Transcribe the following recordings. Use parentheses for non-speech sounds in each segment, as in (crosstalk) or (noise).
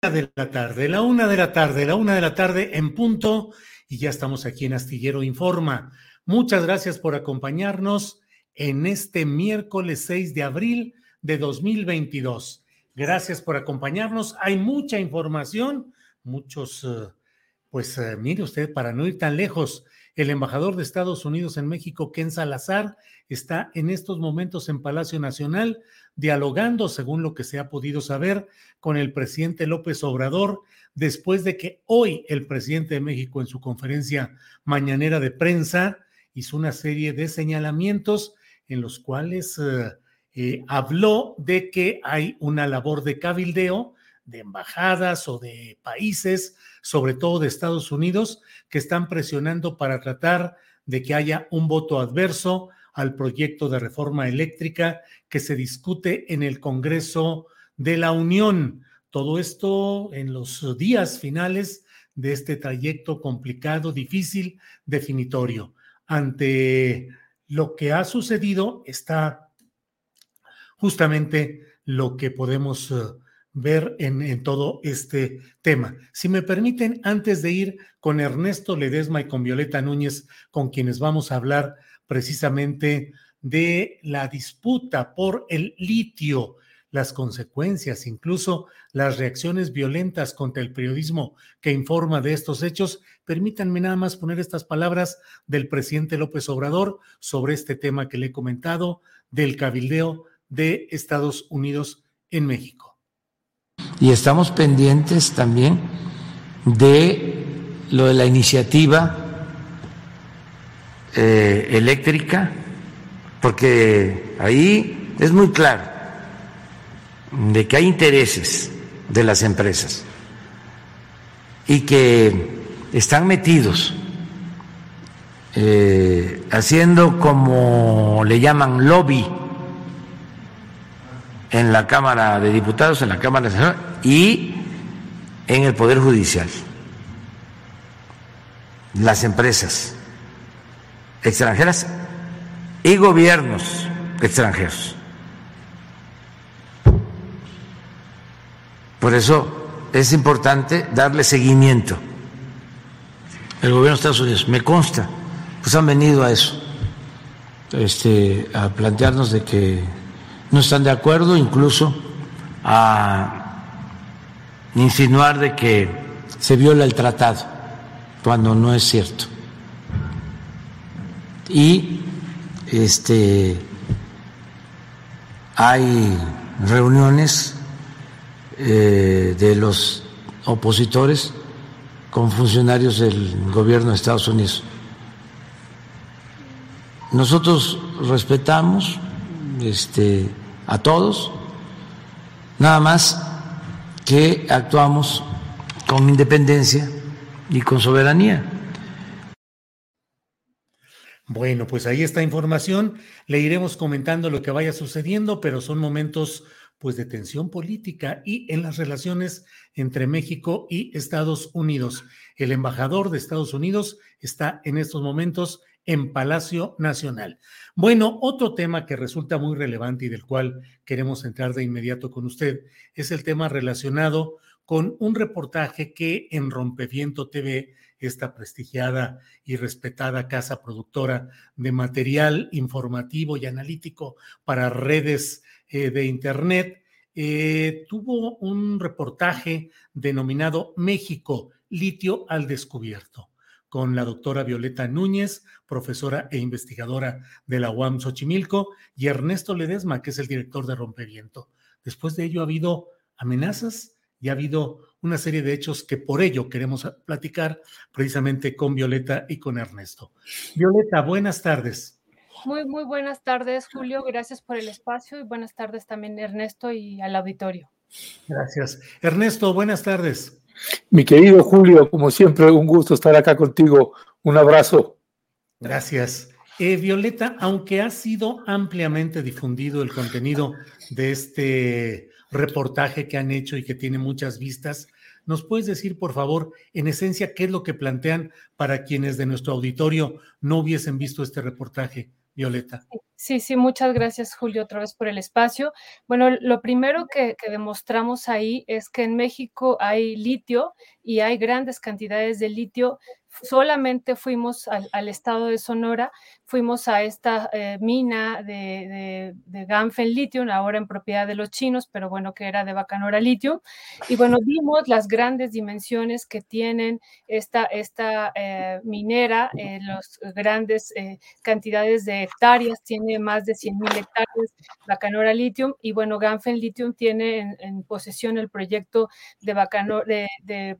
De la tarde, la una de la tarde, la una de la tarde en punto y ya estamos aquí en Astillero Informa. Muchas gracias por acompañarnos en este miércoles 6 de abril de 2022. Gracias por acompañarnos. Hay mucha información, muchos, eh, pues eh, mire usted, para no ir tan lejos, el embajador de Estados Unidos en México, Ken Salazar, está en estos momentos en Palacio Nacional dialogando, según lo que se ha podido saber, con el presidente López Obrador, después de que hoy el presidente de México en su conferencia mañanera de prensa hizo una serie de señalamientos en los cuales eh, eh, habló de que hay una labor de cabildeo de embajadas o de países, sobre todo de Estados Unidos, que están presionando para tratar de que haya un voto adverso al proyecto de reforma eléctrica que se discute en el Congreso de la Unión. Todo esto en los días finales de este trayecto complicado, difícil, definitorio. Ante lo que ha sucedido está justamente lo que podemos eh, ver en, todo este tema. Si me permiten, antes de ir con Ernesto Ledesma y con Violeta Núñez, con quienes vamos a hablar precisamente de la disputa por el litio, las consecuencias, incluso las reacciones violentas contra el periodismo que informa de estos hechos, permítanme nada más poner estas palabras del presidente López Obrador sobre este tema que le he comentado del cabildeo de Estados Unidos en México. Y estamos pendientes también de lo de la iniciativa eh, eléctrica, porque ahí es muy claro de que hay intereses de las empresas y que están metidos eh, haciendo como le llaman lobby en la Cámara de Diputados, en la Cámara de Senadores y en el Poder Judicial. Las empresas extranjeras y gobiernos extranjeros. Por eso es importante darle seguimiento. El gobierno de Estados Unidos, me consta, pues han venido a eso, este, a plantearnos de que no están de acuerdo, incluso a insinuar de que se viola el tratado, cuando no es cierto. Y este hay reuniones eh, de los opositores con funcionarios del gobierno de Estados Unidos. Nosotros respetamos este, a todos, nada más que actuamos con independencia y con soberanía. Bueno, pues ahí está información. Le iremos comentando lo que vaya sucediendo, pero son momentos pues de tensión política y en las relaciones entre México y Estados Unidos. El embajador de Estados Unidos está en estos momentos en Palacio Nacional. Bueno, otro tema que resulta muy relevante y del cual queremos entrar de inmediato con usted es el tema relacionado con un reportaje que en Rompeviento TV, esta prestigiada y respetada casa productora de material informativo y analítico para redes eh, de Internet, eh, tuvo un reportaje denominado México, litio al descubierto con la doctora Violeta Núñez, profesora e investigadora de la UAM Xochimilco, y Ernesto Ledesma, que es el director de Rompeviento. Después de ello ha habido amenazas y ha habido una serie de hechos que por ello queremos platicar precisamente con Violeta y con Ernesto. Violeta, buenas tardes. Muy, muy buenas tardes, Julio. Gracias por el espacio y buenas tardes también, Ernesto, y al auditorio. Gracias. Ernesto, buenas tardes. Mi querido Julio, como siempre, un gusto estar acá contigo. Un abrazo. Gracias. Eh, Violeta, aunque ha sido ampliamente difundido el contenido de este reportaje que han hecho y que tiene muchas vistas, ¿nos puedes decir, por favor, en esencia, qué es lo que plantean para quienes de nuestro auditorio no hubiesen visto este reportaje, Violeta? Sí, sí, muchas gracias Julio otra vez por el espacio. Bueno, lo primero que, demostramos ahí es que en México hay litio y hay grandes cantidades de litio solamente fuimos al, estado de Sonora, fuimos a esta eh, mina de, de, Ganfen Lithium, ahora en propiedad de los chinos, pero bueno, que era de Bacanora Lithium. Y bueno, vimos las grandes dimensiones que tienen esta, esta eh, minera, eh, las grandes cantidades de hectáreas, tiene más de 100 mil hectáreas Bacanora Lithium. Y bueno, Ganfen Lithium tiene en, posesión el proyecto de Bacanora, de,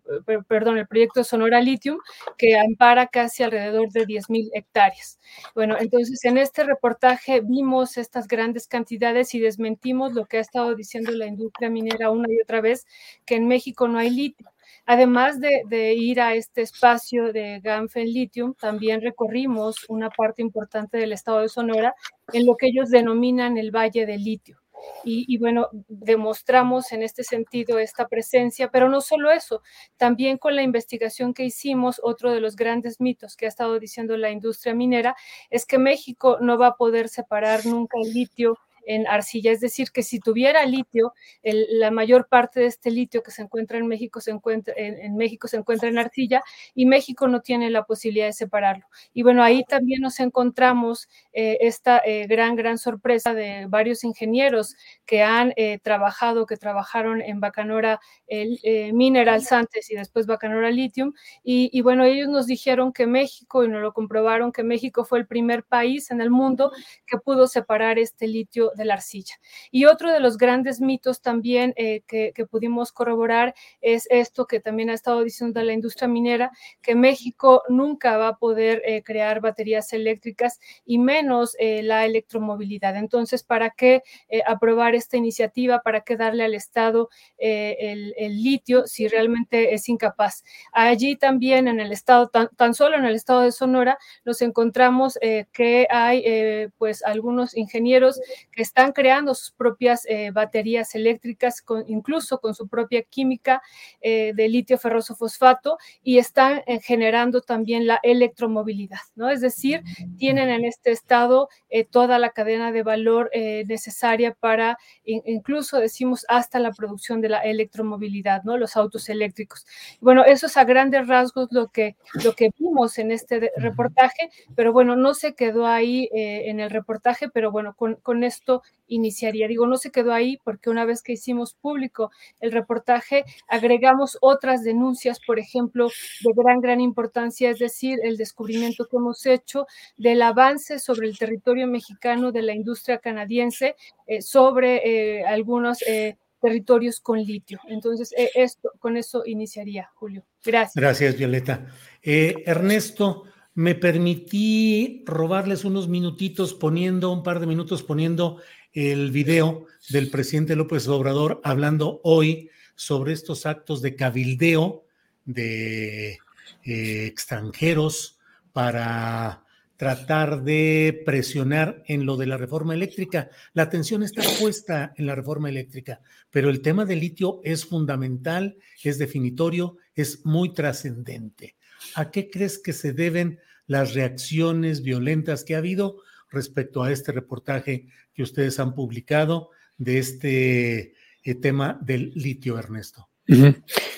perdón, el proyecto Sonora Lithium, que ampara casi alrededor de 10.000 hectáreas. Bueno, entonces en este reportaje vimos estas grandes cantidades y desmentimos lo que ha estado diciendo la industria minera una y otra vez, que en México no hay litio. Además de, de, ir a este espacio de Ganfen Lithium, también recorrimos una parte importante del estado de Sonora en lo que ellos denominan el Valle del Litio. Y, bueno, demostramos en este sentido esta presencia, pero no solo eso, también con la investigación que hicimos, otro de los grandes mitos que ha estado diciendo la industria minera es que México no va a poder separar nunca el litio en arcilla. Es decir, que si tuviera litio, la mayor parte de este litio que se encuentra en México se encuentra en, México se encuentra en arcilla y México no tiene la posibilidad de separarlo. Y bueno, ahí también nos encontramos eh, esta eh, gran, gran sorpresa de varios ingenieros que han eh, trabajado, que trabajaron en Bacanora el, Minerals antes y después Bacanora Lithium. Y, y bueno, ellos nos dijeron que México, y nos lo comprobaron, que México fue el primer país en el mundo que pudo separar este litio de la arcilla. Y otro de los grandes mitos también eh, que, pudimos corroborar es esto que también ha estado diciendo la industria minera, que México nunca va a poder eh, crear baterías eléctricas y menos eh, la electromovilidad. Entonces, ¿para qué aprobar esta iniciativa? ¿Para qué darle al Estado el, litio si realmente es incapaz? Allí también en el Estado, tan, tan solo en el Estado de Sonora, nos encontramos que hay pues algunos ingenieros que están creando sus propias eh, baterías eléctricas, incluso con su propia química eh, de litio ferroso fosfato, y están eh, generando también la electromovilidad, ¿no? Es decir, tienen en este estado toda la cadena de valor necesaria para, incluso decimos, hasta la producción de la electromovilidad, ¿no? Los autos eléctricos. Bueno, eso es a grandes rasgos lo que, lo que vimos en este reportaje, pero bueno, no se quedó ahí en el reportaje, pero bueno, con, con esto iniciaría. Digo, no se quedó ahí porque una vez que hicimos público el reportaje, agregamos otras denuncias, por ejemplo, de gran, gran importancia, es decir, el descubrimiento que hemos hecho del avance sobre el territorio mexicano de la industria canadiense eh, sobre eh, algunos eh, territorios con litio. Entonces, esto, con eso iniciaría, Julio. Gracias. Gracias, Violeta. Ernesto, me permití robarles unos minutitos poniendo, un par de minutos poniendo el video del presidente López Obrador hablando hoy sobre estos actos de cabildeo de eh, extranjeros para tratar de presionar en lo de la reforma eléctrica. La atención está puesta en la reforma eléctrica, pero el tema del litio es fundamental, es definitorio, es muy trascendente. ¿A qué crees que se deben las reacciones violentas que ha habido respecto a este reportaje que ustedes han publicado de este eh, tema del litio, Ernesto?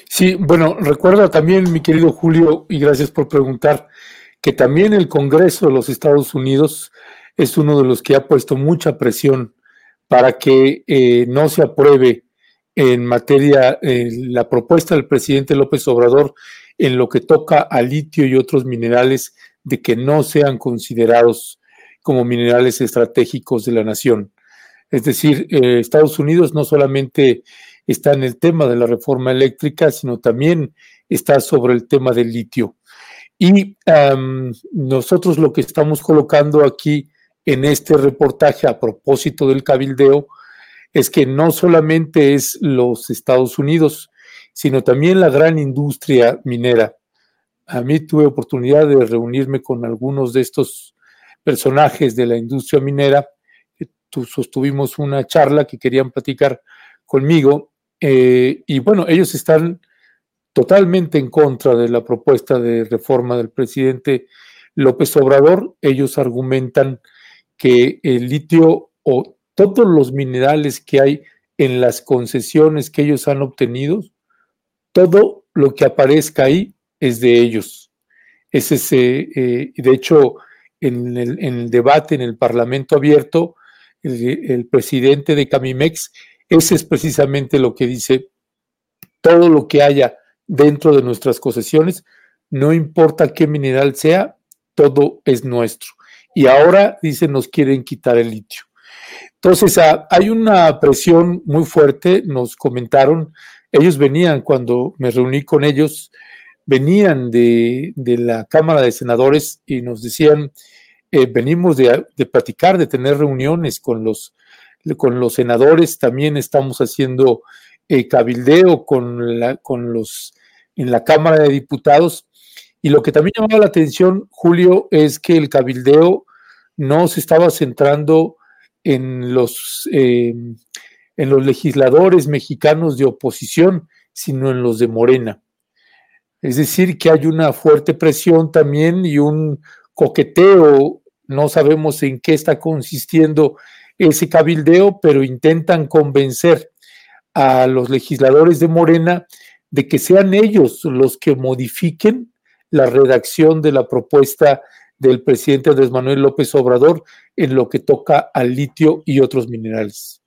Sí, bueno, recuerda también, mi querido Julio, y gracias por preguntar, que también el Congreso de los Estados Unidos es uno de los que ha puesto mucha presión para que eh, no se apruebe en materia eh, la propuesta del presidente López Obrador en lo que toca a litio y otros minerales de que no sean considerados como minerales estratégicos de la nación. Es decir, eh, Estados Unidos no solamente está en el tema de la reforma eléctrica, sino también está sobre el tema del litio. Y nosotros lo que estamos colocando aquí en este reportaje a propósito del cabildeo es que no solamente es los Estados Unidos, sino también la gran industria minera. A mí tuve oportunidad de reunirme con algunos de estos personajes de la industria minera. Sostuvimos una charla que querían platicar conmigo eh, y bueno, ellos están totalmente en contra de la propuesta de reforma del presidente López Obrador. Ellos argumentan que el litio o todos los minerales que hay en las concesiones que ellos han obtenido, todo lo que aparezca ahí es de ellos. Es ese, eh, de hecho, en el, debate en el Parlamento abierto, el, el presidente de Camimex, ese es precisamente lo que dice, todo lo que haya dentro de nuestras concesiones, no importa qué mineral sea, todo es nuestro. Y ahora, dicen, nos quieren quitar el litio. Entonces, ah, hay una presión muy fuerte, nos comentaron, ellos venían cuando me reuní con ellos, venían de, la Cámara de Senadores y nos decían, eh, venimos de, de, platicar, de tener reuniones con los, con los senadores, también estamos haciendo eh, cabildeo con, la, con los en la Cámara de Diputados. Y lo que también llamaba la atención, Julio, es que el cabildeo no se estaba centrando en los, eh, en los legisladores mexicanos de oposición, sino en los de Morena. Es decir, que hay una fuerte presión también y un coqueteo, no sabemos en qué está consistiendo ese cabildeo, pero intentan convencer a los legisladores de Morena de que sean ellos los que modifiquen la redacción de la propuesta del presidente Andrés Manuel López Obrador en lo que toca al litio y otros minerales.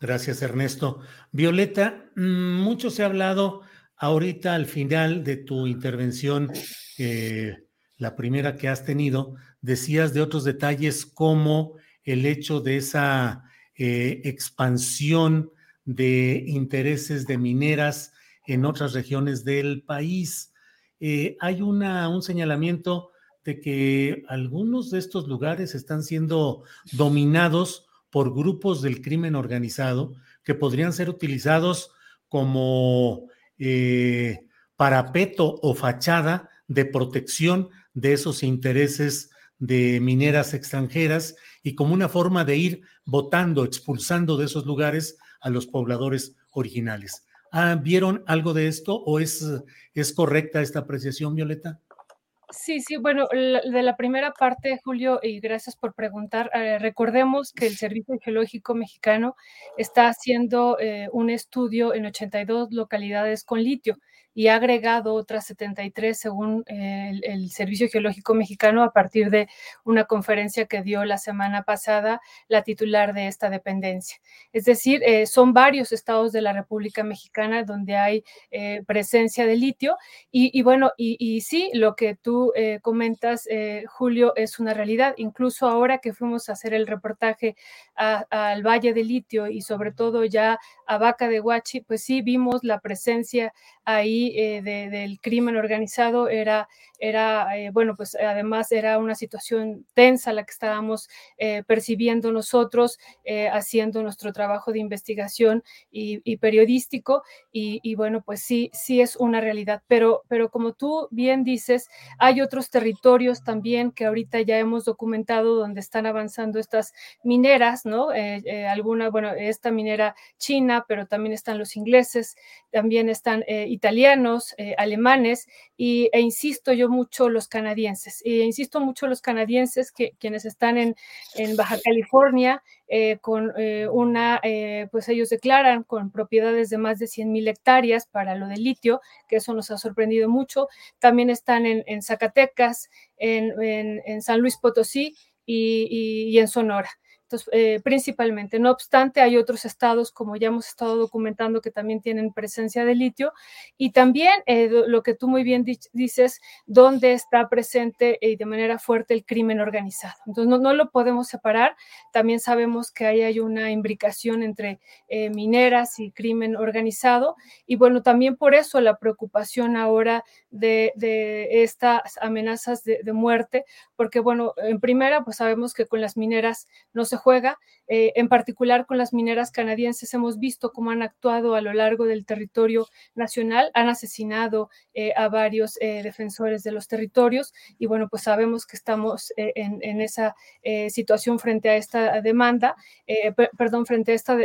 Gracias, Ernesto. Violeta, mm, mucho se ha hablado ahorita al final de tu intervención, eh, la primera que has tenido, decías de otros detalles como el hecho de esa eh, expansión de intereses de mineras en otras regiones del país. Eh, hay una, un señalamiento de que algunos de estos lugares están siendo dominados por grupos del crimen organizado que podrían ser utilizados como eh, parapeto o fachada de protección de esos intereses de mineras extranjeras y como una forma de ir votando, expulsando de esos lugares a los pobladores originales. Ah, ¿Vieron algo de esto o es, es correcta esta apreciación, Violeta? Sí, sí, bueno, de la primera parte, Julio, y gracias por preguntar, eh, recordemos que el Servicio Geológico Mexicano está haciendo eh, un estudio en 82 localidades con litio y ha agregado otras 73 según el, el, Servicio Geológico Mexicano a partir de una conferencia que dio la semana pasada la titular de esta dependencia. Es decir, eh, son varios estados de la República Mexicana donde hay eh, presencia de litio y, bueno, y, sí, lo que tú eh, comentas, eh, Julio, es una realidad. Incluso ahora que fuimos a hacer el reportaje al Valle de Litio y sobre todo ya a Vaca de Huachi, pues sí vimos la presencia ahí ahí del crimen organizado era era, eh, bueno, pues además era una situación tensa la que estábamos eh, percibiendo nosotros, eh, haciendo nuestro trabajo de investigación y, periodístico, y, bueno, pues sí, sí es una realidad, pero, pero como tú bien dices, hay otros territorios también que ahorita ya hemos documentado donde están avanzando estas mineras, ¿no? alguna, bueno, esta minera china, pero también están los ingleses, también están italianos, alemanes, y, e insisto, yo mucho los canadienses. E insisto mucho los canadienses que quienes están en, en Baja California eh, con eh, una, eh, pues ellos declaran con propiedades de más de 100 mil hectáreas para lo del litio, que eso nos ha sorprendido mucho. También están en, en Zacatecas, en, en, San Luis Potosí y en Sonora. Eh, principalmente. No obstante, hay otros estados, como ya hemos estado documentando, que también tienen presencia de litio. Y también eh, lo que tú muy bien dices, dónde está presente y de manera fuerte el crimen organizado. Entonces, no, lo podemos separar. También sabemos que ahí hay una imbricación entre eh, mineras y crimen organizado. Y bueno, también por eso la preocupación ahora de, estas amenazas de muerte, porque bueno, en primera, pues sabemos que con las mineras no se juega. Eh, en particular con las mineras canadienses hemos visto cómo han actuado a lo largo del territorio nacional, han asesinado eh, a varios eh, defensores de los territorios y bueno, pues sabemos que estamos en, esa situación frente a esta demanda, perdón, frente a esta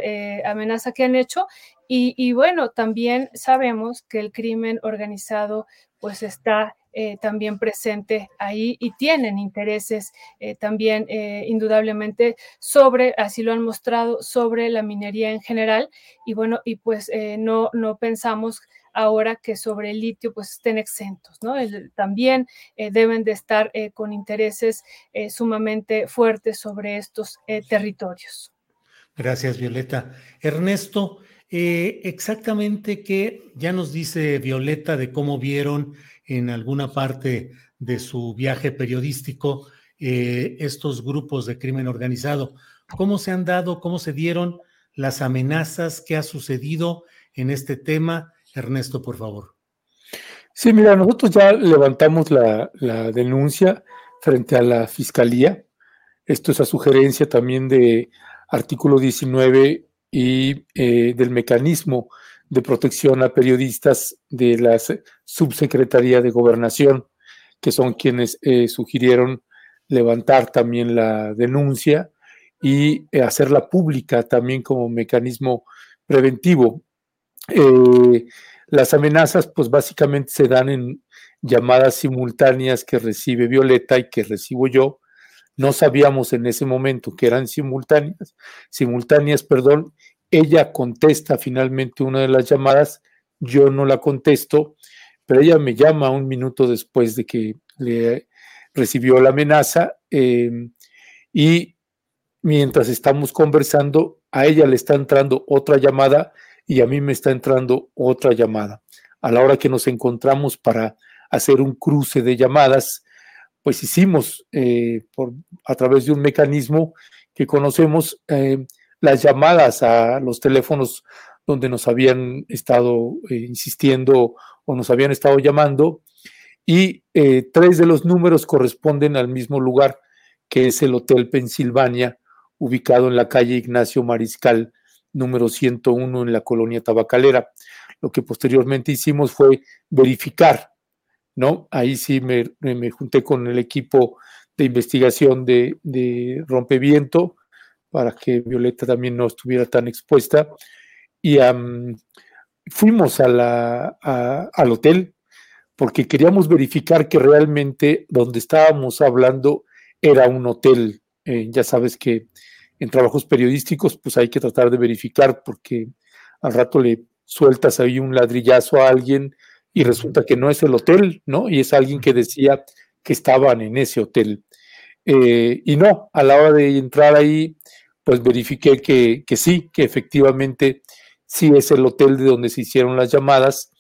amenaza que han hecho y, y bueno, también sabemos que el crimen organizado pues está eh, también presente ahí y tienen intereses eh, también eh, indudablemente sobre, así lo han mostrado, sobre la minería en general. Y bueno, y pues no, no pensamos ahora que sobre el litio pues estén exentos, ¿no? también deben de estar con intereses sumamente fuertes sobre estos territorios. Gracias, Violeta. Ernesto, exactamente qué ya nos dice Violeta de cómo vieron en alguna parte de su viaje periodístico eh, estos grupos de crimen organizado. ¿Cómo se han dado, cómo se dieron las amenazas? ¿Qué ha sucedido en este tema? Ernesto, por favor. Sí, mira, nosotros ya levantamos la, denuncia frente a la Fiscalía. Esto es a sugerencia también de artículo 19 y eh, del mecanismo de protección a periodistas de la Subsecretaría de Gobernación, que son quienes eh, sugirieron levantar también la denuncia y eh, hacerla pública también como mecanismo preventivo. Eh, las amenazas, pues básicamente se dan en llamadas simultáneas que recibe Violeta y que recibo yo. No sabíamos en ese momento que eran simultáneas, simultáneas, perdón, ella contesta finalmente una de las llamadas, yo no la contesto, pero ella me llama un minuto después de que le recibió la amenaza em, y mientras estamos conversando, a ella le está entrando otra llamada y a mí me está entrando otra llamada. A la hora que nos encontramos para hacer un cruce de llamadas, pues hicimos eh, por, a través de un mecanismo que conocemos, eh, las llamadas a los teléfonos donde nos habían estado eh, insistiendo o nos habían estado llamando y eh, tres de los números corresponden al mismo lugar que es el Hotel Pensilvania, ubicado en la calle Ignacio Mariscal, número 101 en la colonia tabacalera. Lo que posteriormente hicimos fue verificar, ¿no? Ahí sí me, junté con el equipo de investigación de, de Rompeviento para que Violeta también no estuviera tan expuesta. Y fuimos a la, al hotel porque queríamos verificar que realmente donde estábamos hablando era un hotel. Eh, ya sabes que en trabajos periodísticos pues hay que tratar de verificar porque al rato le sueltas ahí un ladrillazo a alguien y resulta que no es el hotel, ¿no? Y es alguien que decía que estaban en ese hotel. Eh, y no, a la hora de entrar ahí, pues verifiqué que, sí, que efectivamente sí es el hotel de donde se hicieron las llamadas,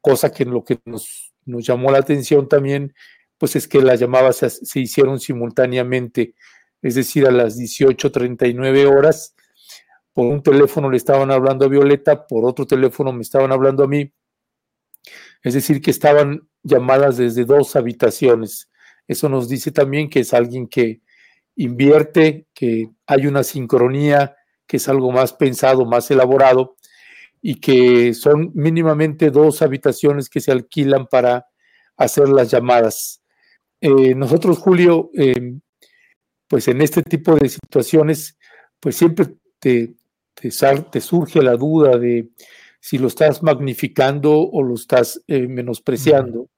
cosa que lo que nos, llamó la atención también, pues es que las llamadas se, hicieron simultáneamente, es decir, a las 18.39 horas. Por un teléfono le estaban hablando a Violeta, por otro teléfono me estaban hablando a mí. es decir, que estaban llamadas desde dos habitaciones. Eso nos dice también que es alguien que invierte, que hay una sincronía, que es algo más pensado, más elaborado, y que son mínimamente dos habitaciones que se alquilan para hacer las llamadas. Eh, nosotros, Julio, em, pues en este tipo de situaciones, pues siempre te, te, surge la duda de si lo estás magnificando o lo estás eh, menospreciando.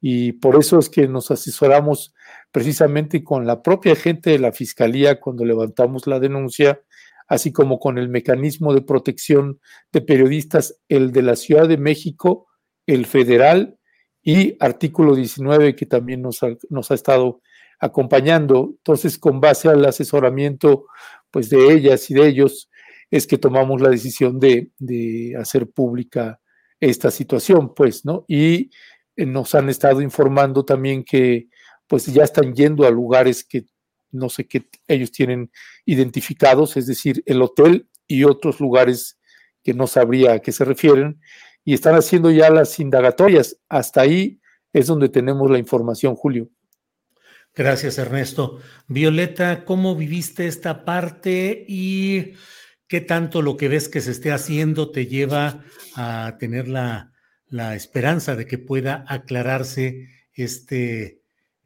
Y por eso es que nos asesoramos precisamente con la propia gente de la Fiscalía cuando levantamos la denuncia, así como con el mecanismo de protección de periodistas, el de la Ciudad de México, el federal y artículo 19 que también nos ha estado acompañando. Entonces, con base al asesoramiento pues de ellas y de ellos, es que tomamos la decisión de, hacer pública esta situación, pues, ¿no? Y eh, nos han estado informando también que pues ya están yendo a lugares que no sé qué ellos tienen identificados, es decir, el hotel y otros lugares que no sabría a qué se refieren, y están haciendo ya las indagatorias. Hasta ahí es donde tenemos la información, Julio. Gracias, Ernesto. Violeta, ¿cómo viviste esta parte y qué tanto lo que ves que se esté haciendo te lleva a tener la, esperanza de que pueda aclararse este,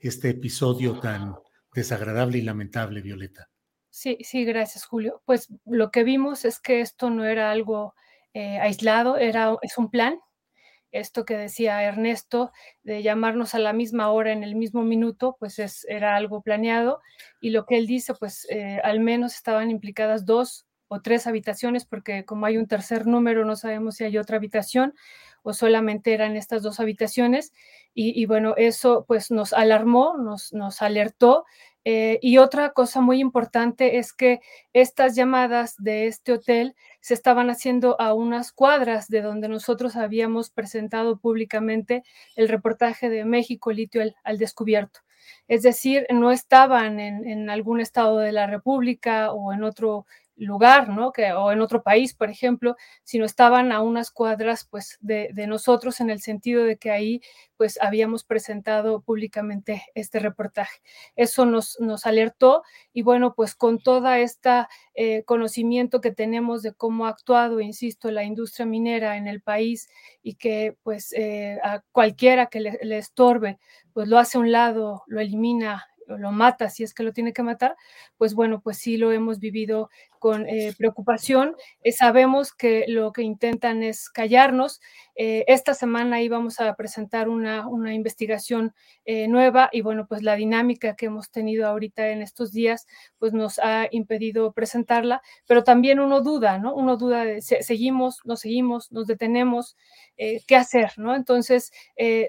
este episodio tan desagradable y lamentable, Violeta? Sí, sí, gracias, Julio. Pues lo que vimos es que esto no era algo eh, aislado, era, es un plan esto que decía Ernesto, de llamarnos a la misma hora en el mismo minuto, pues es, era algo planeado. Y lo que él dice, pues eh, al menos estaban implicadas dos o tres habitaciones, porque como hay un tercer número, no sabemos si hay otra habitación o solamente eran estas dos habitaciones. Y, bueno, eso pues nos alarmó, nos, alertó eh, y otra cosa muy importante es que estas llamadas de este hotel se estaban haciendo a unas cuadras de donde nosotros habíamos presentado públicamente el reportaje de México litio al, descubierto. Es decir, no estaban en, en, algún estado de la República o en otro lugar, ¿no? Que, o en otro país, por ejemplo, sino estaban a unas cuadras, pues, de, nosotros en el sentido de que ahí, pues, habíamos presentado públicamente este reportaje. Eso nos, nos alertó y bueno, pues con toda esta eh, conocimiento que tenemos de cómo ha actuado, insisto, la industria minera en el país y que, pues, eh, a cualquiera que le, le estorbe, pues lo hace a un lado, lo elimina lo mata si es que lo tiene que matar, pues bueno, pues sí lo hemos vivido con eh, preocupación. Eh, sabemos que lo que intentan es callarnos. Eh, esta semana íbamos a presentar una, una investigación nueva y bueno, pues la dinámica que hemos tenido ahorita en estos días, pues nos ha impedido presentarla, pero también uno duda, ¿no? Uno duda de seguimos, no seguimos, nos detenemos, qué hacer, ¿no? Entonces,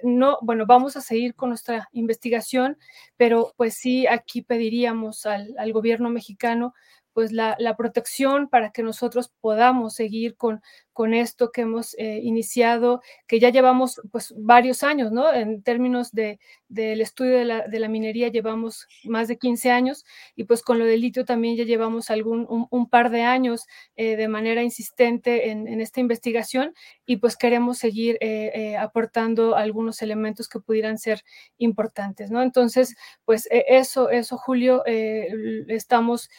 no, bueno, vamos a seguir con nuestra investigación, pero pues sí, aquí pediríamos al, al gobierno mexicano pues la, la, protección para que nosotros podamos seguir con, con esto que hemos eh, iniciado, que ya llevamos pues varios años, ¿no? En términos de, del estudio de la, de la, minería llevamos más de 15 años y pues con lo del litio también ya llevamos algún, un, par de años eh, de manera insistente en, en, esta investigación y pues queremos seguir eh, aportando algunos elementos que pudieran ser importantes, ¿no? Entonces, pues eso, eso, Julio, estamos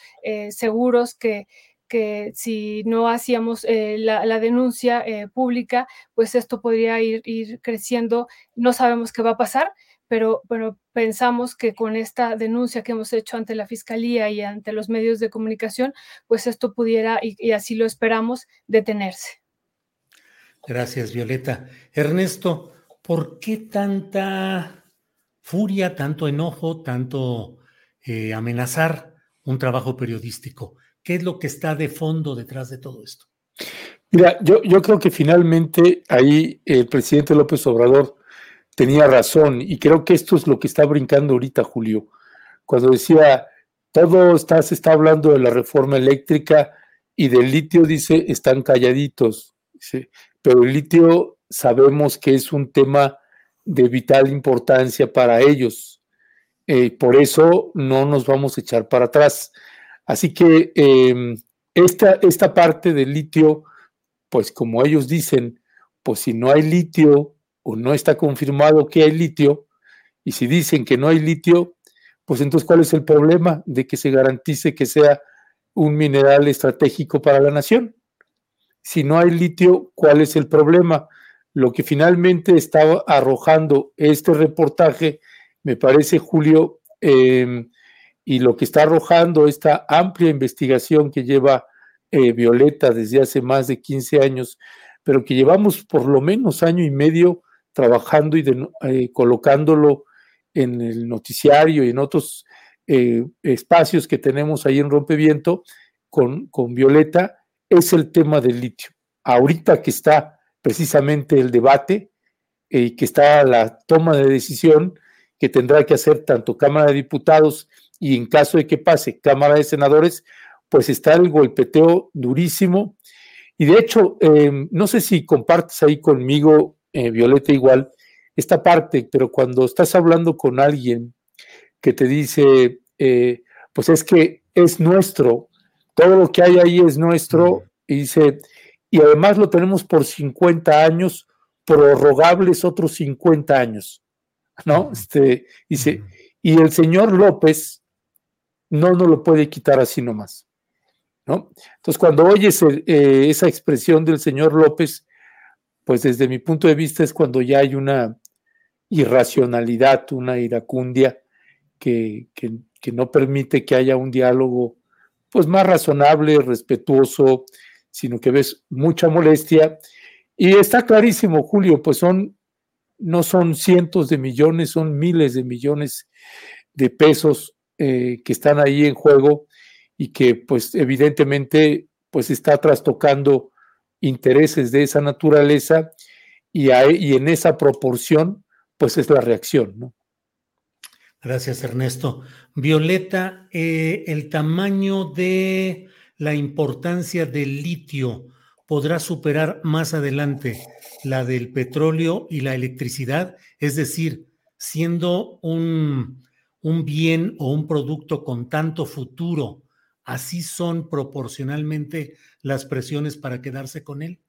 seguros que que si no hacíamos eh, la, denuncia eh, pública, pues esto podría ir, ir, creciendo. No sabemos qué va a pasar, pero bueno, pensamos que con esta denuncia que hemos hecho ante la Fiscalía y ante los medios de comunicación, pues esto pudiera, y, así lo esperamos, detenerse. Gracias, Violeta. Ernesto, ¿por qué tanta furia, tanto enojo, tanto eh, amenazar un trabajo periodístico? ¿Qué es lo que está de fondo detrás de todo esto? Mira, yo, creo que finalmente ahí el presidente López Obrador tenía razón y creo que esto es lo que está brincando ahorita, Julio, cuando decía, todo está, se está hablando de la reforma eléctrica y del litio, dice, están calladitos, pero el litio sabemos que es un tema de vital importancia para ellos. Eh, por eso no nos vamos a echar para atrás. Así que em, esta, esta parte del litio, pues como ellos dicen, pues si no hay litio o no está confirmado que hay litio, y si dicen que no hay litio, pues entonces ¿cuál es el problema de que se garantice que sea un mineral estratégico para la nación? Si no hay litio, ¿cuál es el problema? Lo que finalmente estaba arrojando este reportaje, me parece, Julio, em, y lo que está arrojando esta amplia investigación que lleva eh, Violeta desde hace más de 15 años, pero que llevamos por lo menos año y medio trabajando y eh, colocándolo en el noticiario y en otros eh, espacios que tenemos ahí en Rompeviento con, con Violeta, es el tema del litio. Ahorita que está precisamente el debate y que está la toma de decisión que tendrá que hacer tanto Cámara de Diputados y en caso de que pase Cámara de Senadores, pues está el golpeteo durísimo. Y de hecho, em, no sé si compartes ahí conmigo, eh, Violeta, igual, esta parte, pero cuando estás hablando con alguien que te dice, eh, pues es que es nuestro, todo lo que hay ahí es nuestro, y dice, y además lo tenemos por 50 años, prorrogables otros 50 años, ¿no? Este, dice, y el señor López no nos lo puede quitar así nomás. ¿no? Entonces, cuando oyes eh, esa expresión del señor López, pues desde mi punto de vista es cuando ya hay una irracionalidad, una iracundia que, no permite que haya un diálogo pues más razonable, respetuoso, sino que ves mucha molestia. Y está clarísimo, Julio, pues son, no son cientos de millones, son miles de millones de pesos eh, que están ahí en juego y que pues evidentemente pues está trastocando intereses de esa naturaleza y, y en esa proporción pues es la reacción, ¿no? Gracias, Ernesto. Violeta, eh, el tamaño de la importancia del litio podrá superar más adelante la del petróleo y la electricidad, es decir, siendo un un bien o un producto con tanto futuro, así son proporcionalmente las presiones para quedarse con él?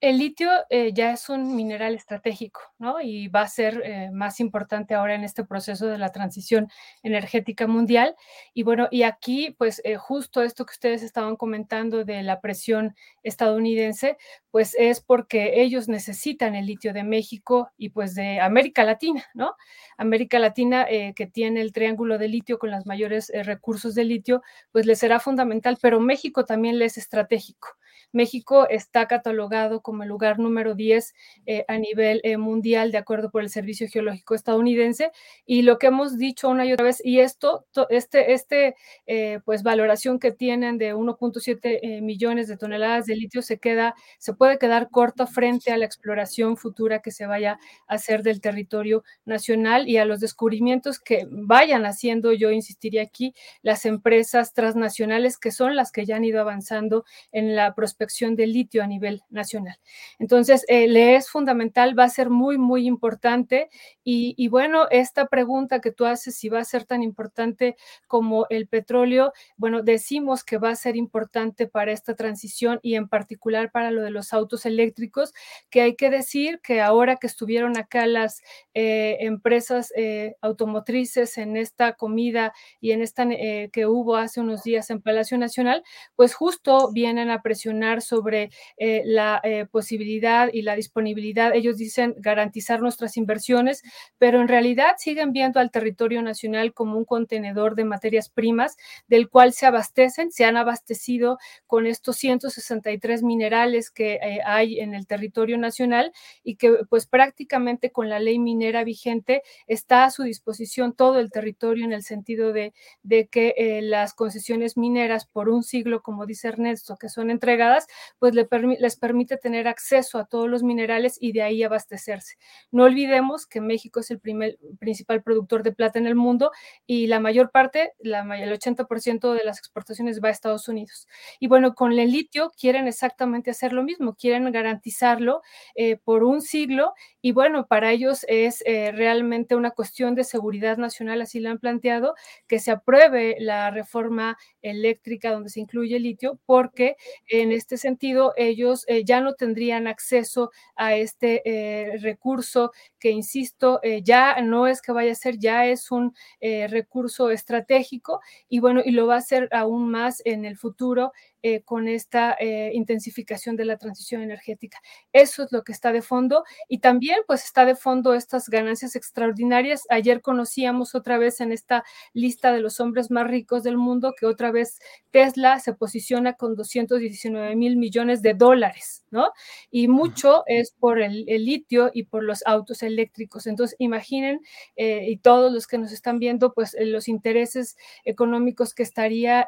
El litio eh, ya es un mineral estratégico, ¿no? Y va a ser eh, más importante ahora en este proceso de la transición energética mundial. Y bueno, y aquí, pues eh, justo esto que ustedes estaban comentando de la presión estadounidense, pues es porque ellos necesitan el litio de México y pues de América Latina, ¿no? América Latina, que tiene el triángulo de litio con los mayores recursos de litio, pues le será fundamental, pero México también le es estratégico. México está catalogado como el lugar número 10 eh, a nivel eh, mundial, de acuerdo por el Servicio Geológico estadounidense. Y lo que hemos dicho una y otra vez, y esto, este, este eh, pues valoración que tienen de 1.7 millones de toneladas de litio se queda, se puede quedar corto frente a la exploración futura que se vaya a hacer del territorio nacional y a los descubrimientos que vayan haciendo, yo insistiría aquí, las empresas transnacionales que son las que ya han ido avanzando en la prospección prospección de litio a nivel nacional. Entonces, eh, le es fundamental, va a ser muy, muy importante. Y, bueno, esta pregunta que tú haces, si va a ser tan importante como el petróleo, bueno, decimos que va a ser importante para esta transición y en particular para lo de los autos eléctricos, que hay que decir que ahora que estuvieron acá las eh, empresas eh, automotrices en esta comida y en esta que hubo hace unos días en Palacio Nacional, pues justo vienen a presionar sobre eh, la eh, posibilidad y la disponibilidad, ellos dicen garantizar nuestras inversiones, pero en realidad siguen viendo al territorio nacional como un contenedor de materias primas del cual se abastecen, se han abastecido con estos 163 minerales que eh, hay en el territorio nacional y que pues prácticamente con la ley minera vigente está a su disposición todo el territorio en el sentido de, de que las concesiones mineras por un siglo, como dice Ernesto, que son entregadas, pues les permite tener acceso a todos los minerales y de ahí abastecerse. No olvidemos que México es el primer, principal productor de plata en el mundo y la mayor parte, la, el 80% de las exportaciones va a Estados Unidos. Y bueno, con el litio quieren exactamente hacer lo mismo, quieren garantizarlo eh, por un siglo y bueno, para ellos es eh, realmente una cuestión de seguridad nacional, así lo han planteado, que se apruebe la reforma eléctrica donde se incluye el litio, porque en este este sentido, ellos eh, ya no tendrían acceso a este eh, recurso que, insisto, eh, ya no es que vaya a ser, ya es un recurso estratégico y bueno, y lo va a ser aún más en el futuro eh, con esta eh, intensificación de la transición energética. Eso es lo que está de fondo y también pues está de fondo estas ganancias extraordinarias. Ayer conocíamos otra vez en esta lista de los hombres más ricos del mundo que otra vez Tesla se posiciona con 219 mil millones de dólares, ¿no? Y mucho es por el, litio y por los autos eléctricos. Entonces, imaginen, eh, y todos los que nos están viendo, pues los intereses económicos que estaría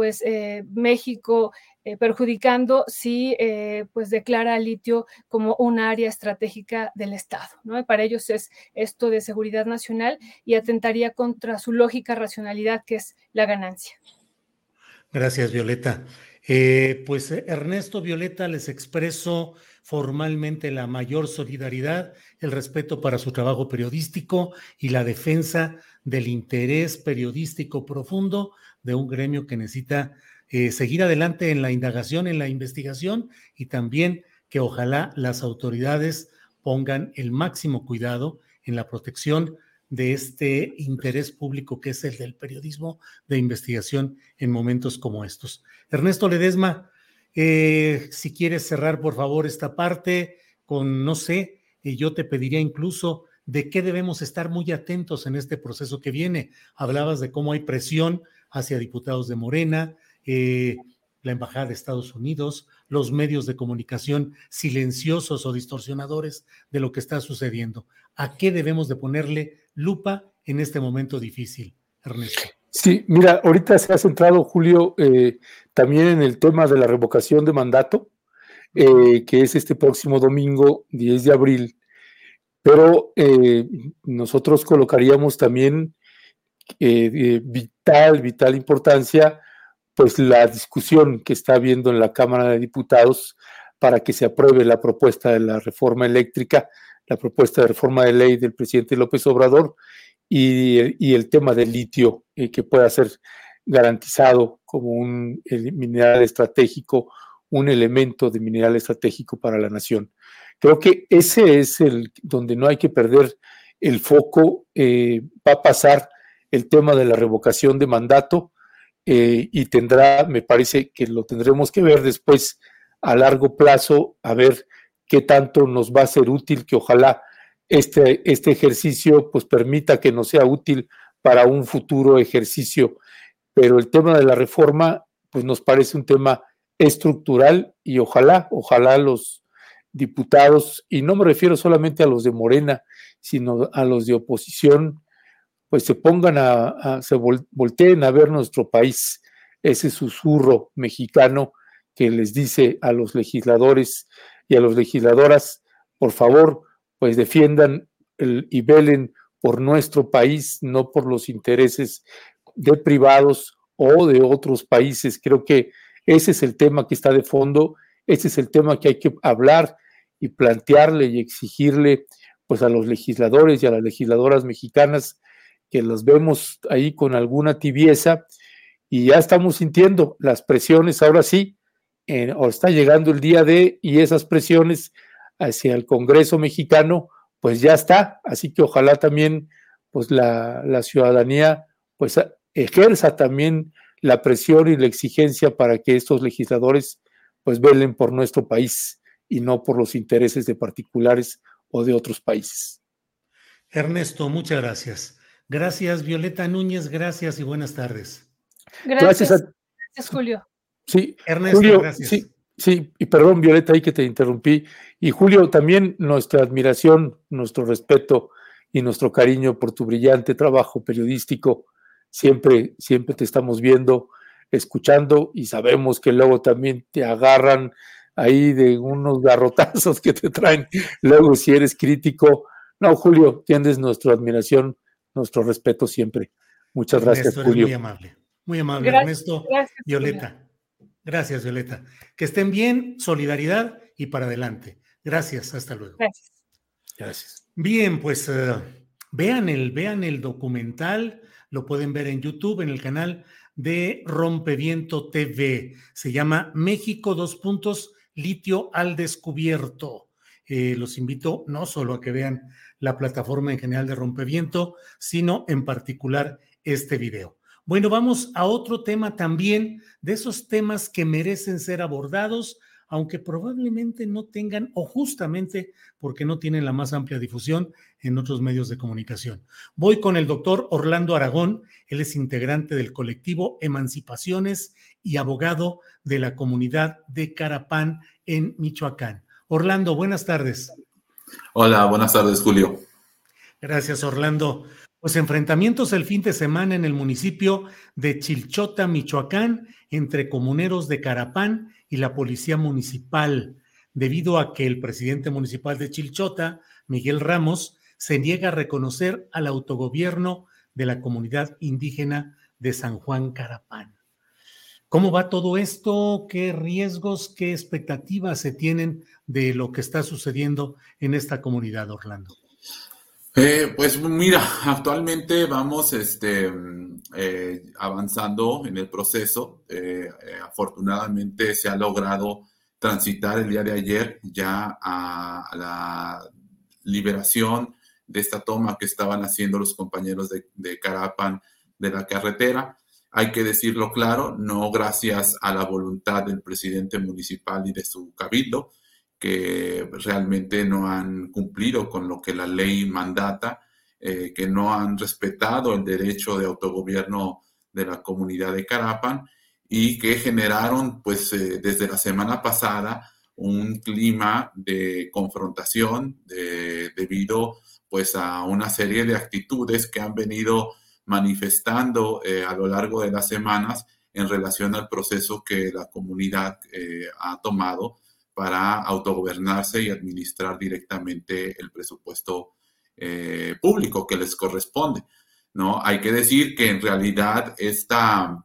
pues eh, México eh, perjudicando si eh, pues declara al litio como un área estratégica del Estado. ¿no? para ellos es esto de seguridad nacional y atentaría contra su lógica racionalidad, que es la ganancia. Gracias, Violeta. pues Ernesto Violeta les expreso formalmente la mayor solidaridad, el respeto para su trabajo periodístico y la defensa del interés periodístico profundo de un gremio que necesita eh, seguir adelante en la indagación, en la investigación y también que ojalá las autoridades pongan el máximo cuidado en la protección de este interés público que es el del periodismo de investigación en momentos como estos. Ernesto Ledesma, eh, si quieres cerrar por favor esta parte con, no sé, eh, yo te pediría incluso de qué debemos estar muy atentos en este proceso que viene. Hablabas de cómo hay presión hacia diputados de Morena, eh, la Embajada de Estados Unidos, los medios de comunicación silenciosos o distorsionadores de lo que está sucediendo. ¿A qué debemos de ponerle lupa en este momento difícil, Ernesto? Sí, mira, ahorita se ha centrado, Julio, eh, también en el tema de la revocación de mandato, eh, que es este próximo domingo, 10 de abril, pero nosotros colocaríamos también eh, vital, vital importancia, pues la discusión que está habiendo en la Cámara de Diputados para que se apruebe la propuesta de la reforma eléctrica, la propuesta de reforma de ley del presidente López Obrador y, el tema del litio, eh, que pueda ser garantizado como un mineral estratégico, un elemento de mineral estratégico para la nación. Creo que ese es el donde no hay que perder el foco. Eh, va a pasar el tema de la revocación de mandato eh, y tendrá, me parece que lo tendremos que ver después a largo plazo, a ver qué tanto nos va a ser útil, que ojalá este, este ejercicio pues permita que nos sea útil para un futuro ejercicio. Pero el tema de la reforma pues nos parece un tema estructural y ojalá, ojalá los diputados, y no me refiero solamente a los de Morena, sino a los de oposición, pues se pongan a, se volteen a ver nuestro país, ese susurro mexicano que les dice a los legisladores y a las legisladoras, por favor, pues defiendan y velen por nuestro país, no por los intereses de privados o de otros países. Creo que ese es el tema que está de fondo, ese es el tema que hay que hablar y plantearle y exigirle pues a los legisladores y a las legisladoras mexicanas que los vemos ahí con alguna tibieza y ya estamos sintiendo las presiones, ahora sí, o está llegando el día de y esas presiones hacia el Congreso mexicano, pues ya está, así que ojalá también pues la, la ciudadanía pues ejerza también la presión y la exigencia para que estos legisladores pues velen por nuestro país y no por los intereses de particulares o de otros países. Ernesto, muchas gracias. Gracias, Violeta Núñez, gracias y buenas tardes. Gracias, gracias, Julio. Sí, Ernesto, gracias. Sí, sí, y perdón, Violeta, ahí que te interrumpí. Y Julio, también nuestra admiración, nuestro respeto y nuestro cariño por tu brillante trabajo periodístico. Siempre, siempre te estamos viendo, escuchando y sabemos que luego también te agarran ahí de unos garrotazos que te traen. Luego, si eres crítico, no, Julio, tienes nuestra admiración nuestro respeto siempre. Muchas gracias, Julio. Muy amable, muy amable, Ernesto. Violeta. Gracias, Violeta. Que estén bien, solidaridad y para adelante. Gracias, hasta luego. Gracias. Gracias. Bien, pues eh, vean, el, vean el documental, lo pueden ver en YouTube, en el canal de Rompeviento TV. Se llama México dos puntos litio al descubierto. Eh, los invito no solo a que vean la plataforma en general de Rompeviento, sino en particular este video. Bueno, vamos a otro tema también, de esos temas que merecen ser abordados, aunque probablemente no tengan, o justamente porque no tienen la más amplia difusión en otros medios de comunicación. Voy con el doctor Orlando Aragón, él es integrante del colectivo Emancipaciones y abogado de la comunidad de Carapán en Michoacán. Orlando, buenas tardes. Hola, buenas tardes, Julio. Gracias, Orlando. Pues enfrentamientos el fin de semana en el municipio de Chilchota, Michoacán, entre comuneros de Carapán y la policía municipal, debido a que el presidente municipal de Chilchota, Miguel Ramos, se niega a reconocer al autogobierno de la comunidad indígena de San Juan Carapán. ¿Cómo va todo esto? ¿Qué riesgos, qué expectativas se tienen de lo que está sucediendo en esta comunidad, Orlando? Eh, pues mira, actualmente vamos este, eh, avanzando en el proceso. Eh, afortunadamente se ha logrado transitar el día de ayer ya a, la liberación de esta toma que estaban haciendo los compañeros de Carapan de la carretera. Hay que decirlo claro, no gracias a la voluntad del presidente municipal y de su cabildo, que realmente no han cumplido con lo que la ley mandata, eh, que no han respetado el derecho de autogobierno de la comunidad de Carapan y que generaron, pues, eh, desde la semana pasada un clima de confrontación debido, pues, a una serie de actitudes que han venido manifestando eh, a lo largo de las semanas en relación al proceso que la comunidad ha tomado para autogobernarse y administrar directamente el presupuesto eh, público que les corresponde. ¿no? Hay que decir que en realidad esta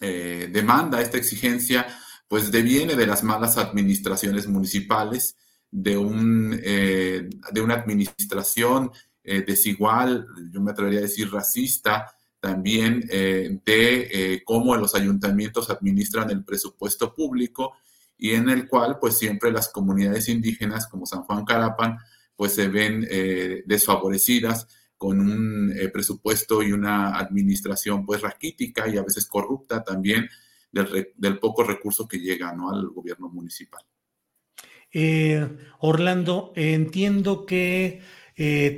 eh, demanda, esta exigencia, pues deviene de las malas administraciones municipales, de, un, eh, de una administración desigual, yo me atrevería a decir racista, también de cómo los ayuntamientos administran el presupuesto público y en el cual pues siempre las comunidades indígenas como San Juan Carapan pues se ven eh, desfavorecidas con un eh, presupuesto y una administración pues raquítica y a veces corrupta también del, poco recurso que llega ¿no? al gobierno municipal. Eh, Orlando, entiendo que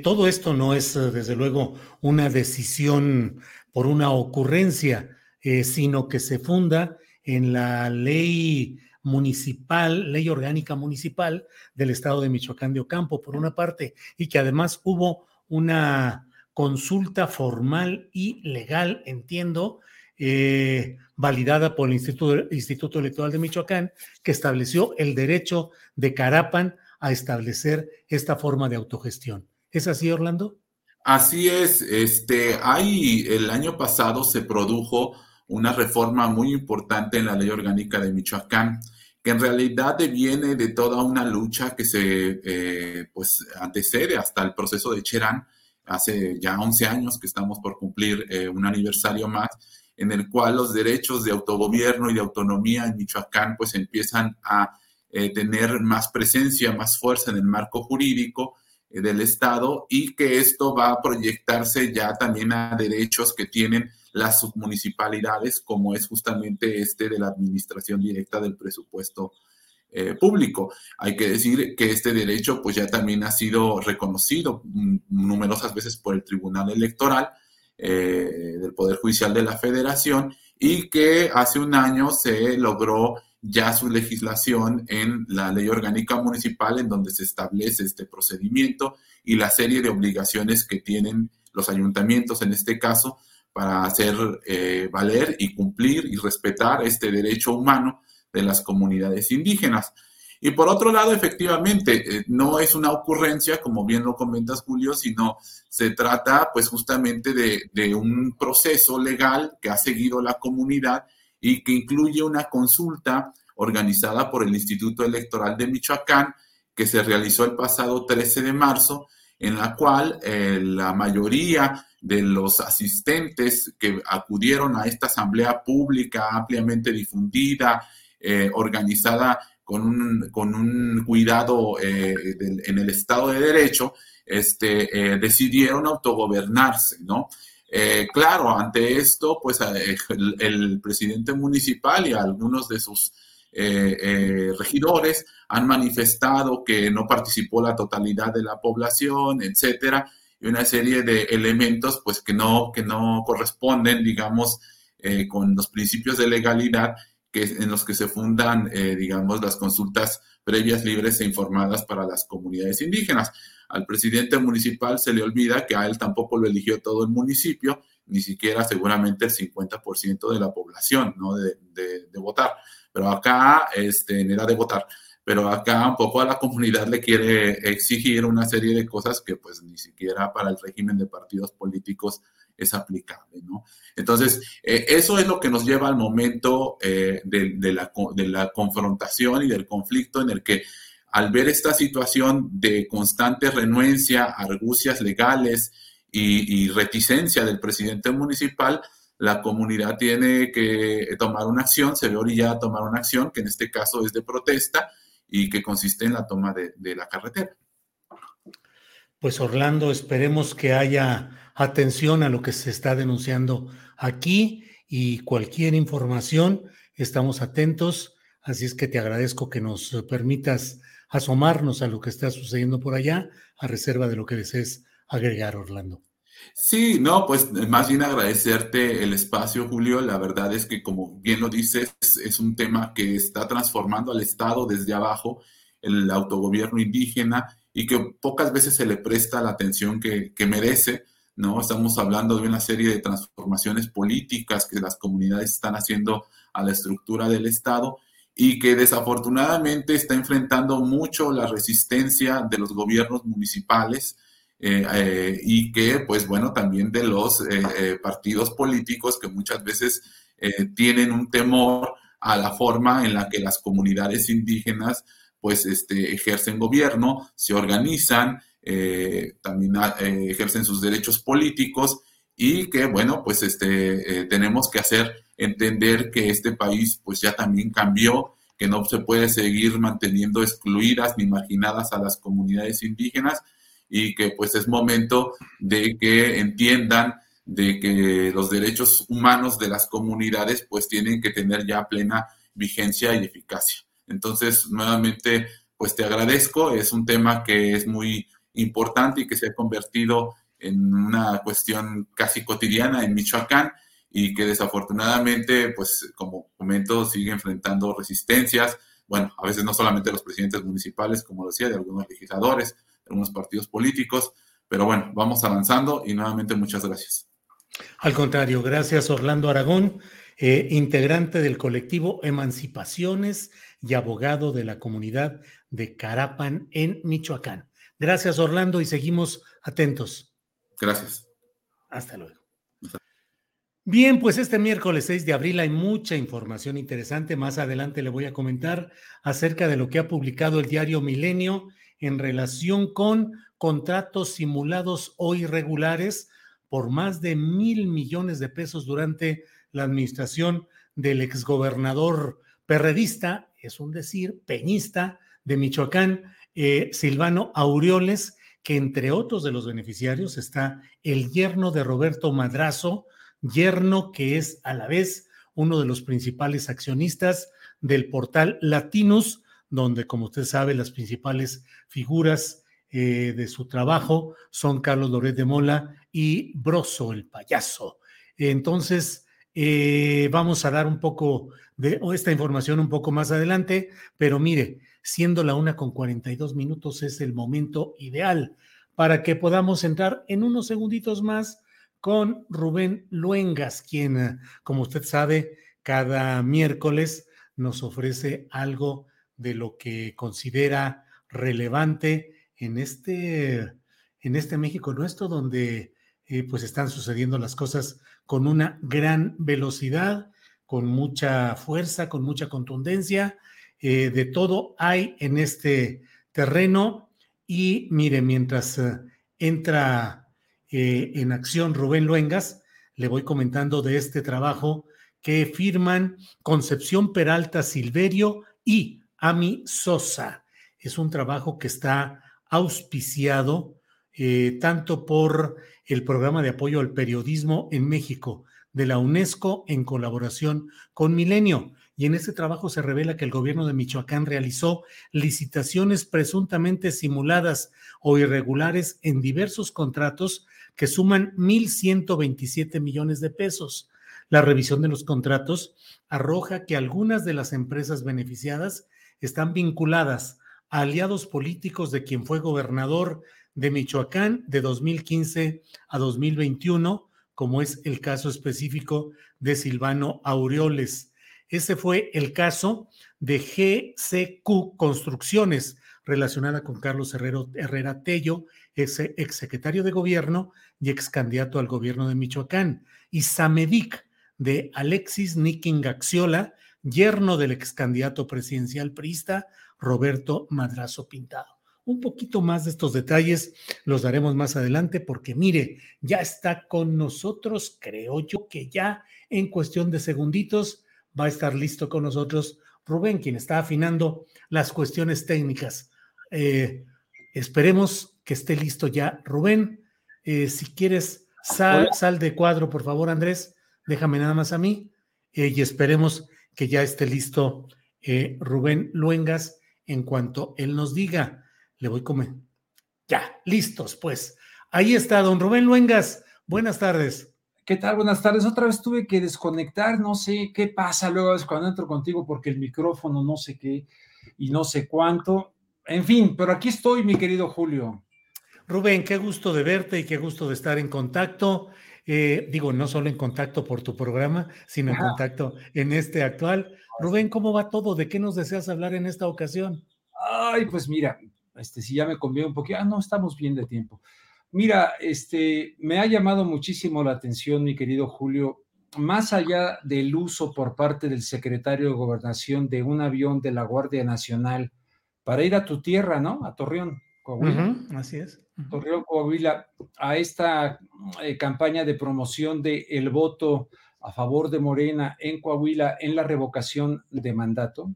todo esto no es desde luego una decisión por una ocurrencia, sino que se funda en la ley municipal, ley orgánica municipal del estado de Michoacán de Ocampo, por una parte, y que además hubo una consulta formal y legal, entiendo, eh, validada por el Instituto, Instituto Electoral de Michoacán, que estableció el derecho de Carapan a establecer esta forma de autogestión. ¿Es así, Orlando? Así es. Este, hay, el año pasado se produjo una reforma muy importante en la ley orgánica de Michoacán, que en realidad viene de toda una lucha que se eh, pues antecede hasta el proceso de Cherán, hace ya 11 años que estamos por cumplir eh, un aniversario más, en el cual los derechos de autogobierno y de autonomía en Michoacán pues empiezan a eh, tener más presencia, más fuerza en el marco jurídico del Estado y que esto va a proyectarse ya también a derechos que tienen las submunicipalidades, como es justamente este de la administración directa del presupuesto eh, público. Hay que decir que este derecho pues ya también ha sido reconocido numerosas veces por el Tribunal Electoral eh, del Poder Judicial de la Federación y que hace un año se logró ya su legislación en la ley orgánica municipal en donde se establece este procedimiento y la serie de obligaciones que tienen los ayuntamientos en este caso para hacer eh, valer y cumplir y respetar este derecho humano de las comunidades indígenas. Y por otro lado, efectivamente, eh, no es una ocurrencia, como bien lo comentas, Julio, sino se trata pues justamente de, de, un proceso legal que ha seguido la comunidad y que incluye una consulta organizada por el Instituto Electoral de Michoacán, que se realizó el pasado 13 de marzo en la cual eh, la mayoría de los asistentes que acudieron a esta asamblea pública ampliamente difundida, eh, organizada con un, con un cuidado eh, en el Estado de Derecho, este, decidieron autogobernarse, ¿no? Claro, ante esto, pues el, el, presidente municipal y algunos de sus regidores han manifestado que no participó la totalidad de la población, etcétera, y una serie de elementos pues que no, que no corresponden, digamos, eh, con los principios de legalidad que, en los que se fundan, eh, digamos, las consultas previas, libres e informadas para las comunidades indígenas. Al presidente municipal se le olvida que a él tampoco lo eligió todo el municipio, ni siquiera seguramente el 50% de la población, ¿no? De, de, de, votar. Pero acá, este, edad de votar pero acá un poco a la comunidad le quiere exigir una serie de cosas que pues ni siquiera para el régimen de partidos políticos es aplicable, ¿no? Entonces, eh, eso es lo que nos lleva al momento eh, de, la, de la confrontación y del conflicto en el que al ver esta situación de constante renuencia, argucias legales y, reticencia del presidente municipal, la comunidad tiene que tomar una acción, se ve orillada a tomar una acción, que en este caso es de protesta, y que consiste en la toma de, la carretera. Pues Orlando, esperemos que haya atención a lo que se está denunciando aquí y cualquier información, estamos atentos, así es que te agradezco que nos permitas asomarnos a lo que está sucediendo por allá, a reserva de lo que desees agregar, Orlando. Sí, no, pues más bien agradecerte el espacio, Julio. La verdad es que, como bien lo dices, es un tema que está transformando al Estado desde abajo, el autogobierno indígena, y que pocas veces se le presta la atención que, merece, ¿no? Estamos hablando de una serie de transformaciones políticas que las comunidades están haciendo a la estructura del Estado y que desafortunadamente está enfrentando mucho la resistencia de los gobiernos municipales, eh, eh, y que, pues bueno, también de los eh, partidos políticos que muchas veces tienen un temor a la forma en la que las comunidades indígenas pues este, ejercen gobierno, se organizan, también ejercen sus derechos políticos y que, bueno, pues este, tenemos que hacer entender que este país pues ya también cambió, que no se puede seguir manteniendo excluidas ni marginadas a las comunidades indígenas, y que pues es momento de que entiendan de que los derechos humanos de las comunidades pues tienen que tener ya plena vigencia y eficacia. Entonces, nuevamente, pues te agradezco, es un tema que es muy importante y que se ha convertido en una cuestión casi cotidiana en Michoacán y que desafortunadamente, pues como comento, sigue enfrentando resistencias, bueno, a veces no solamente los presidentes municipales, como decía, de algunos legisladores, algunos partidos políticos, pero bueno, vamos avanzando y nuevamente muchas gracias. Al contrario, gracias Orlando Aragón, eh, integrante del colectivo Emancipaciones y abogado de la comunidad de Carapan en Michoacán. Gracias Orlando y seguimos atentos. Gracias. Hasta luego. Bien, pues este miércoles 6 de abril hay mucha información interesante. Más adelante le voy a comentar acerca de lo que ha publicado el diario Milenio en relación con contratos simulados o irregulares por más de mil millones de pesos durante la administración del exgobernador perredista, es un decir, peñista de Michoacán, eh, Silvano Aureoles, que entre otros de los beneficiarios está el yerno de Roberto Madrazo, yerno que es a la vez uno de los principales accionistas del portal Latinus, donde, como usted sabe, las principales figuras eh, de su trabajo son Carlos Loret de Mola y Broso, el payaso. Entonces, eh, vamos a dar un poco de esta información un poco más adelante, pero mire, siendo la una con 42 minutos es el momento ideal para que podamos entrar en unos segunditos más con Rubén Luengas, quien, como usted sabe, cada miércoles nos ofrece algo de lo que considera relevante en este, en este México nuestro, donde eh, pues están sucediendo las cosas con una gran velocidad, con mucha fuerza, con mucha contundencia. Eh, de todo hay en este terreno. Y mire, mientras entra eh, en acción Rubén Luengas, le voy comentando de este trabajo que firman Concepción Peralta Silverio y Ami Sosa. Es un trabajo que está auspiciado eh, tanto por el programa de apoyo al periodismo en México de la UNESCO en colaboración con Milenio. Y en ese trabajo se revela que el gobierno de Michoacán realizó licitaciones presuntamente simuladas o irregulares en diversos contratos que suman 1.127 millones de pesos. La revisión de los contratos arroja que algunas de las empresas beneficiadas están vinculadas a aliados políticos de quien fue gobernador de Michoacán de 2015 a 2021, como es el caso específico de Silvano Aureoles. Ese fue el caso de GCQ Construcciones, relacionada con Carlos Herrera Tello, ex, secretario de gobierno y ex candidato al gobierno de Michoacán, y Samedic de Alexis Niking Gaxiola, yerno del ex candidato presidencial priista Roberto Madrazo Pintado. Un poquito más de estos detalles los daremos más adelante porque mire, ya está con nosotros, creo yo que ya en cuestión de segunditos va a estar listo con nosotros Rubén, quien está afinando las cuestiones técnicas. Eh, esperemos que esté listo ya Rubén. Eh, si quieres, sal, sal, de cuadro, por favor, Andrés. Déjame nada más a mí. Eh, y esperemos que ya esté listo Rubén Luengas en cuanto él nos diga. Le voy a comer. Ya, listos, pues. Ahí está, don Rubén Luengas. Buenas tardes. ¿Qué tal? Buenas tardes. Otra vez tuve que desconectar, no sé qué pasa luego cuando entro contigo porque el micrófono no sé qué y no sé cuánto. En fin, pero aquí estoy, mi querido Julio. Rubén, qué gusto de verte y qué gusto de estar en contacto. Eh, digo, no solo en contacto por tu programa, sino en contacto en este actual. Rubén, ¿cómo va todo? ¿De qué nos deseas hablar en esta ocasión? Ay, pues mira, este, si ya me conviene un poquito, ah, no, estamos bien de tiempo. Mira, este, me ha llamado muchísimo la atención, mi querido Julio, más allá del uso por parte del secretario de Gobernación de un avión de la Guardia Nacional para ir a tu tierra, ¿no? A Torreón, Coahuila. así es. Torreón, Coahuila, a esta eh, campaña de promoción del el voto a favor de Morena en Coahuila en la revocación de mandato.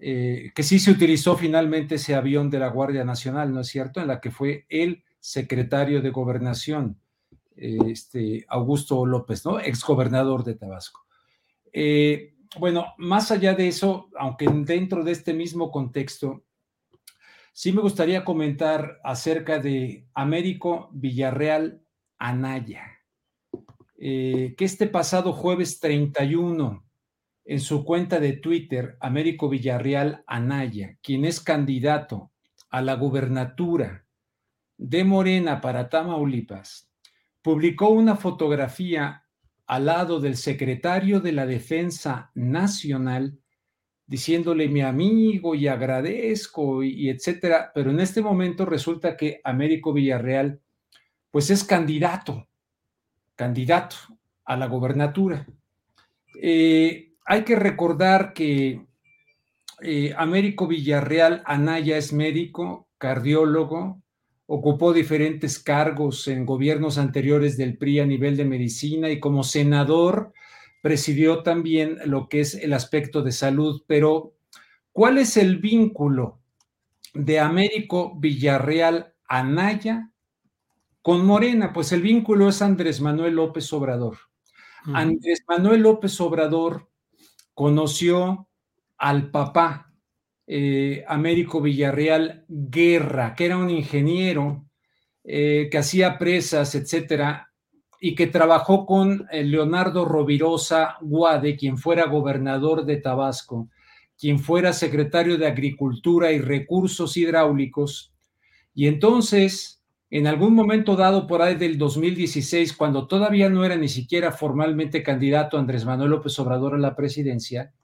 Eh, que sí se utilizó finalmente ese avión de la Guardia Nacional, ¿no es cierto? En la que fue el secretario de Gobernación, este, Augusto López, ¿no? Exgobernador de Tabasco. Eh, bueno, más allá de eso, aunque dentro de este mismo contexto, sí me gustaría comentar acerca de Américo Villarreal Anaya, eh, que este pasado jueves 31 en su cuenta de Twitter, Américo Villarreal Anaya, quien es candidato a la gubernatura de Morena para Tamaulipas, publicó una fotografía al lado del secretario de la Defensa Nacional, diciéndole mi amigo y agradezco y, etcétera, pero en este momento resulta que Américo Villarreal pues es candidato, candidato a la gobernatura. Eh, hay que recordar que eh, Américo Villarreal Anaya es médico, cardiólogo, ocupó diferentes cargos en gobiernos anteriores del PRI a nivel de medicina y como senador presidió también lo que es el aspecto de salud. Pero, ¿cuál es el vínculo de Américo Villarreal Anaya con Morena? Pues el vínculo es Andrés Manuel López Obrador. Andrés Manuel López Obrador conoció al papá, eh, Américo Villarreal Guerra, que era un ingeniero eh, que hacía presas, etcétera, y que trabajó con eh, Leonardo Rovirosa Guade, quien fuera gobernador de Tabasco, quien fuera secretario de Agricultura y Recursos Hidráulicos. Y entonces, en algún momento dado por ahí del 2016, cuando todavía no era ni siquiera formalmente candidato Andrés Manuel López Obrador a la presidencia,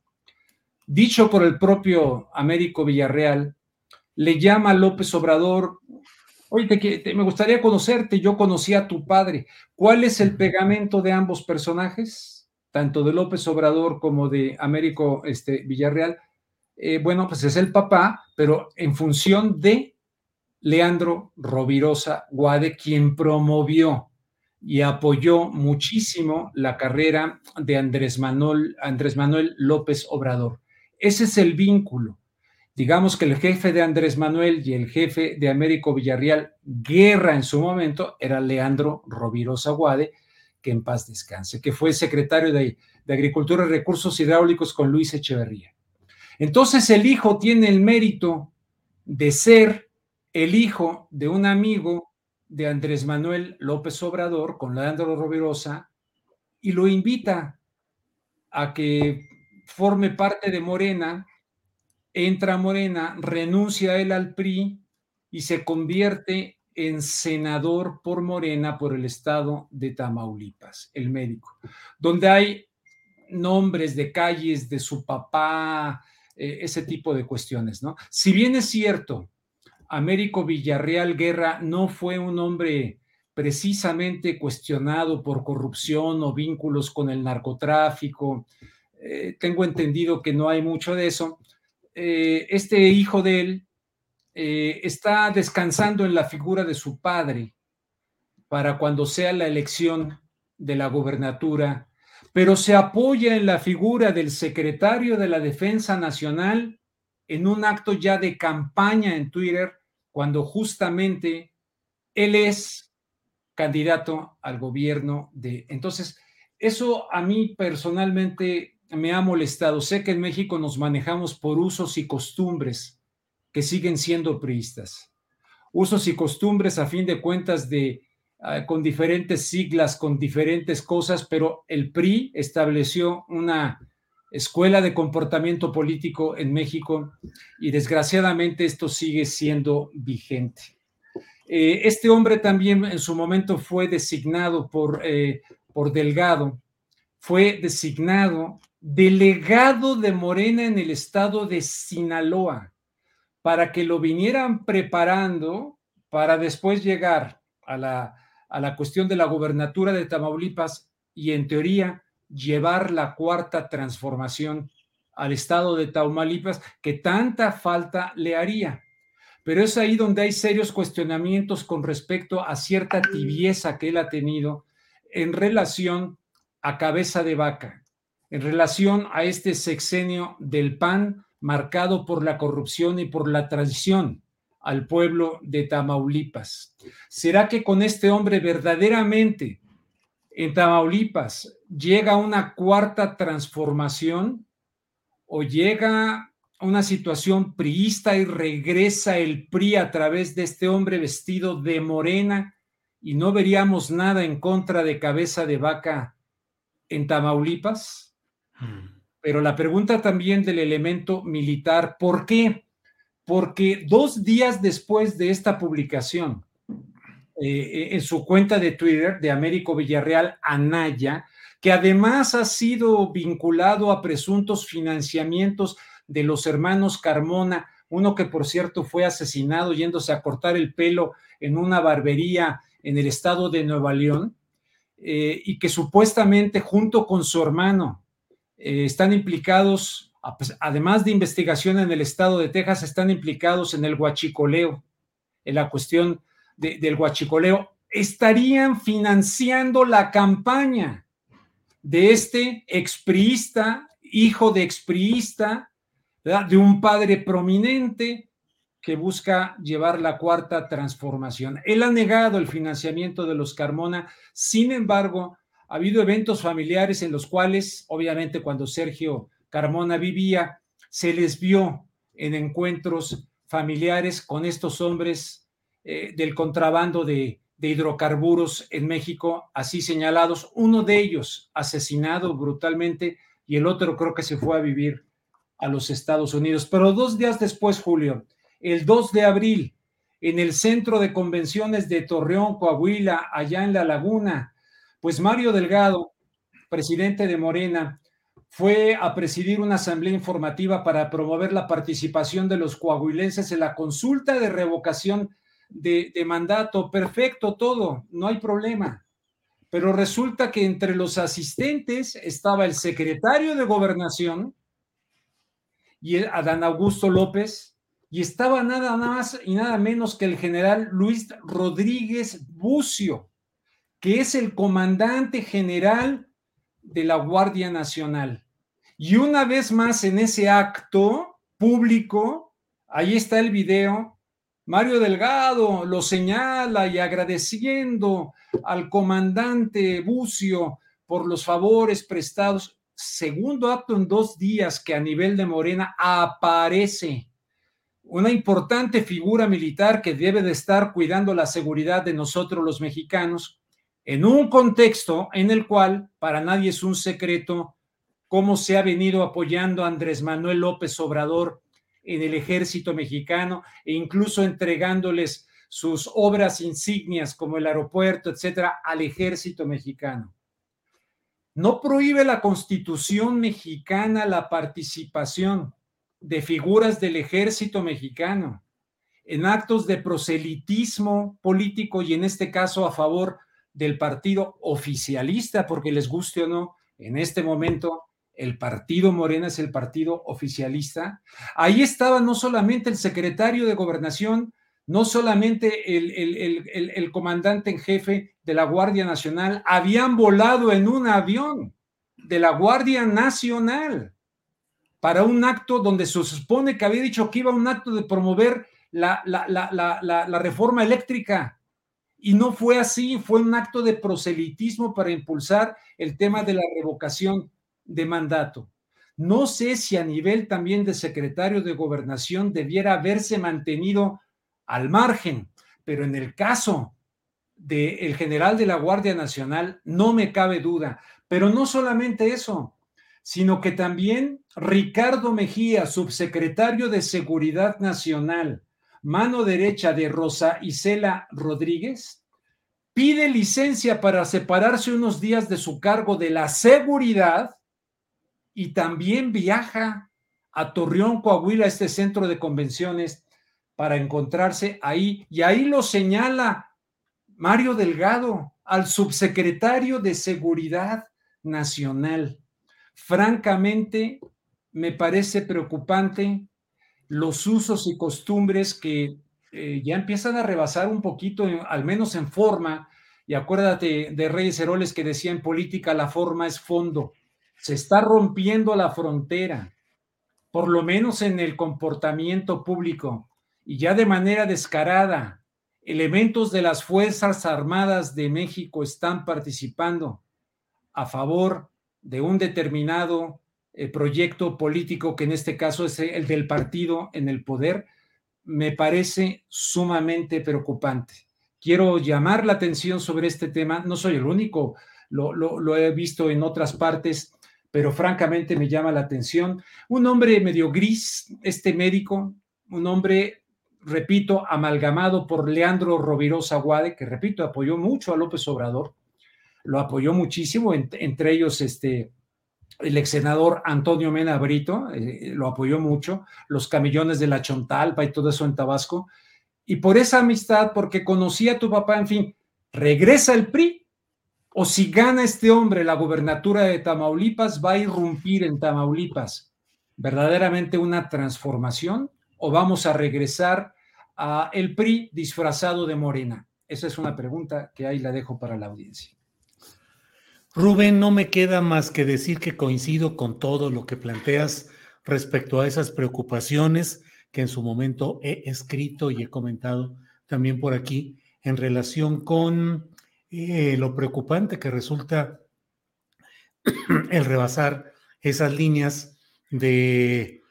dicho por el propio Américo Villarreal, le llama a López Obrador, oye, te, me gustaría conocerte, yo conocí a tu padre. ¿Cuál es el pegamento de ambos personajes, tanto de López Obrador como de Américo este, Villarreal? Eh, bueno, pues es el papá, pero en función de Leandro Rovirosa Guade, quien promovió y apoyó muchísimo la carrera de Andrés Manuel, Andrés Manuel López Obrador. Ese es el vínculo. Digamos que el jefe de Andrés Manuel y el jefe de Américo Villarreal, guerra en su momento, era Leandro Rovirosa Guade, que en paz descanse, que fue secretario de, de Agricultura y Recursos Hidráulicos con Luis Echeverría. Entonces el hijo tiene el mérito de ser el hijo de un amigo de Andrés Manuel López Obrador con Leandro Rovirosa y lo invita a que forme parte de Morena, entra Morena, renuncia él al PRI y se convierte en senador por Morena por el estado de Tamaulipas, el médico, donde hay nombres de calles de su papá, eh, ese tipo de cuestiones, ¿no? Si bien es cierto, Américo Villarreal Guerra no fue un hombre precisamente cuestionado por corrupción o vínculos con el narcotráfico, eh, tengo entendido que no hay mucho de eso. Eh, este hijo de él está descansando en la figura de su padre para cuando sea la elección de la gobernatura pero se apoya en la figura del secretario de la Defensa Nacional en un acto ya de campaña en Twitter, cuando justamente él es candidato al gobierno de... Entonces, eso a mí personalmente me ha molestado. Sé que en México nos manejamos por usos y costumbres que siguen siendo priistas. Usos y costumbres a fin de cuentas de Ah, con diferentes siglas, con diferentes cosas, pero el PRI estableció una escuela de comportamiento político en México y desgraciadamente esto sigue siendo vigente. Eh, este hombre también en su momento fue designado por, eh, por Delgado, fue designado delegado de Morena en el estado de Sinaloa para que lo vinieran preparando para después llegar a la a la cuestión de la gubernatura de Tamaulipas y en teoría llevar la cuarta transformación al estado de Tamaulipas que tanta falta le haría. Pero es ahí donde hay serios cuestionamientos con respecto a cierta tibieza que él ha tenido en relación a cabeza de vaca, en relación a este sexenio del PAN marcado por la corrupción y por la traición al pueblo de Tamaulipas. ¿Será que con este hombre verdaderamente en Tamaulipas llega una cuarta transformación o llega una situación priista y regresa el PRI a través de este hombre vestido de morena y no veríamos nada en contra de cabeza de vaca en Tamaulipas? Hmm. Pero la pregunta también del elemento militar, ¿por qué? porque dos días después de esta publicación, eh, en su cuenta de Twitter de Américo Villarreal Anaya, que además ha sido vinculado a presuntos financiamientos de los hermanos Carmona, uno que por cierto fue asesinado yéndose a cortar el pelo en una barbería en el estado de Nueva León, eh, y que supuestamente junto con su hermano eh, están implicados además de investigación en el estado de Texas, están implicados en el huachicoleo, en la cuestión del huachicoleo. Estarían financiando la campaña de este expriista, hijo de expriista, de un padre prominente que busca llevar la cuarta transformación. Él ha negado el financiamiento de los Carmona, sin embargo, ha habido eventos familiares en los cuales, obviamente, cuando Sergio Carmona vivía, se les vio en encuentros familiares con estos hombres eh, del contrabando de, de hidrocarburos en México, así señalados, uno de ellos asesinado brutalmente y el otro creo que se fue a vivir a los Estados Unidos. Pero dos días después, Julio, el 2 de abril, en el centro de convenciones de Torreón, Coahuila, allá en La Laguna, pues Mario Delgado, presidente de Morena, fue a presidir una asamblea informativa para promover la participación de los coahuilenses en la consulta de revocación de, mandato. Perfecto, todo, no hay problema. Pero resulta que entre los asistentes estaba el secretario de gobernación y Adán Augusto López y estaba nada más y nada menos que el general Luis Rodríguez Bucio, que es el comandante general de la Guardia Nacional. Y una vez más en ese acto público, ahí está el video, Mario Delgado lo señala y agradeciendo al comandante Bucio por los favores prestados. Segundo acto en dos días que a nivel de Morena aparece una importante figura militar que debe de estar cuidando la seguridad de nosotros los mexicanos en un contexto en el cual para nadie es un secreto cómo se ha venido apoyando a Andrés Manuel López Obrador en el ejército mexicano e incluso entregándoles sus obras insignias como el aeropuerto, etcétera, al ejército mexicano. No prohíbe la constitución mexicana la participación de figuras del ejército mexicano en actos de proselitismo político y en este caso a favor del partido oficialista, porque les guste o no, en este momento el partido Morena es el partido oficialista. Ahí estaba no solamente el secretario de gobernación, no solamente el, el, el, comandante en jefe de la Guardia Nacional, habían volado en un avión de la Guardia Nacional para un acto donde se supone que había dicho que iba a un acto de promover la, la, reforma eléctrica. Y no fue así, fue un acto de proselitismo para impulsar el tema de la revocación de mandato. No sé si a nivel también de secretario de gobernación debiera haberse mantenido al margen, pero en el caso del general de la Guardia Nacional no me cabe duda. Pero no solamente eso, sino que también Ricardo Mejía, subsecretario de Seguridad Nacional, mano derecha de Rosa Isela Rodríguez, pide licencia para separarse unos días de su cargo de la seguridad y también viaja a Torreón, Coahuila, este centro de convenciones, para encontrarse ahí. Y ahí lo señala Mario Delgado, al subsecretario de Seguridad Nacional. Francamente, me parece preocupante los usos y costumbres que eh, ya empiezan a rebasar un poquito, al menos en forma. Y acuérdate de Reyes Heroles que decía en política la forma es fondo. Se está rompiendo la frontera, por lo menos en el comportamiento público y ya de manera descarada. Elementos de las Fuerzas Armadas de México están participando a favor de un determinado eh, proyecto político, que en este caso es el del partido en el poder, me parece sumamente preocupante. Quiero llamar la atención sobre este tema. No soy el único, lo, lo he visto en otras partes, pero francamente me llama la atención. Un hombre medio gris, este médico, un hombre repito, amalgamado por Leandro Rovirosa Guade, que repito, apoyó mucho a López Obrador, lo apoyó muchísimo, entre ellos este, el ex senador Antonio Mena Brito, eh, lo apoyó mucho, los camillones de la Chontalpa y todo eso en Tabasco, y por esa amistad, porque conocía a tu papá, en fin, regresa el PRI, o si gana este hombre la gubernatura de Tamaulipas, va a irrumpir en Tamaulipas verdaderamente una transformación, o vamos a regresar a el PRI disfrazado de Morena. Esa es una pregunta que ahí la dejo para la audiencia. Rubén, no me queda más que decir que coincido con todo lo que planteas respecto a esas preocupaciones que en su momento he escrito y he comentado también por aquí en relación con eh, lo preocupante que resulta el rebasar esas líneas de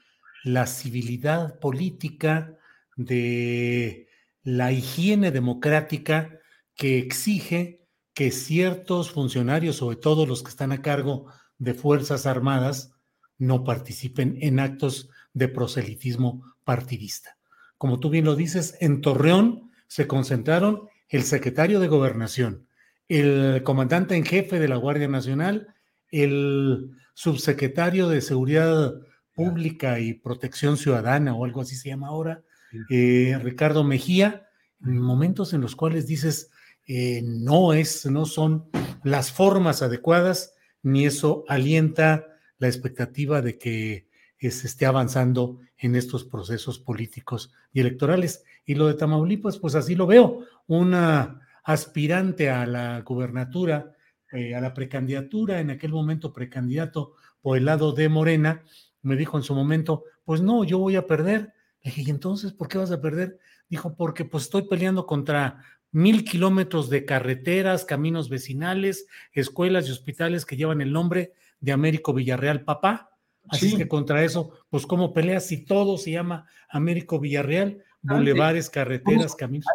la civilidad política, de la higiene democrática que exige que ciertos funcionarios, sobre todo los que están a cargo de Fuerzas Armadas, no participen en actos de proselitismo partidista. Como tú bien lo dices, en Torreón se concentraron el secretario de Gobernación, el comandante en jefe de la Guardia Nacional, el subsecretario de Seguridad Pública y Protección Ciudadana o algo así se llama ahora, eh, Ricardo Mejía, en momentos en los cuales dices, eh, no es, no son las formas adecuadas, ni eso alienta la expectativa de que se esté avanzando en estos procesos políticos y electorales. Y lo de Tamaulipas, pues así lo veo, una aspirante a la gubernatura, eh, a la precandidatura, en aquel momento precandidato por el lado de Morena, me dijo en su momento, pues no, yo voy a perder. Le dije, ¿y entonces por qué vas a perder? Dijo, porque pues estoy peleando contra mil kilómetros de carreteras, caminos vecinales, escuelas y hospitales que llevan el nombre de Américo Villarreal Papá. Así que contra eso, pues cómo peleas si todo se llama Américo Villarreal, bulevares, carreteras, caminos.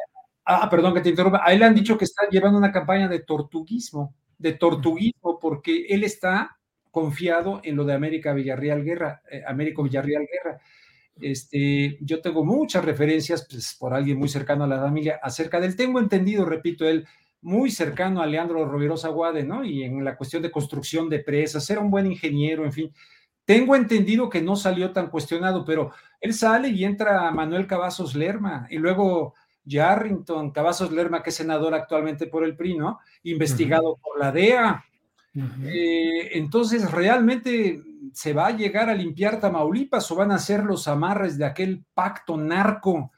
Ah, perdón que te interrumpa. A él le han dicho que está llevando una campaña de tortuguismo, de tortuguismo, porque él está confiado en lo de América Villarreal Guerra, eh, Américo Villarreal Guerra. Este, yo tengo muchas referencias, pues, por alguien muy cercano a la familia, acerca del, tengo entendido, repito, él muy cercano a Leandro Rovirosa Guade, ¿no? Y en la cuestión de construcción de presas, era un buen ingeniero, en fin. Tengo entendido que no salió tan cuestionado, pero él sale y entra Manuel Cavazos Lerma y luego Yarrington, Cavazos Lerma, que es senador actualmente por el PRI, ¿no? Investigado por la DEA. Eh, entonces, ¿realmente se va a llegar a limpiar Tamaulipas o van a ser los amarres de aquel pacto narco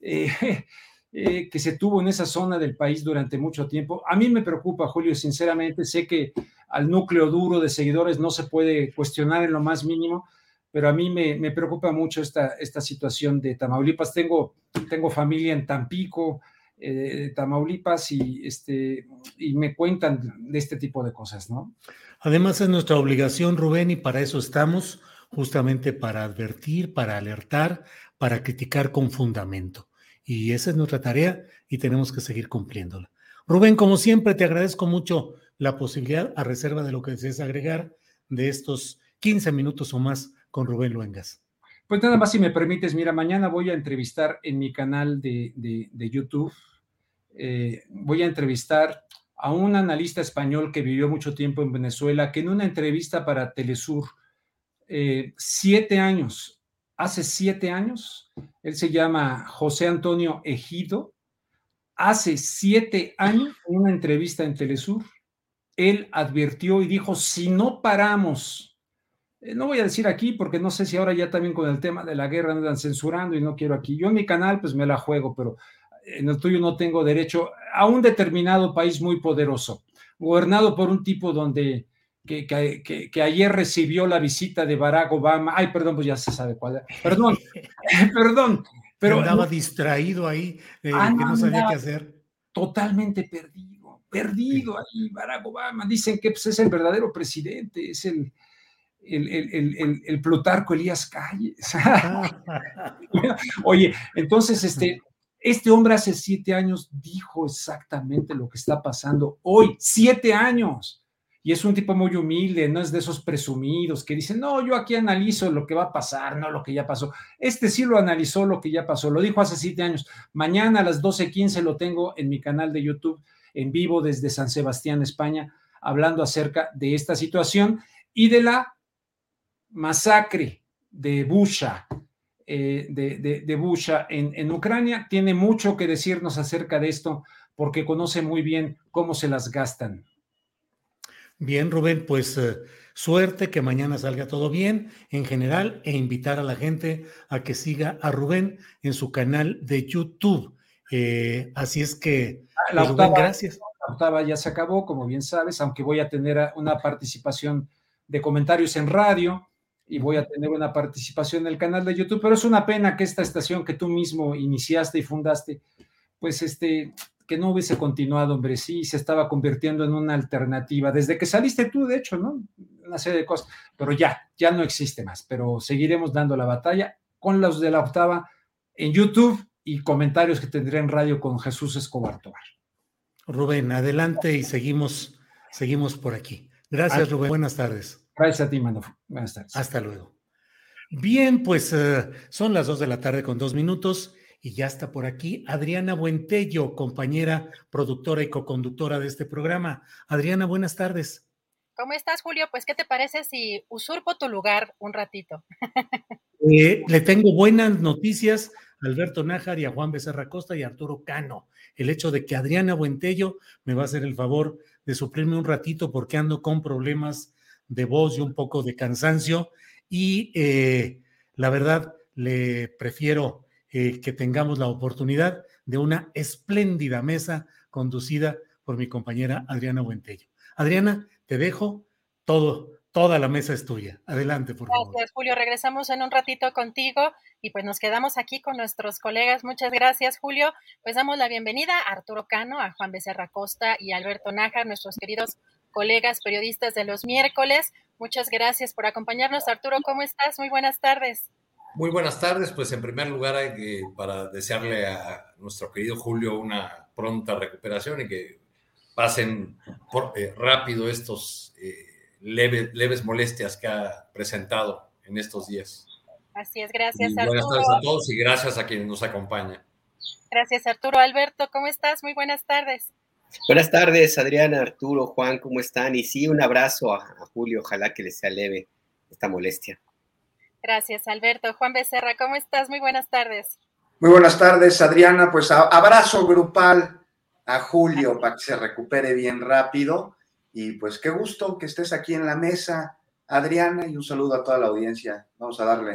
eh, (laughs) eh, que se tuvo en esa zona del país durante mucho tiempo? A mí me preocupa, Julio, sinceramente, sé que al núcleo duro de seguidores no se puede cuestionar en lo más mínimo, pero a mí me, preocupa mucho esta, esta situación de Tamaulipas. Tengo, tengo familia en Tampico, eh, Tamaulipas y, este, y me cuentan de este tipo de cosas, ¿no? Además es nuestra obligación, Rubén, y para eso estamos, justamente para advertir, para alertar, para criticar con fundamento. Y esa es nuestra tarea y tenemos que seguir cumpliéndola. Rubén, como siempre, te agradezco mucho la posibilidad, a reserva de lo que desees agregar, de estos 15 minutos o más con Rubén Luengas. Pues nada más, si me permites, mira, mañana voy a entrevistar en mi canal de, YouTube, eh, voy a entrevistar a un analista español que vivió mucho tiempo en Venezuela, que en una entrevista para Telesur, eh, siete años, hace siete años, él se llama José Antonio Ejido, hace siete años, en una entrevista en Telesur, él advirtió y dijo, si no paramos eh, no voy a decir aquí porque no sé si ahora ya también con el tema de la guerra andan censurando y no quiero aquí. Yo en mi canal pues me la juego, pero en el tuyo no tengo derecho a un determinado país muy poderoso, gobernado por un tipo donde que, que, ayer recibió la visita de Barack Obama. Ay, perdón, pues ya se sabe cuál. Perdón, (laughs) (laughs) perdón. Pero andaba distraído ahí, eh, que no sabía qué hacer. Totalmente perdido, perdido ahí Barack Obama. Dicen que pues, es el verdadero presidente, es el, el, Plutarco Elías Calles. (laughs) Oye, entonces, este, este hombre hace siete años dijo exactamente lo que está pasando hoy, siete años. Y es un tipo muy humilde, no es de esos presumidos que dicen, no, yo aquí analizo lo que va a pasar, no lo que ya pasó. Este sí lo analizó lo que ya pasó, lo dijo hace siete años. Mañana a las 12.15 lo tengo en mi canal de YouTube, en vivo desde San Sebastián, España, hablando acerca de esta situación y de la masacre de Busha, eh, de, de, Busha en, en, Ucrania, tiene mucho que decirnos acerca de esto porque conoce muy bien cómo se las gastan. Bien, Rubén, pues eh, suerte, que mañana salga todo bien en general e invitar a la gente a que siga a Rubén en su canal de YouTube. Eh, así es que, la pues, octava, gracias. La octava ya se acabó, como bien sabes, aunque voy a tener una participación de comentarios en radio y voy a tener una participación en el canal de YouTube, pero es una pena que esta estación que tú mismo iniciaste y fundaste, pues este, que no hubiese continuado, hombre, sí, se estaba convirtiendo en una alternativa, desde que saliste tú, de hecho, ¿no? Una serie de cosas, pero ya, ya no existe más, pero seguiremos dando la batalla con los de la octava en YouTube y comentarios que tendré en radio con Jesús Escobar Tobar. Rubén, adelante y seguimos, seguimos por aquí. Gracias, Rubén. Buenas tardes. Gracias a ti, Mano. Buenas tardes. Hasta luego. Bien, pues eh, son las dos de la tarde con dos minutos y ya está por aquí Adriana Buentello, compañera, productora y coconductora de este programa. Adriana, buenas tardes. ¿Cómo estás, Julio? Pues, ¿qué te parece si usurpo tu lugar un ratito? (laughs) Eh, le tengo buenas noticias a Alberto Nájar y a Juan Becerra Costa y a Arturo Cano. El hecho de que Adriana Buentello me va a hacer el favor de suplirme un ratito porque ando con problemas de voz y un poco de cansancio y eh, la verdad le prefiero eh, que tengamos la oportunidad de una espléndida mesa conducida por mi compañera Adriana Buentello. Adriana, te dejo todo, toda la mesa es tuya. Adelante, por favor. Gracias, Julio. Regresamos en un ratito contigo y pues nos quedamos aquí con nuestros colegas. Muchas gracias, Julio. Pues damos la bienvenida a Arturo Cano, a Juan Becerra Costa y a Alberto Nájar, nuestros queridos colegas periodistas de los miércoles. Muchas gracias por acompañarnos. Arturo, ¿cómo estás? Muy buenas tardes. Muy buenas tardes. Pues en primer lugar, hay para desearle a nuestro querido Julio una pronta recuperación y que pasen por, eh, rápido estos eh, leves molestias que ha presentado en estos días. Así es, gracias Arturo. Buenas tardes a todos y gracias a quienes nos acompañan. Gracias Arturo. Alberto, ¿cómo estás? Muy buenas tardes. Buenas tardes, Adriana, Arturo, Juan, ¿cómo están? Y sí, un abrazo a, Julio, ojalá que le sea leve esta molestia. Gracias, Alberto. Juan Becerra, ¿cómo estás? Muy buenas tardes. Muy buenas tardes, Adriana. Pues abrazo grupal a Julio para que se recupere bien rápido. Y pues qué gusto que estés aquí en la mesa, Adriana, y un saludo a toda la audiencia. Vamos a darle.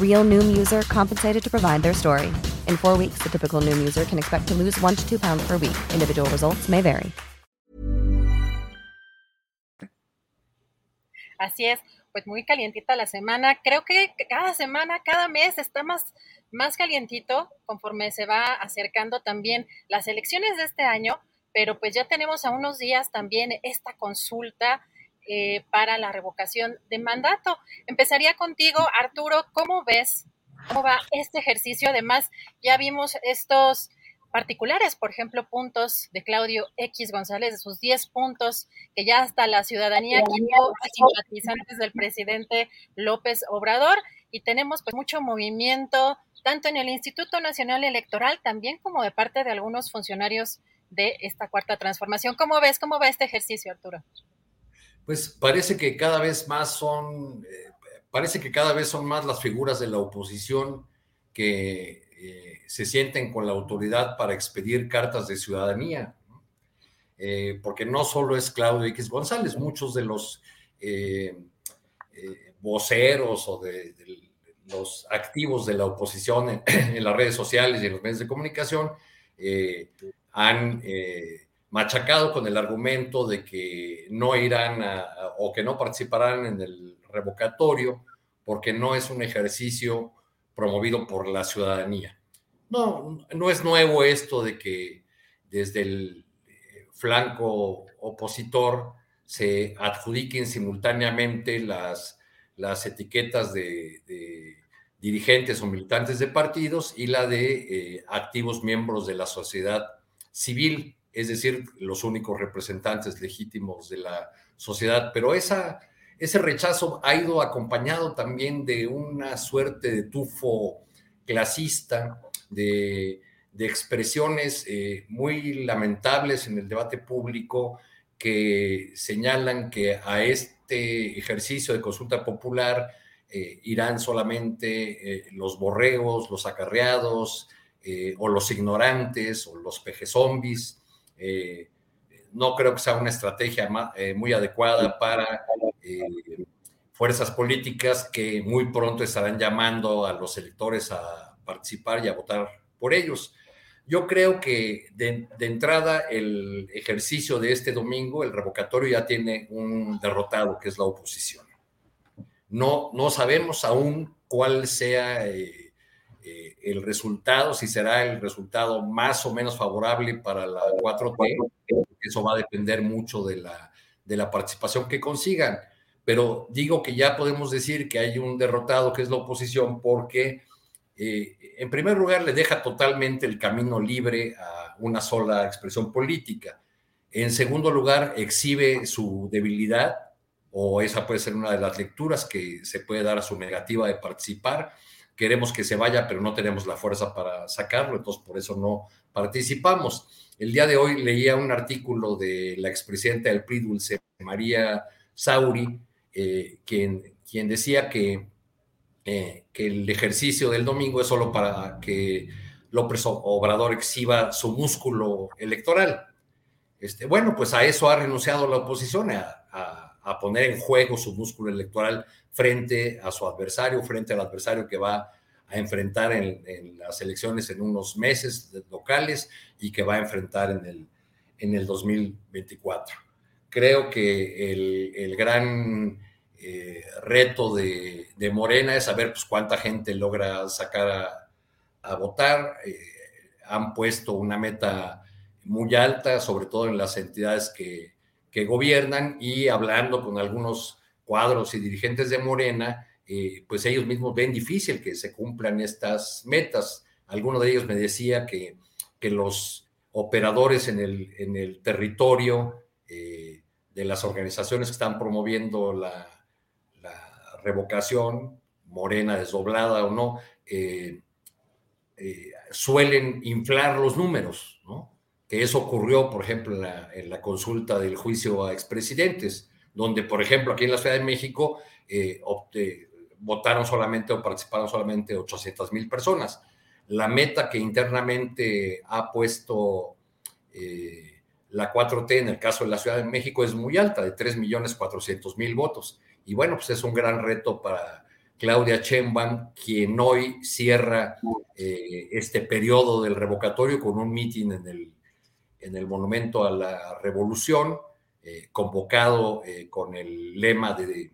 Real Noom user compensated to provide their story. In four weeks, the typical Noom user can expect to lose one to two pounds per week. Individual results may vary. Así es, pues muy calientita la semana. Creo que cada semana, cada mes está más, más calientito conforme se va acercando también las elecciones de este año, pero pues ya tenemos a unos días también esta consulta eh, para la revocación de mandato. Empezaría contigo, Arturo, ¿cómo ves? ¿Cómo va este ejercicio? Además, ya vimos estos particulares, por ejemplo, puntos de Claudio X González, de sus 10 puntos que ya hasta la ciudadanía quitó a simpatizantes del presidente López Obrador y tenemos pues mucho movimiento tanto en el Instituto Nacional Electoral también como de parte de algunos funcionarios de esta cuarta transformación. ¿Cómo ves? ¿Cómo va este ejercicio, Arturo? Pues parece que cada vez más son, eh, parece que cada vez son más las figuras de la oposición que eh, se sienten con la autoridad para expedir cartas de ciudadanía, eh, porque no solo es Claudio X González, muchos de los voceros o de, los activos de la oposición (clears throat) en, las redes sociales y en los medios de comunicación han machacado con el argumento de que no irán o que no participarán en el revocatorio porque no es un ejercicio promovido por la ciudadanía. No, no es nuevo esto de que desde el eh, flanco opositor se adjudiquen simultáneamente las, las etiquetas de, dirigentes o militantes de partidos y la de eh, activos miembros de la sociedad civil, es decir, los únicos representantes legítimos de la sociedad. Pero esa, ese rechazo ha ido acompañado también de una suerte de tufo clasista, de, expresiones eh, muy lamentables en el debate público que señalan que a este ejercicio de consulta popular eh, irán solamente eh, los borregos, los acarreados, o los ignorantes, o los pejezombis. No creo que sea una estrategia muy adecuada para fuerzas políticas que muy pronto estarán llamando a los electores a participar y a votar por ellos. Yo creo que de, entrada el ejercicio de este domingo, el revocatorio ya tiene un derrotado, que es la oposición. No, no sabemos aún cuál sea eh, Eh, el resultado, si será el resultado más o menos favorable para la 4T, eso va a depender mucho de la, de la participación que consigan. Pero digo que ya podemos decir que hay un derrotado que es la oposición porque, eh, en primer lugar, le deja totalmente el camino libre a una sola expresión política. En segundo lugar, exhibe su debilidad, o esa puede ser una de las lecturas que se puede dar a su negativa de participar. Queremos que se vaya, pero no tenemos la fuerza para sacarlo, entonces por eso no participamos. El día de hoy leía un artículo de la expresidenta del PRI, Dulce María Sauri, eh, quien, decía que, eh, que el ejercicio del domingo es solo para que López Obrador exhiba su músculo electoral este, bueno, pues a eso ha renunciado la oposición, a, poner en juego su músculo electoral frente a su adversario, frente al adversario que va a enfrentar en, las elecciones en unos meses locales y que va a enfrentar en el, en el 2024. Creo que el, gran eh, reto de, Morena es saber pues, cuánta gente logra sacar a, votar. Eh, han puesto una meta muy alta, sobre todo en las entidades que, gobiernan y hablando con algunos cuadros y dirigentes de Morena, eh, pues ellos mismos ven difícil que se cumplan estas metas. Alguno de ellos me decía que, que los operadores en el, en el territorio eh, de las organizaciones que están promoviendo la, revocación, morena desdoblada o no, eh, suelen inflar los números. Que eso ocurrió, por ejemplo, en la, consulta del juicio a expresidentes, donde, por ejemplo, aquí en la Ciudad de México eh, votaron solamente o participaron solamente 800 mil personas. La meta que internamente ha puesto eh, la 4T en el caso de la Ciudad de México es muy alta, de 3 millones 400 mil votos. Y bueno, pues es un gran reto para Claudia Sheinbaum, quien hoy cierra eh, este periodo del revocatorio con un mitin en el en el Monumento a la Revolución, eh, convocado eh, con el lema de,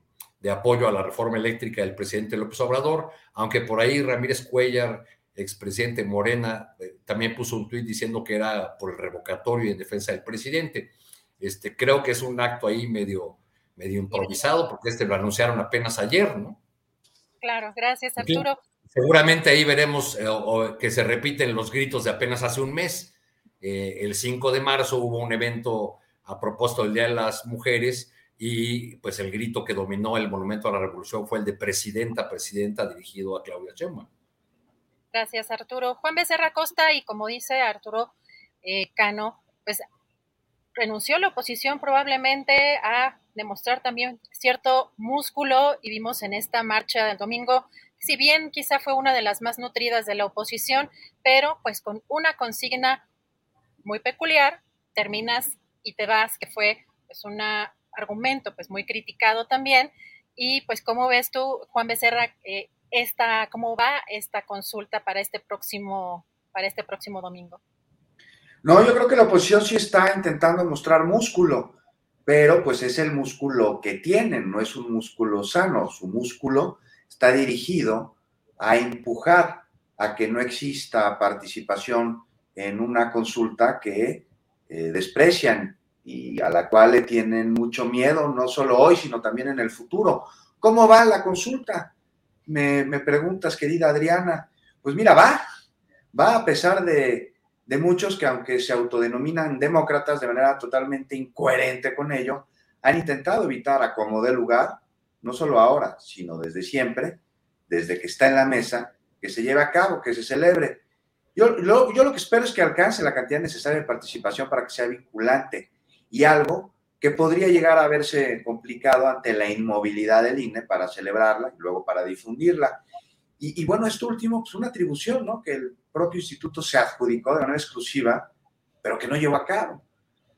apoyo a la reforma eléctrica del presidente López Obrador, aunque por ahí Ramírez Cuellar, expresidente Morena, eh, también puso un tuit diciendo que era por el revocatorio y en defensa del presidente. Este, creo que es un acto ahí medio, medio improvisado, porque este lo anunciaron apenas ayer, ¿no? Claro, gracias Arturo. seguramente ahí veremos que se repiten los gritos de apenas hace un mes eh, el 5 de marzo hubo un evento a propósito del Día de las Mujeres y pues el grito que dominó el Monumento a la Revolución fue el de presidenta, presidenta, dirigido a Claudia Sheinbaum. Gracias, Arturo. Juan Becerra Costa, y como dice Arturo eh, Cano, pues renunció la oposición probablemente a demostrar también cierto músculo y vimos en esta marcha del domingo, si bien quizá fue una de las más nutridas de la oposición, pero pues con una consigna muy peculiar, terminas y te vas, que fue pues un argumento pues muy criticado también. Y pues, ¿cómo ves tú, Juan Becerra, eh, esta, cómo va esta consulta para este próximo, para este próximo domingo? No, yo creo que la oposición sí está intentando mostrar músculo, pero pues es el músculo que tienen, no es un músculo sano. Su músculo está dirigido a empujar a que no exista participación en una consulta que eh, desprecian y a la cual le tienen mucho miedo, no solo hoy, sino también en el futuro. ¿Cómo va la consulta? Me, preguntas, querida Adriana. Pues mira, va, va a pesar de, de muchos que aunque se autodenominan demócratas de manera totalmente incoherente con ello, han intentado evitar a como de lugar, no solo ahora, sino desde siempre, desde que está en la mesa, que se lleve a cabo, que se celebre. Yo lo, yo lo que espero es que alcance la cantidad necesaria de participación para que sea vinculante y algo que podría llegar a verse complicado ante la inmovilidad del INE para celebrarla y luego para difundirla. Y, bueno, esto último, pues una atribución, ¿no? Que el propio instituto se adjudicó de manera exclusiva, pero que no llevó a cabo,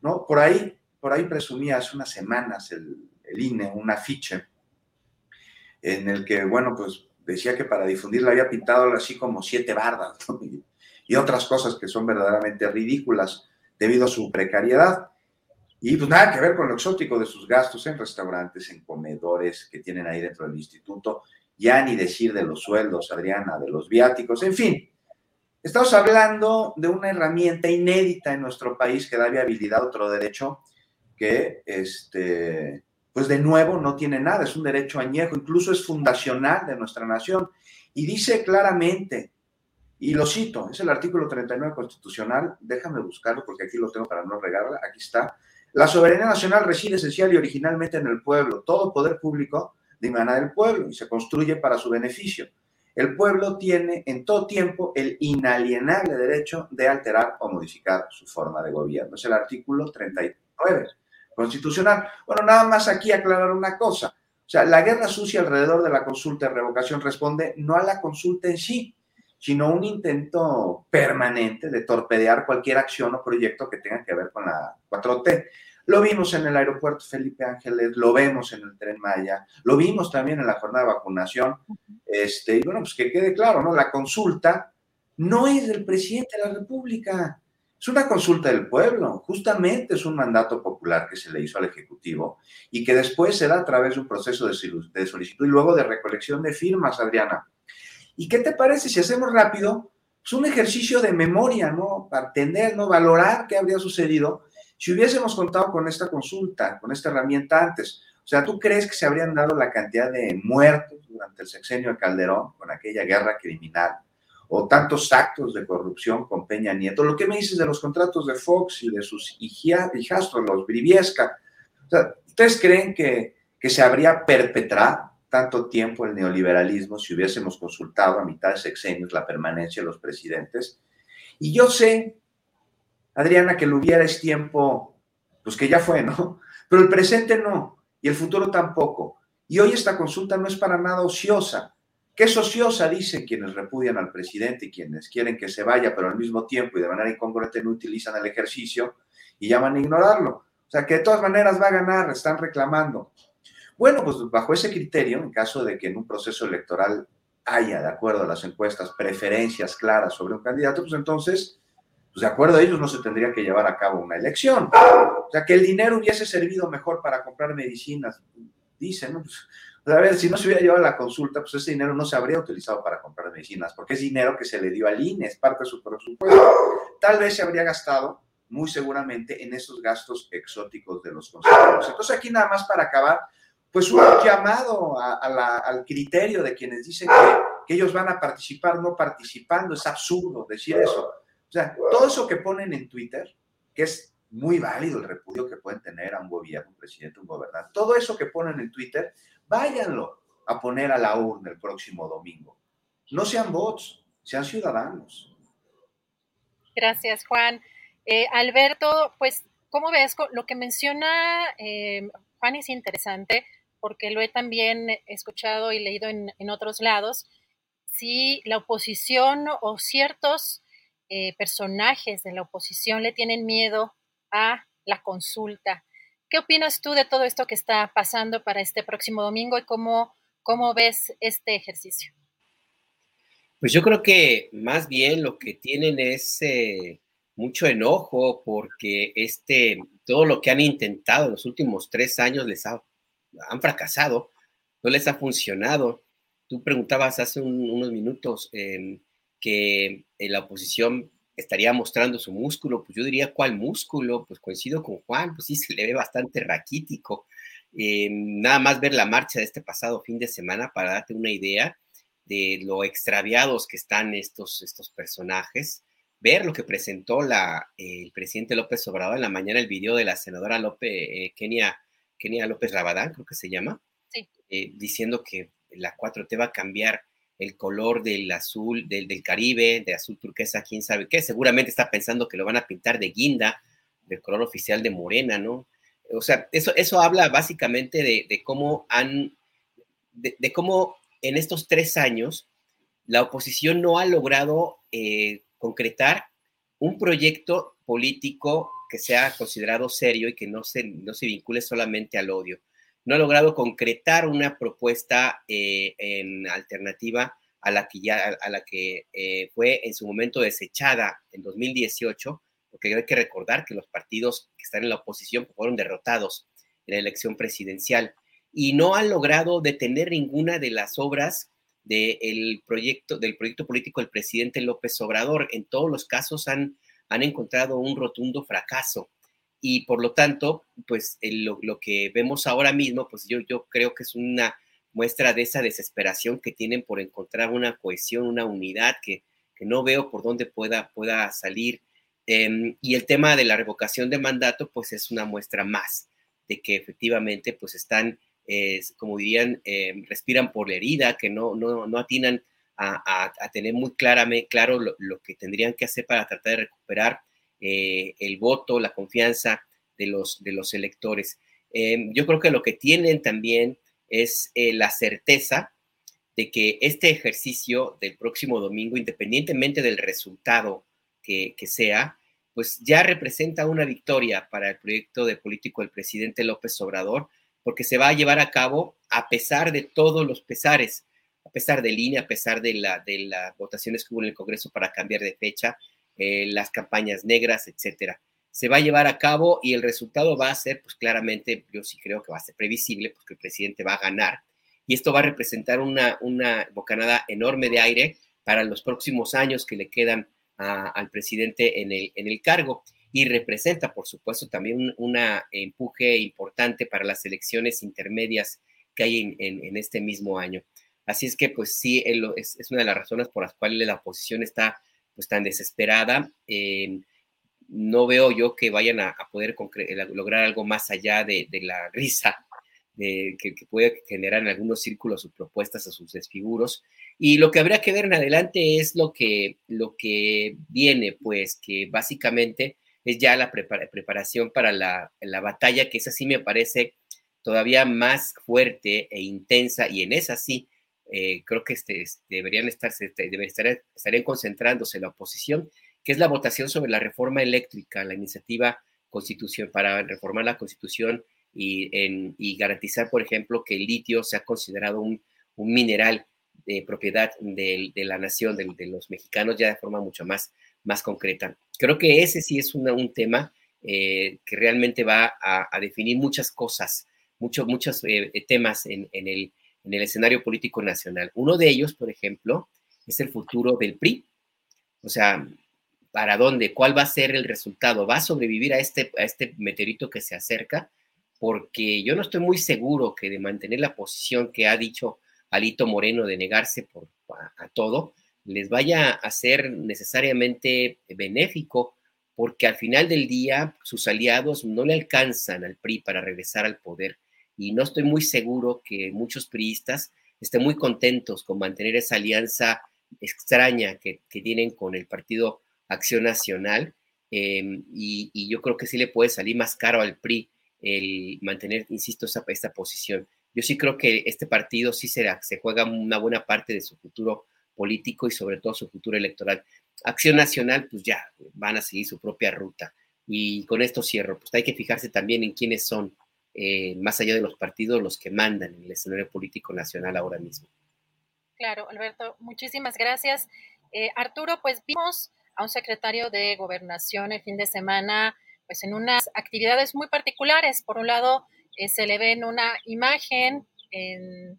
¿no? Por ahí, por ahí presumía hace unas semanas el, INE un afiche en el que, bueno, pues decía que para difundirla había pintado así como siete bardas, ¿no? Otras cosas que son verdaderamente ridículas debido a su precariedad. Y pues nada que ver con lo exótico de sus gastos en restaurantes, en comedores que tienen ahí dentro del instituto ya ni decir de los sueldos, Adriana, de los viáticos, en fin. Estamos hablando de una herramienta inédita en nuestro país que da viabilidad a otro derecho que, este, pues de nuevo no tiene nada, es un derecho añejo, incluso es fundacional de nuestra nación. Y dice claramente, y lo cito, es el artículo 39 constitucional, déjame buscarlo porque aquí lo tengo para no regarla, aquí está. La soberanía nacional reside esencial y originalmente en el pueblo. Todo poder público dimana del pueblo y se construye para su beneficio. El pueblo tiene en todo tiempo el inalienable derecho de alterar o modificar su forma de gobierno. Es el artículo 39 constitucional. Bueno, nada más aquí aclarar una cosa. O sea, la guerra sucia alrededor de la consulta de revocación responde no a la consulta en sí, sino un intento permanente de torpedear cualquier acción o proyecto que tenga que ver con la 4T. Lo vimos en el aeropuerto Felipe Ángeles, lo vemos en el tren Maya, lo vimos también en la jornada de vacunación. Este, y bueno, pues que quede claro, ¿no? La consulta no es del presidente de la República, es una consulta del pueblo, justamente es un mandato popular que se le hizo al Ejecutivo y que después se da a través de un proceso de solicitud y luego de recolección de firmas, Adriana. ¿Y qué te parece si hacemos rápido? Es un ejercicio de memoria, ¿no? Para entender, ¿no? Valorar qué habría sucedido si hubiésemos contado con esta consulta, con esta herramienta antes. O sea, ¿tú crees que se habrían dado la cantidad de muertos durante el sexenio de Calderón con aquella guerra criminal? O tantos actos de corrupción con Peña Nieto. Lo que me dices de los contratos de Fox y de sus hijastros, los Briviesca. O sea, ¿ustedes creen que, que se habría perpetrado tanto tiempo el neoliberalismo si hubiésemos consultado a mitad de sexenios la permanencia de los presidentes. Y yo sé, Adriana, que lo hubiera es tiempo, pues que ya fue, ¿no? Pero el presente no, y el futuro tampoco. Y hoy esta consulta no es para nada ociosa. ¿Qué es ociosa? Dicen quienes repudian al presidente y quienes quieren que se vaya, pero al mismo tiempo y de manera incongruente no utilizan el ejercicio y llaman a ignorarlo. O sea que de todas maneras va a ganar, están reclamando. Bueno, pues bajo ese criterio, en caso de que en un proceso electoral haya, de acuerdo a las encuestas, preferencias claras sobre un candidato, pues entonces, pues de acuerdo a ellos, no se tendría que llevar a cabo una elección. O sea, que el dinero hubiese servido mejor para comprar medicinas, dicen, ¿no? Pues, a ver, si no se hubiera llevado la consulta, pues ese dinero no se habría utilizado para comprar medicinas, porque es dinero que se le dio al INE, es parte de su presupuesto. Tal vez se habría gastado, muy seguramente, en esos gastos exóticos de los consejeros. Entonces, aquí nada más para acabar, pues un llamado al criterio de quienes dicen que, ellos van a participar no participando. Es absurdo decir eso. O sea, todo eso que ponen en Twitter, que es muy válido el repudio que pueden tener a un gobierno, un presidente, un gobernante, todo eso que ponen en Twitter, váyanlo a poner a la urna el próximo domingo. No sean bots, sean ciudadanos. Gracias, Juan. Eh, Alberto, pues, ¿cómo ves? Lo que menciona eh, Juan es interesante porque lo he también escuchado y leído en, otros lados, si la oposición o ciertos eh, personajes de la oposición le tienen miedo a la consulta. ¿Qué opinas tú de todo esto que está pasando para este próximo domingo y cómo, cómo ves este ejercicio? Pues yo creo que más bien lo que tienen es eh, mucho enojo porque este, todo lo que han intentado en los últimos tres años les ha han fracasado, no les ha funcionado. Tú preguntabas hace unos minutos em, que eh, la oposición estaría mostrando su músculo, pues yo diría, ¿cuál músculo? Pues coincido con Juan, pues sí se le ve bastante raquítico. Em, nada más ver la marcha de este pasado fin de semana para darte una idea de lo extraviados que están estos, estos personajes, ver lo que presentó la, el presidente López Obrador en la mañana, el video de la senadora López, eh, Kenia Kenia López Rabadán, creo que se llama, eh, diciendo que la 4T va a cambiar el color del azul, del, Caribe, de azul turquesa, quién sabe qué. Seguramente está pensando que lo van a pintar de guinda, del color oficial de morena, ¿no? O sea, eso, eso habla básicamente de, cómo han, de, cómo en estos tres años la oposición no ha logrado eh, concretar un proyecto político que sea considerado serio y que no se, no se vincule solamente al odio. No ha logrado concretar una propuesta eh, en alternativa a la que, ya, a la que eh, fue en su momento desechada en 2018, porque hay que recordar que los partidos que están en la oposición fueron derrotados en la elección presidencial. y no han logrado detener ninguna de las obras del proyecto, del proyecto político del presidente López Obrador. En todos los casos han, han encontrado un rotundo fracaso. Y por lo tanto, pues lo, lo, que vemos ahora mismo, pues yo, yo creo que es una muestra de esa desesperación que tienen por encontrar una cohesión, una unidad que, que no veo por dónde pueda, pueda salir. Eh, y el tema de la revocación de mandato, pues es una muestra más de que efectivamente, pues están como dirían, eh, respiran por la herida, que no, no, no atinan a, tener muy claramente, claro lo, que tendrían que hacer para tratar de recuperar eh, el voto, la confianza de los, de los electores. Eh, yo creo que lo que tienen también es la certeza de que este ejercicio del próximo domingo, independientemente del resultado que, que sea, pues ya representa una victoria para el proyecto de político del presidente López Obrador, porque se va a llevar a cabo a pesar de todos los pesares, a pesar de línea, a pesar de, la, de las votaciones que hubo en el Congreso para cambiar de fecha, eh, las campañas negras, etcétera. Se va a llevar a cabo y el resultado va a ser, pues claramente, yo sí creo que va a ser previsible, porque el presidente va a ganar. Y esto va a representar una, una bocanada enorme de aire para los próximos años que le quedan al presidente en el, en el cargo y representa, por supuesto, también un empuje importante para las elecciones intermedias que hay en, este mismo año. Así es que, pues sí, es, es, una de las razones por las cuales la oposición está pues tan desesperada. Eh, no veo yo que vayan a, poder lograr algo más allá de, la risa de, que, que, puede generar en algunos círculos sus propuestas o sus desfiguros. Y lo que habría que ver en adelante es lo que, lo que viene, pues que básicamente es ya la preparación para la, la, batalla, que esa sí me parece todavía más fuerte e intensa, y en esa sí eh, creo que este, deberían estar, estar, estarían concentrándose la oposición, que es la votación sobre la reforma eléctrica, la iniciativa constitución para reformar la constitución y, en, y garantizar, por ejemplo, que el litio sea considerado un, un mineral de propiedad de, de la nación, de, de, los mexicanos, ya de forma mucho más, más concreta. Creo que ese sí es un tema eh, que realmente va a, a, definir muchas cosas, muchos muchos eh, temas en, en, el, en el escenario político nacional. Uno de ellos, por ejemplo, es el futuro del PRI. O sea, ¿para dónde? ¿Cuál va a ser el resultado? ¿Va a sobrevivir a este, a este meteorito que se acerca? Porque yo no estoy muy seguro que de mantener la posición que ha dicho Alito Moreno de negarse por, a, a todo, les vaya a ser necesariamente benéfico, porque al final del día sus aliados no le alcanzan al PRI para regresar al poder. Y no estoy muy seguro que muchos priistas estén muy contentos con mantener esa alianza extraña que, tienen con el Partido Acción Nacional. Y, y, yo creo que sí le puede salir más caro al PRI el mantener, insisto, esa, esta posición. Yo sí creo que este partido sí se, se juega una buena parte de su futuro político y sobre todo su futuro electoral. Acción Nacional, pues ya van a seguir su propia ruta. Y con esto cierro, pues hay que fijarse también en quiénes son, eh, más allá de los partidos, los que mandan en el escenario político nacional ahora mismo. Claro, Alberto, muchísimas gracias. Eh, Arturo, pues vimos a un secretario de gobernación el fin de semana, pues en unas actividades muy particulares. Por un lado, eh, se le ve en una imagen en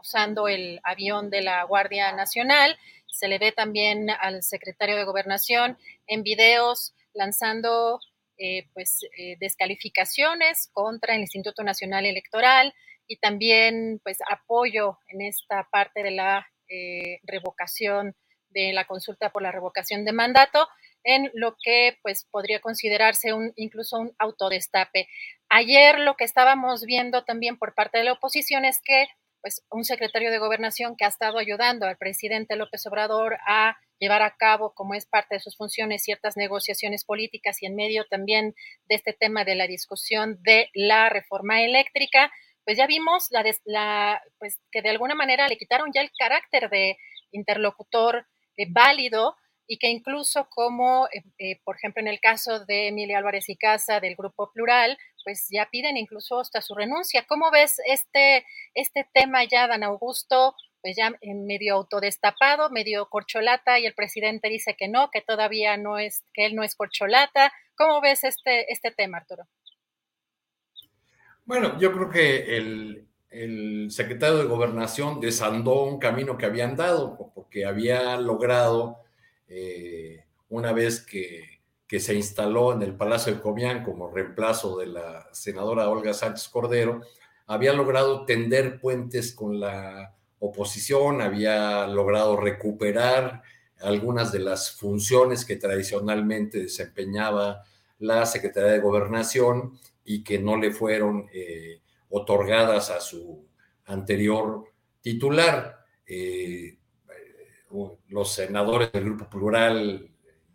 usando el avión de la Guardia Nacional. Se le ve también al secretario de Gobernación en videos lanzando eh, pues, eh, descalificaciones contra el Instituto Nacional Electoral y también pues, apoyo en esta parte de la eh, revocación de la consulta por la revocación de mandato en lo que pues podría considerarse un incluso un autodestape. Ayer lo que estábamos viendo también por parte de la oposición es que pues, un secretario de gobernación que ha estado ayudando al presidente López Obrador a llevar a cabo, como es parte de sus funciones, ciertas negociaciones políticas y en medio también de este tema de la discusión de la reforma eléctrica, pues ya vimos la, la pues que de alguna manera le quitaron ya el carácter de interlocutor eh, válido y que incluso como, eh, eh, por ejemplo, en el caso de Emilia Álvarez y Casa del Grupo Plural, pues ya piden incluso hasta su renuncia. ¿Cómo ves este, este tema ya, Dan Augusto? Pues ya medio autodestapado, medio corcholata, y el presidente dice que no, que todavía no es, que él no es corcholata. ¿Cómo ves este, este tema, Arturo? Bueno, yo creo que el, secretario de Gobernación desandó un camino que habían dado, porque había logrado, eh, una vez que, que, se instaló en el Palacio de Comián como reemplazo de la senadora Olga Sánchez Cordero, había logrado tender puentes con la oposición, había logrado recuperar algunas de las funciones que tradicionalmente desempeñaba la Secretaría de Gobernación y que no le fueron eh, otorgadas a su anterior titular. Eh, los senadores del Grupo Plural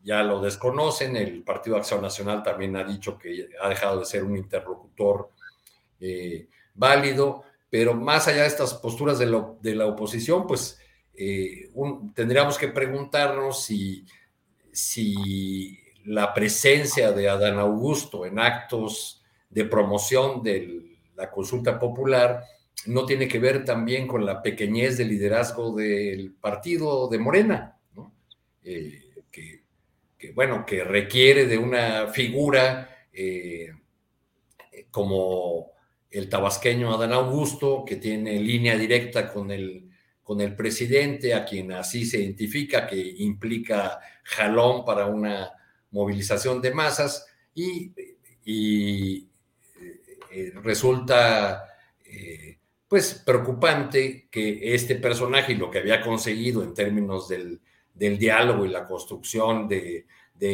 ya lo desconocen, el Partido Acción Nacional también ha dicho que ha dejado de ser un interlocutor eh, válido, pero más allá de estas posturas de, la oposición, pues tendríamos que preguntarnos si, si la presencia de Adán Augusto en actos de promoción de la consulta popular no tiene que ver también con la pequeñez del liderazgo del partido de Morena, eh, que, bueno, que requiere de una figura eh, como el tabasqueño Adán Augusto, que tiene línea directa con el, con el presidente, a quien así se identifica, que implica jalón para una movilización de masas. Y, eh, eh, resulta eh, pues preocupante que este personaje y lo que había conseguido en términos del, diálogo y la construcción de,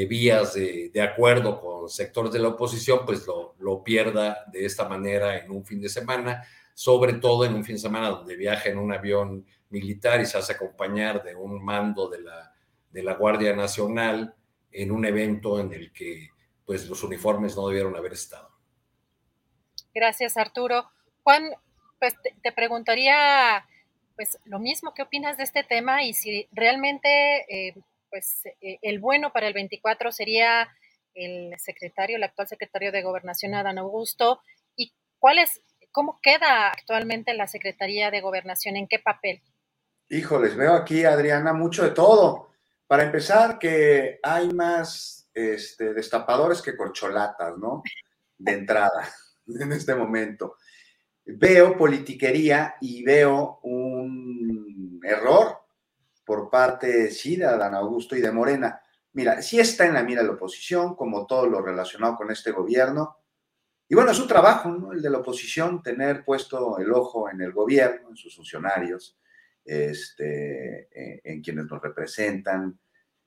vías de, acuerdo con sectores de la oposición, pues lo, lo, pierda de esta manera en un fin de semana, sobre todo en un fin de semana donde viaja en un avión militar y se hace acompañar de un mando de la, de la Guardia Nacional en un evento en el que pues los uniformes no debieron haber estado. Gracias, Arturo. Juan, pues te, preguntaría pues lo mismo, ¿qué opinas de este tema y si realmente eh, pues eh, el bueno para el 24 sería el secretario, el actual secretario de Gobernación, Adán Augusto, y cuál es, cómo queda actualmente la Secretaría de Gobernación, en qué papel? Híjoles, veo aquí, Adriana, mucho de todo. Para empezar, que hay más este, destapadores que corcholatas, ¿no? De entrada, (laughs) en este momento. Veo politiquería y veo un error por parte, sí, de Adán Augusto y de Morena. Mira, sí está en la mira de la oposición, como todo lo relacionado con este gobierno. Y bueno, es un trabajo, ¿no? El de la oposición, tener puesto el ojo en el gobierno, en sus funcionarios, este, en, quienes nos representan.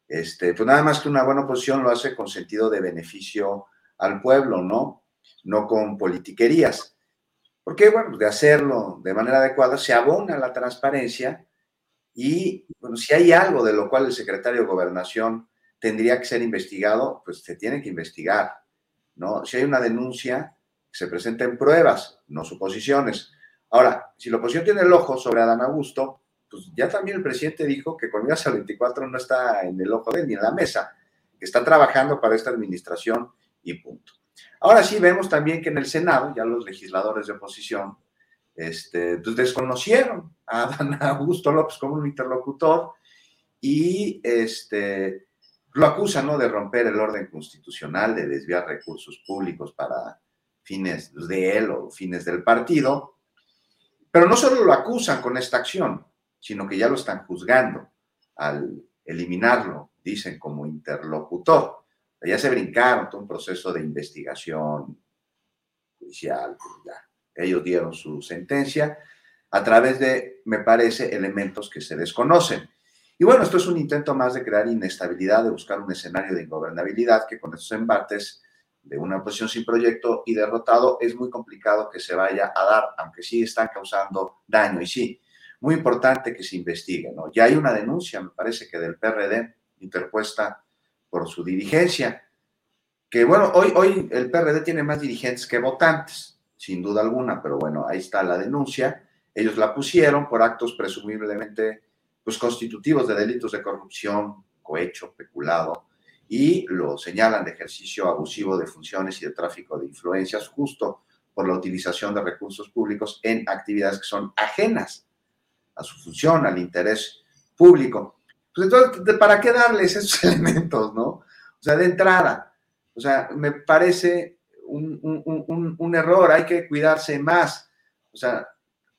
Este, pues nada más que una buena oposición lo hace con sentido de beneficio al pueblo, ¿no? No con politiquerías. Porque, bueno, de hacerlo de manera adecuada se abona la transparencia y, si hay algo de lo cual el secretario de Gobernación tendría que ser investigado, pues se tiene que investigar, ¿no? Si hay una denuncia, se presenten pruebas, no suposiciones. Ahora, si la oposición tiene el ojo sobre Adán Augusto, pues ya también el presidente dijo que con al 24 no está en el ojo de él ni en la mesa, que está trabajando para esta administración y punto. Ahora sí vemos también que en el Senado, ya los legisladores de oposición, este, pues desconocieron a (laughs) Adán Augusto López como un interlocutor y este, lo acusan ¿no? de romper el orden constitucional, de desviar recursos públicos para fines de él o fines del partido. Pero no solo lo acusan con esta acción, sino que ya lo están juzgando al eliminarlo, dicen, como interlocutor. Ya se brincaron todo un proceso de investigación judicial, ya. Ellos dieron su sentencia a través de, me parece, elementos que se desconocen. Y bueno, esto es un intento más de crear inestabilidad, de buscar un escenario de ingobernabilidad que con estos embates de una oposición sin proyecto y derrotado es muy complicado que se vaya a dar, aunque sí están causando daño. Y sí, muy importante que se investigue, ¿no? Ya hay una denuncia, me parece que del PRD, interpuesta por su dirigencia, que bueno, hoy, hoy el PRD tiene más dirigentes que votantes, sin duda alguna, pero bueno, ahí está la denuncia. Ellos la pusieron por actos presumiblemente pues, constitutivos de delitos de corrupción, cohecho, peculado, y lo señalan de ejercicio abusivo de funciones y de tráfico de influencias, justo por la utilización de recursos públicos en actividades que son ajenas a su función, al interés público. Pues entonces, ¿para qué darles esos (laughs) elementos, no? O sea, de entrada, o sea, me parece un, un, error, hay que cuidarse más, o sea,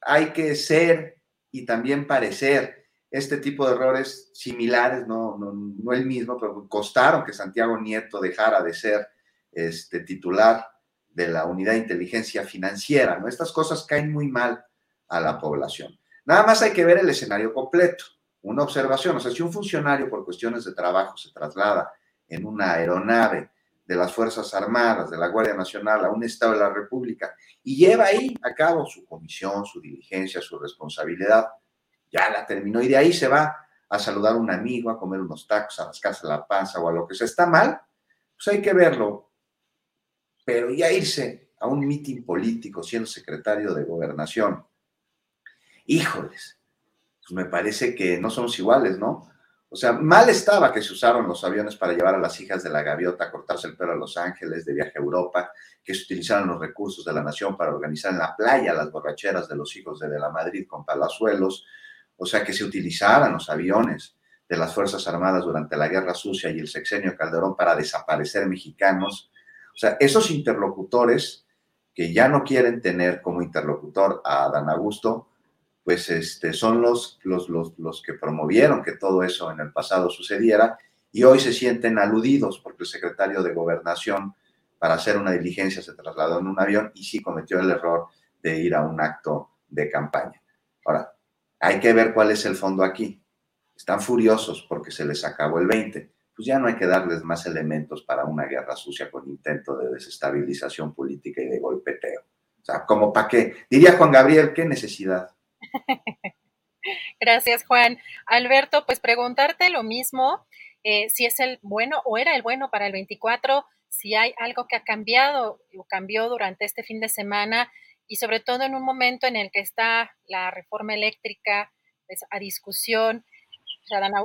hay que ser y también parecer. Este tipo de errores similares, no, no, no el mismo, pero costaron que Santiago Nieto dejara de ser este, titular de la unidad de inteligencia financiera. ¿no? Estas cosas caen muy mal a la población. Nada más hay que ver el escenario completo. Una observación, o sea, si un funcionario por cuestiones de trabajo se traslada en una aeronave de las Fuerzas Armadas, de la Guardia Nacional, a un Estado de la República y lleva ahí a cabo su comisión, su diligencia, su responsabilidad, ya la terminó y de ahí se va a saludar a un amigo, a comer unos tacos, a rascarse la panza o a lo que sea. ¿Está mal? Pues hay que verlo. Pero ya irse a un mitin político siendo secretario de gobernación, híjoles, pues me parece que no somos iguales, ¿no? O sea, mal estaba que se usaron los aviones para llevar a las hijas de la gaviota a cortarse el pelo a Los Ángeles de viaje a Europa, que se utilizaron los recursos de la nación para organizar en la playa las borracheras de los hijos de, de la Madrid con palazuelos, o sea, que se utilizaran los aviones de las Fuerzas Armadas durante la Guerra Sucia y el sexenio Calderón para desaparecer mexicanos. O sea, esos interlocutores que ya no quieren tener como interlocutor a Dan Augusto, pues este, son los, los, los, que promovieron que todo eso en el pasado sucediera y hoy se sienten aludidos porque el secretario de gobernación para hacer una diligencia se trasladó en un avión y sí cometió el error de ir a un acto de campaña. Ahora, hay que ver cuál es el fondo aquí. Están furiosos porque se les acabó el 20. Pues ya no hay que darles más elementos para una guerra sucia con intento de desestabilización política y de golpeteo. O sea, como para qué. Diría Juan Gabriel, ¿qué necesidad? (laughs) Gracias, Juan. Alberto, pues preguntarte lo mismo, eh, si es el bueno o era el bueno para el 24, si hay algo que ha cambiado o cambió durante este fin de semana y sobre todo en un momento en el que está la reforma eléctrica pues, a discusión.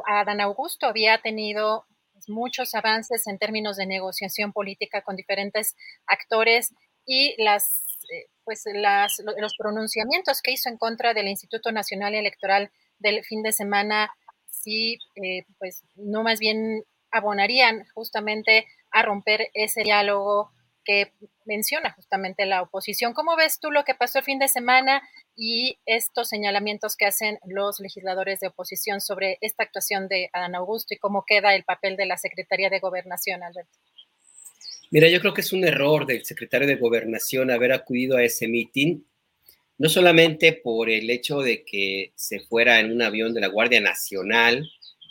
Adán Augusto había tenido pues, muchos avances en términos de negociación política con diferentes actores y las pues las, los pronunciamientos que hizo en contra del Instituto Nacional Electoral del fin de semana, sí, eh, pues no más bien abonarían justamente a romper ese diálogo que menciona justamente la oposición. ¿Cómo ves tú lo que pasó el fin de semana y estos señalamientos que hacen los legisladores de oposición sobre esta actuación de Adán Augusto y cómo queda el papel de la Secretaría de Gobernación, Alberto? Mira, yo creo que es un error del secretario de Gobernación haber acudido a ese mitin, no solamente por el hecho de que se fuera en un avión de la Guardia Nacional,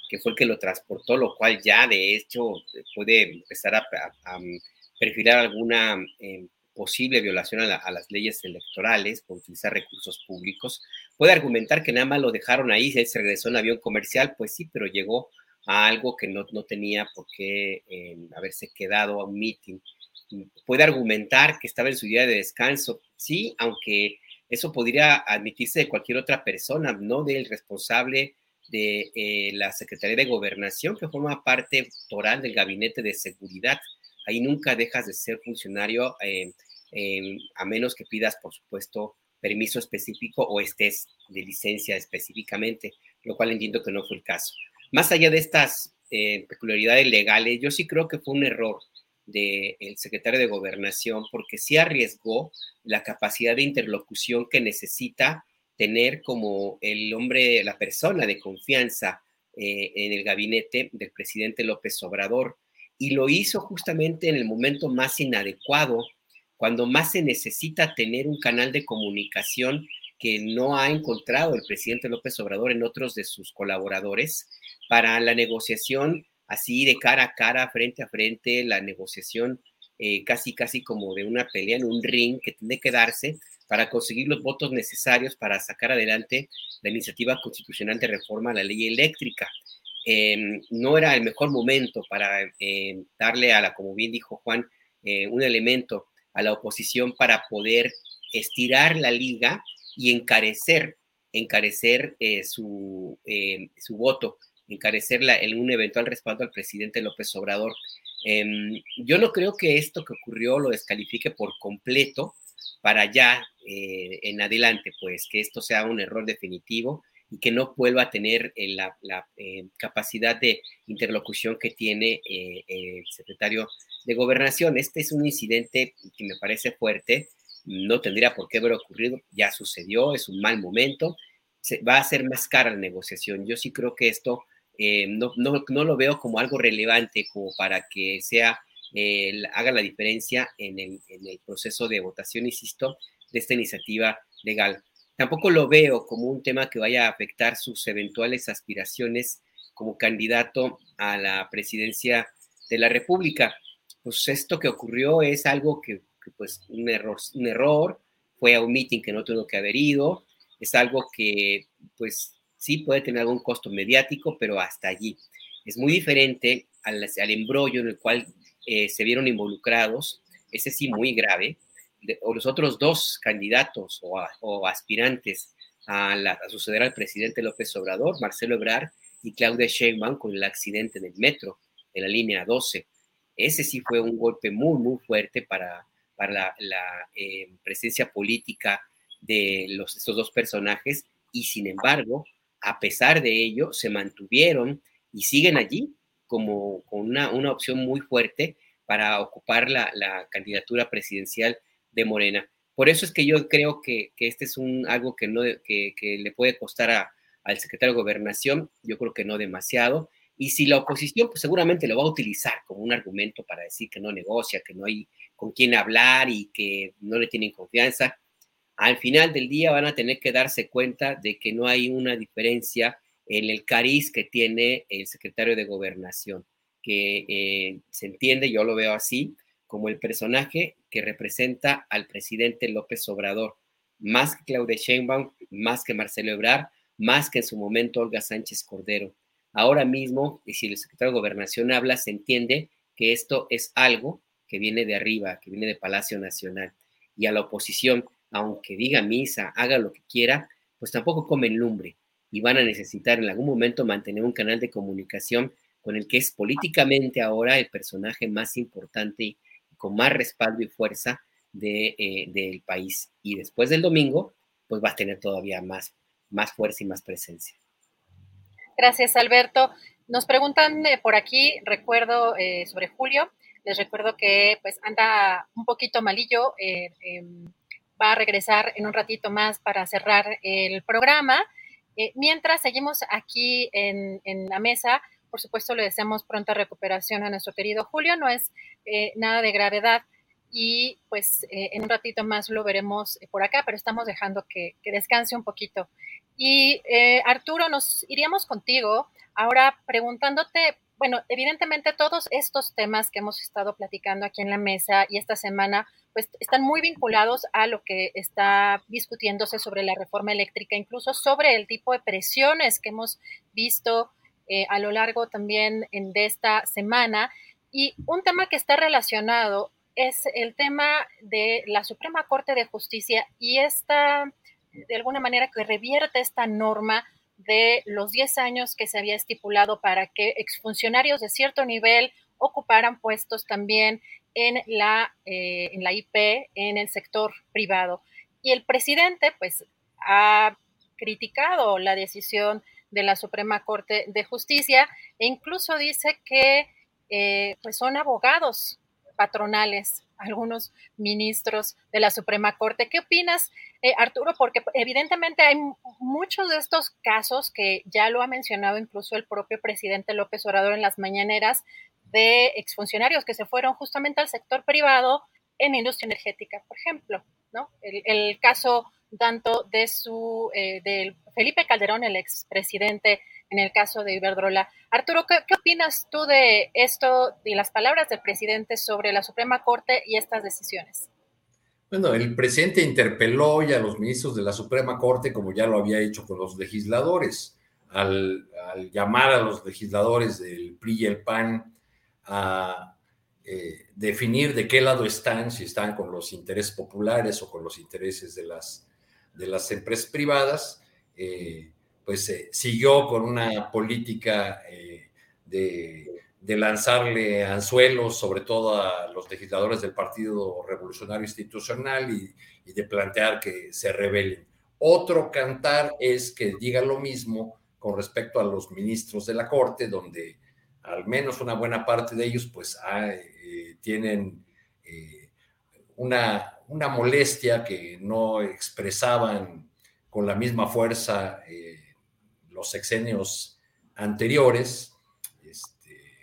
que fue el que lo transportó, lo cual ya de hecho puede empezar a, perfilar alguna eh, posible violación a, a, las leyes electorales por utilizar recursos públicos. Puede argumentar que nada más lo dejaron ahí, se regresó en avión comercial, pues sí, pero llegó a algo que no, tenía por qué eh, haberse quedado a un meeting. Puede argumentar que estaba en su día de descanso, sí, aunque eso podría admitirse de cualquier otra persona, no del responsable de eh, la Secretaría de Gobernación, que forma parte toral del Gabinete de Seguridad. Ahí nunca dejas de ser funcionario, eh, a menos que pidas, por supuesto, permiso específico o estés de licencia específicamente, lo cual entiendo que no fue el caso más allá de estas eh, peculiaridades legales, yo sí creo que fue un error del secretario de Gobernación porque sí arriesgó la capacidad de interlocución que necesita tener como el hombre, la persona de confianza eh, en el gabinete del presidente López Obrador. Y lo hizo justamente en el momento más inadecuado, cuando más se necesita tener un canal de comunicación que no ha encontrado el presidente López Obrador en otros de sus colaboradores para la negociación así de cara a cara, frente a frente, la negociación eh, casi, casi como de una pelea en un ring que tiene que darse para conseguir los votos necesarios para sacar adelante la iniciativa constitucional de reforma a la ley eléctrica. Em, no era el mejor momento para em, darle a la, como bien dijo Juan, eh, un elemento a la oposición para poder estirar la liga y encarecer, encarecer eh, su, su voto encarecer en un eventual respaldo al presidente López Obrador. Em, yo no creo que esto que ocurrió lo descalifique por completo para ya eh, en adelante, pues que esto sea un error definitivo y que no vuelva a tener eh, la, eh, capacidad de interlocución que tiene eh, el secretario de gobernación. Este es un incidente que me parece fuerte, no tendría por qué haber ocurrido, ya sucedió, es un mal momento, se, va a ser más cara la negociación. Yo sí creo que esto no, no, lo veo como algo relevante como para que sea, haga la diferencia en el, proceso de votación, insisto, de esta iniciativa legal. Tampoco lo veo como un tema que vaya a afectar sus eventuales aspiraciones como candidato a la presidencia de la República. Pues esto que ocurrió es algo que, pues, un error, un error, fue a un meeting que no tuvo que haber ido, es algo que, pues, sí puede tener algún costo mediático, pero hasta allí. Es muy diferente al, al embrollo en el cual eh, se vieron involucrados, ese sí muy grave, o los otros dos candidatos o, aspirantes a, suceder al presidente López Obrador, Marcelo Ebrard y Claudia Sheinbaum con el accidente del metro de la línea 12. Ese sí fue un golpe muy, muy fuerte para, para la, eh, presencia política de los, estos dos personajes y sin embargo, a pesar de ello, se mantuvieron y siguen allí como con una, una opción muy fuerte para ocupar la, la candidatura presidencial de Morena. Por eso es que yo creo que, este es un, algo que, no, que, le puede costar al secretario de Gobernación, yo creo que no demasiado. Y si la oposición, pues seguramente lo va a utilizar como un argumento para decir que no negocia, que no hay con quién hablar y que no le tienen confianza, al final del día van a tener que darse cuenta de que no hay una diferencia en el cariz que tiene el secretario de Gobernación, que eh, se entiende, yo lo veo así, como el personaje que representa al presidente López Obrador, más que Claudia Sheinbaum, más que Marcelo Ebrard, más que en su momento Olga Sánchez Cordero. Ahora mismo, y si el secretario de Gobernación habla, se entiende que esto es algo que viene de arriba, que viene de Palacio Nacional. Y a la oposición, aunque diga misa, haga lo que quiera, pues tampoco comen lumbre y van a necesitar en algún momento mantener un canal de comunicación con el que es políticamente ahora el personaje más importante con más respaldo y fuerza de, eh, del país. Y después del domingo, pues va a tener todavía más, más fuerza y más presencia. Gracias, Alberto. Nos preguntan eh, por aquí, recuerdo eh, sobre Julio, les recuerdo que pues anda un poquito malillo, em, va a regresar en un ratito más para cerrar el programa. mientras seguimos aquí en, en la mesa, por supuesto, le deseamos pronta recuperación a nuestro querido Julio, no es eh, nada de gravedad y pues eh, en un ratito más lo veremos eh, por acá, pero estamos dejando que, descanse un poquito. Y Arturo, nos iríamos contigo ahora preguntándote, bueno, evidentemente todos estos temas que hemos estado platicando aquí en la mesa y esta semana, pues están muy vinculados a lo que está discutiéndose sobre la reforma eléctrica, incluso sobre el tipo de presiones que hemos visto eh, a lo largo también de esta semana. Y un tema que está relacionado es el tema de la Suprema Corte de Justicia y esta, de alguna manera, que revierte esta norma de los 10 años que se había estipulado para que exfuncionarios de cierto nivel ocuparan puestos también en la, eh, en la IP, en el sector privado. Y el presidente, pues, ha criticado la decisión de la Suprema Corte de Justicia e incluso dice que eh, pues son abogados patronales algunos ministros de la Suprema Corte. ¿Qué opinas, eh, Arturo? Porque evidentemente hay muchos de estos casos que ya lo ha mencionado incluso el propio presidente López Obrador en las mañaneras de exfuncionarios que se fueron justamente al sector privado en industria energética, por ejemplo, ¿no? El, caso tanto de su, eh, Felipe Calderón, el expresidente, en el caso de Iberdrola. Arturo, ¿qué, opinas tú de esto y las palabras del presidente sobre la Suprema Corte y estas decisiones? Bueno, el presidente interpeló ya a los ministros de la Suprema Corte, como ya lo había hecho con los legisladores, al, llamar a los legisladores del PRI y el PAN a eh, definir de qué lado están, si están con los intereses populares o con los intereses de las de las empresas privadas, eh, pues eh, siguió con una política eh, de, lanzarle anzuelos, sobre todo a los legisladores del Partido Revolucionario Institucional, y, de plantear que se rebelen. Otro cantar es que diga lo mismo con respecto a los ministros de la Corte, donde al menos una buena parte de ellos pues eh, tienen eh, una, una, molestia que no expresaban con la misma fuerza eh, los sexenios anteriores este,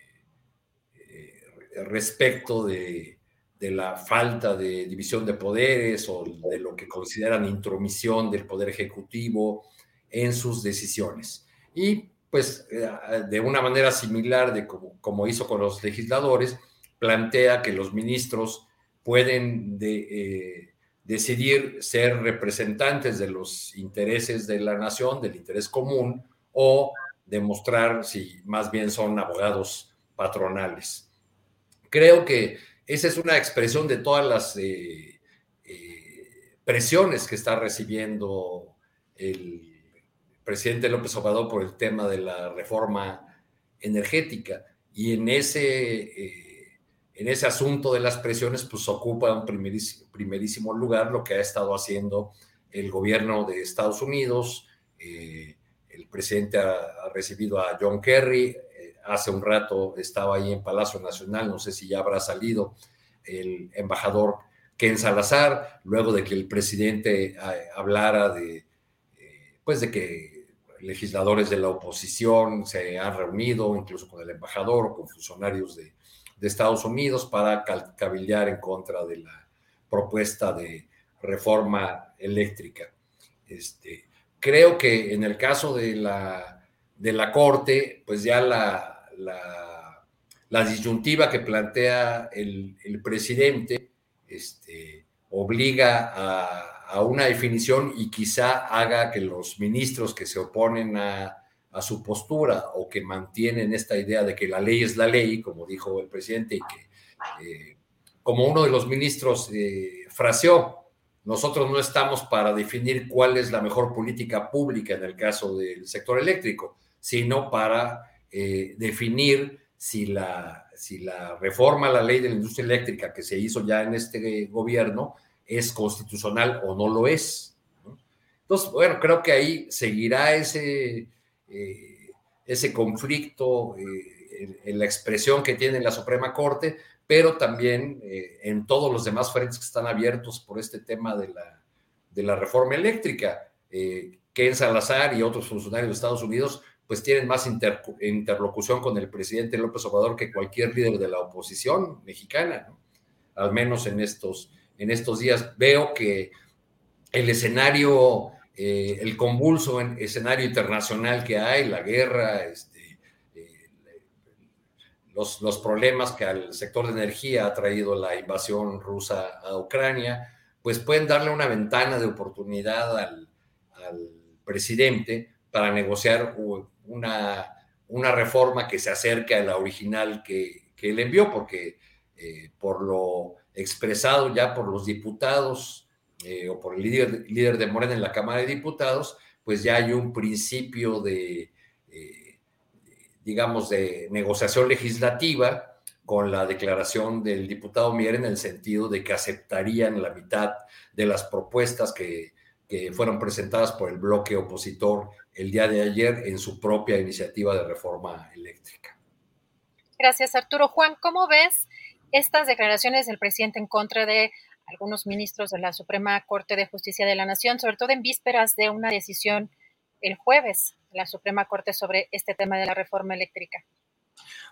respecto de, la falta de división de poderes o de lo que consideran intromisión del Poder Ejecutivo en sus decisiones. Y pues eh, de una manera similar de como, hizo con los legisladores, plantea que los ministros pueden eh, decidir ser representantes de los intereses de la nación, del interés común, o demostrar si más bien son abogados patronales. Creo que esa es una expresión de todas las eh, eh, presiones que está recibiendo el presidente López Obrador por el tema de la reforma energética. Y en ese, eh, en ese asunto de las presiones, pues ocupa un primerísimo, lugar lo que ha estado haciendo el gobierno de Estados Unidos. el presidente ha, recibido a John Kerry, hace un rato estaba ahí en Palacio Nacional, no sé si ya habrá salido el embajador Ken Salazar, luego de que el presidente eh, hablara de, eh, pues de que legisladores de la oposición se han reunido, incluso con el embajador o con funcionarios de, Estados Unidos, para cabildear en contra de la propuesta de reforma eléctrica. Este, creo que en el caso de la, de la Corte, pues ya la, la, disyuntiva que plantea el, presidente este, obliga a, una definición y quizá haga que los ministros que se oponen a, su postura o que mantienen esta idea de que la ley es la ley, como dijo el presidente, y que eh, como uno de los ministros eh, fraseó, nosotros no estamos para definir cuál es la mejor política pública en el caso del sector eléctrico, sino para eh, definir si la, si la reforma a la ley de la industria eléctrica que se hizo ya en este gobierno es constitucional o no lo es. Entonces, bueno, creo que ahí seguirá ese, eh, ese conflicto eh, en, la expresión que tiene la Suprema Corte, pero también en todos los demás frentes que están abiertos por este tema de la, de la reforma eléctrica. Ken Salazar y otros funcionarios de Estados Unidos pues tienen más interlocución con el presidente López Obrador que cualquier líder de la oposición mexicana, al menos en estos, en estos días. Veo que el escenario, eh, el convulso escenario internacional que hay, la guerra, este, eh, los, los, problemas que al sector de energía ha traído la invasión rusa a Ucrania, pues pueden darle una ventana de oportunidad al, al presidente para negociar una, una reforma que se acerque a la original que, que él envió, porque eh, por lo expresado ya por los diputados eh, o por el líder, líder de Morena en la Cámara de Diputados, pues ya hay un principio de, eh, digamos, de negociación legislativa con la declaración del diputado Mier en el sentido de que aceptarían la mitad de las propuestas que, que fueron presentadas por el bloque opositor el día de ayer en su propia iniciativa de reforma eléctrica. Gracias, Arturo. Juan, ¿cómo ves estas declaraciones del presidente en contra de algunos ministros de la Suprema Corte de Justicia de la Nación, sobre todo en vísperas de una decisión el jueves de la Suprema Corte sobre este tema de la reforma eléctrica?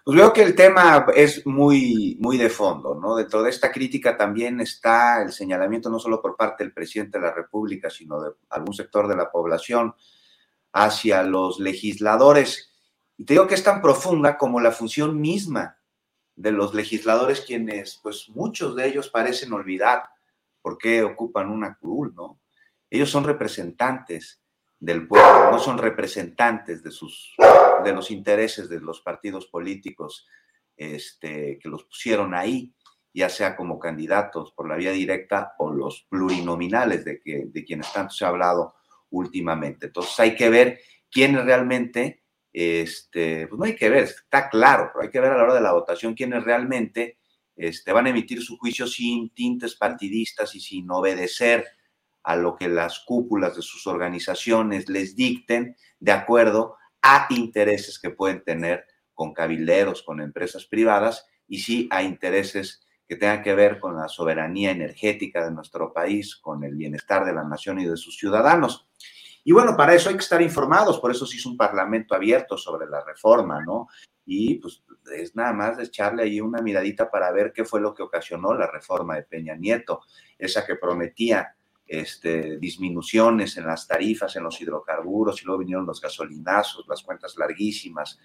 Pues veo que el tema es muy, muy de fondo, ¿no? De toda esta crítica también está el señalamiento no solo por parte del presidente de la República, sino de algún sector de la población hacia los legisladores. Y te digo que es tan profunda como la función misma de los legisladores, quienes, pues muchos de ellos parecen olvidar por qué ocupan una curul, ¿no? Ellos son representantes del pueblo, no son representantes de, sus, de los intereses de los partidos políticos este, que los pusieron ahí, ya sea como candidatos por la vía directa o los plurinominales de, que, de quienes tanto se ha hablado últimamente. Entonces hay que ver quiénes realmente, este, pues no hay que ver, está claro, pero hay que ver a la hora de la votación quiénes realmente este, van a emitir su juicio sin tintes partidistas y sin obedecer a lo que las cúpulas de sus organizaciones les dicten de acuerdo a intereses que pueden tener con cabilderos, con empresas privadas y sí a intereses que tengan que ver con la soberanía energética de nuestro país, con el bienestar de la nación y de sus ciudadanos. Y bueno, para eso hay que estar informados, por eso se hizo un parlamento abierto sobre la reforma, ¿no? Y pues es nada más echarle ahí una miradita para ver qué fue lo que ocasionó la reforma de Peña Nieto, esa que prometía este, disminuciones en las tarifas, en los hidrocarburos, y luego vinieron los gasolinazos, las cuentas larguísimas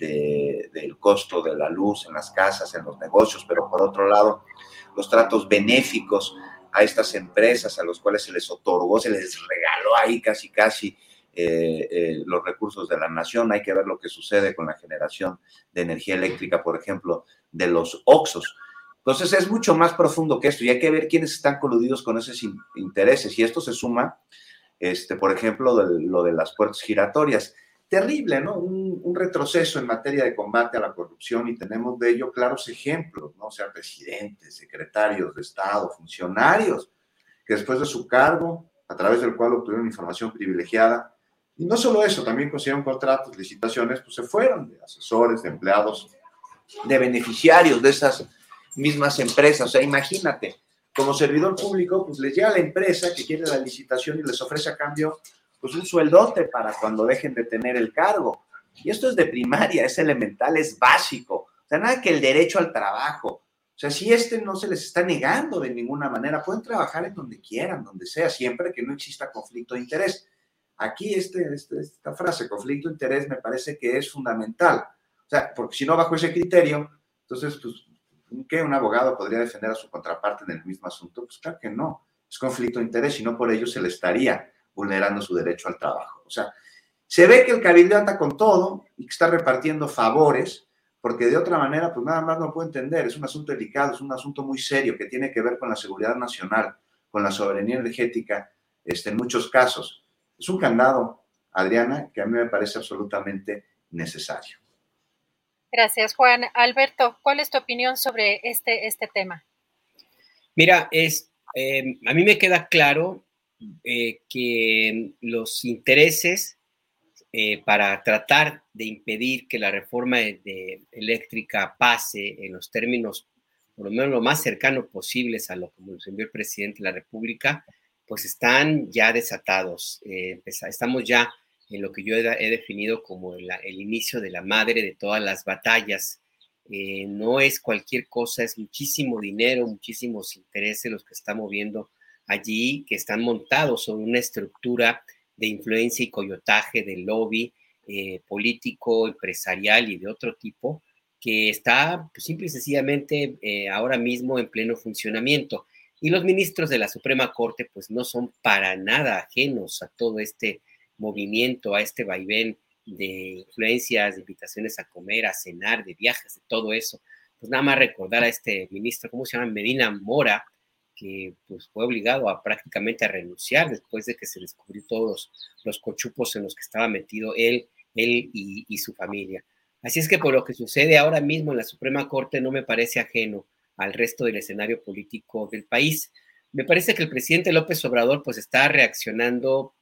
del costo de la luz en las casas, en los negocios, pero por otro lado, los tratos benéficos a estas empresas a los cuales se les otorgó, se les regaló ahí casi, casi eh, eh, los recursos de la nación. Hay que ver lo que sucede con la generación de energía eléctrica, por ejemplo, de los OXOS. Entonces es mucho más profundo que esto y hay que ver quiénes están coludidos con esos intereses. Y esto se suma, este, por ejemplo, de, lo de las puertas giratorias. Terrible, ¿no? Un, un, retroceso en materia de combate a la corrupción y tenemos de ello claros ejemplos, ¿no? O sea, presidentes, secretarios de Estado, funcionarios, que después de su cargo, a través del cual obtuvieron información privilegiada, y no solo eso, también consiguieron contratos, licitaciones, pues se fueron de asesores, de empleados, de beneficiarios de esas mismas empresas. O sea, imagínate, como servidor público, pues les llega la empresa que quiere la licitación y les ofrece a cambio pues un sueldote para cuando dejen de tener el cargo. Y esto es de primaria, es elemental, es básico. O sea, nada que el derecho al trabajo. O sea, si este no se les está negando de ninguna manera, pueden trabajar en donde quieran, donde sea, siempre que no exista conflicto de interés. Aquí este, este esta frase, conflicto de interés, me parece que es fundamental. O sea, porque si no, bajo ese criterio, entonces, pues ¿Qué un abogado podría defender a su contraparte en el mismo asunto? Pues claro que no. Es conflicto de interés y no por ello se le estaría vulnerando su derecho al trabajo. O sea, se ve que el cabildo anda con todo y que está repartiendo favores, porque de otra manera, pues nada más no puedo entender. Es un asunto delicado, es un asunto muy serio que tiene que ver con la seguridad nacional, con la soberanía energética, este, en muchos casos. Es un candado, Adriana, que a mí me parece absolutamente necesario. Gracias, Juan. Alberto, ¿cuál es tu opinión sobre este, este tema? Mira, es, eh, a mí me queda claro eh, que los intereses eh, para tratar de impedir que la reforma eléctrica pase en los términos, por lo menos lo más cercano posibles a lo que nos envió el presidente de la República, pues están ya desatados. estamos ya en lo que yo he, definido como el, inicio de la madre de todas las batallas. Eh, no es cualquier cosa, es muchísimo dinero, muchísimos intereses los que están moviendo allí, que están montados sobre una estructura de influencia y coyotaje, de lobby eh, político, empresarial y de otro tipo, que está pues, simple y sencillamente eh, ahora mismo en pleno funcionamiento. Y los ministros de la Suprema Corte pues no son para nada ajenos a todo este movimiento, a este vaivén de influencias, de invitaciones a comer, a cenar, de viajes, de todo eso. Pues nada más recordar a este ministro, ¿cómo se llama? Medina Mora, que pues fue obligado a prácticamente a renunciar después de que se descubrió todos los cochupos en los que estaba metido él, él y, y su familia. Así es que por lo que sucede ahora mismo en la Suprema Corte no me parece ajeno al resto del escenario político del país. Me parece que el presidente López Obrador pues está reaccionando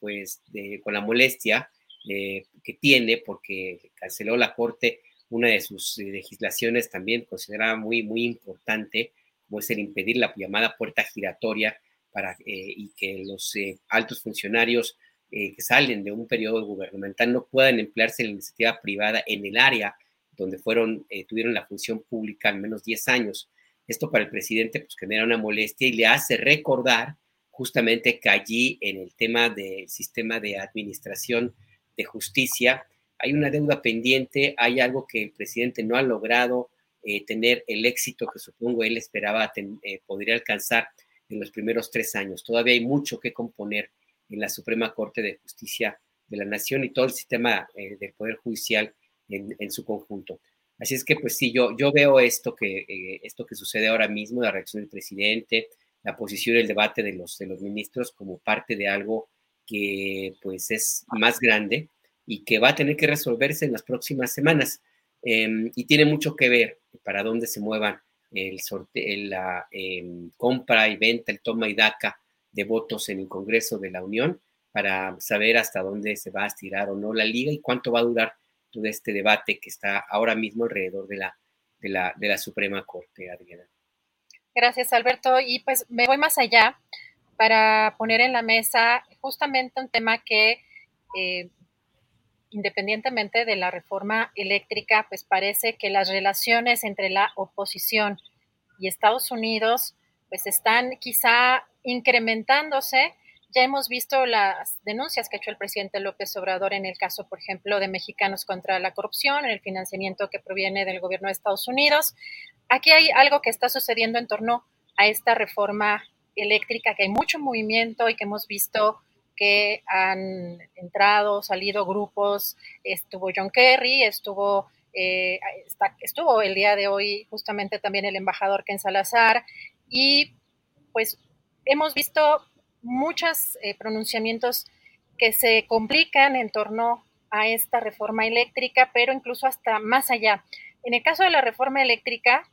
pues con la molestia eh, que tiene porque canceló la Corte una de sus eh, legislaciones también considerada muy, muy importante, como es el impedir la llamada puerta giratoria para, eh, y que los altos funcionarios que salen de un periodo gubernamental no puedan emplearse en la iniciativa privada en el área donde fueron, tuvieron la función pública al menos 10 años. Esto para el presidente pues genera una molestia y le hace recordar justamente que allí en el tema del sistema de administración de justicia hay una deuda pendiente, hay algo que el presidente no ha logrado eh, tener el éxito que supongo él esperaba eh, podría alcanzar en los primeros tres años. Todavía hay mucho que componer en la Suprema Corte de Justicia de la Nación y todo el sistema eh, del Poder Judicial en, en, su conjunto. Así es que, pues sí, yo, yo veo esto que, esto que sucede ahora mismo, la reacción del presidente, la posición el debate de los, de los ministros como parte de algo que pues es más grande y que va a tener que resolverse en las próximas semanas. Em, y tiene mucho que ver para dónde se muevan el sorteo, la em, compra y venta, el toma y daca de votos en el Congreso de la Unión para saber hasta dónde se va a estirar o no la liga y cuánto va a durar todo este debate que está ahora mismo alrededor de la, de la, de la Suprema Corte, Adriana. Gracias, Alberto. Y pues me voy más allá para poner en la mesa justamente un tema que, eh, independientemente de la reforma eléctrica, pues parece que las relaciones entre la oposición y Estados Unidos pues están quizá incrementándose. Ya hemos visto las denuncias que ha hecho el presidente López Obrador en el caso, por ejemplo, de mexicanos contra la corrupción, en el financiamiento que proviene del gobierno de Estados Unidos. Aquí hay algo que está sucediendo en torno a esta reforma eléctrica, que hay mucho movimiento y que hemos visto que han entrado, salido grupos, estuvo John Kerry, estuvo, eh, el día de hoy justamente también el embajador Ken Salazar, y pues hemos visto muchos eh, pronunciamientos que se complican en torno a esta reforma eléctrica, pero incluso hasta más allá. En el caso de la reforma eléctrica,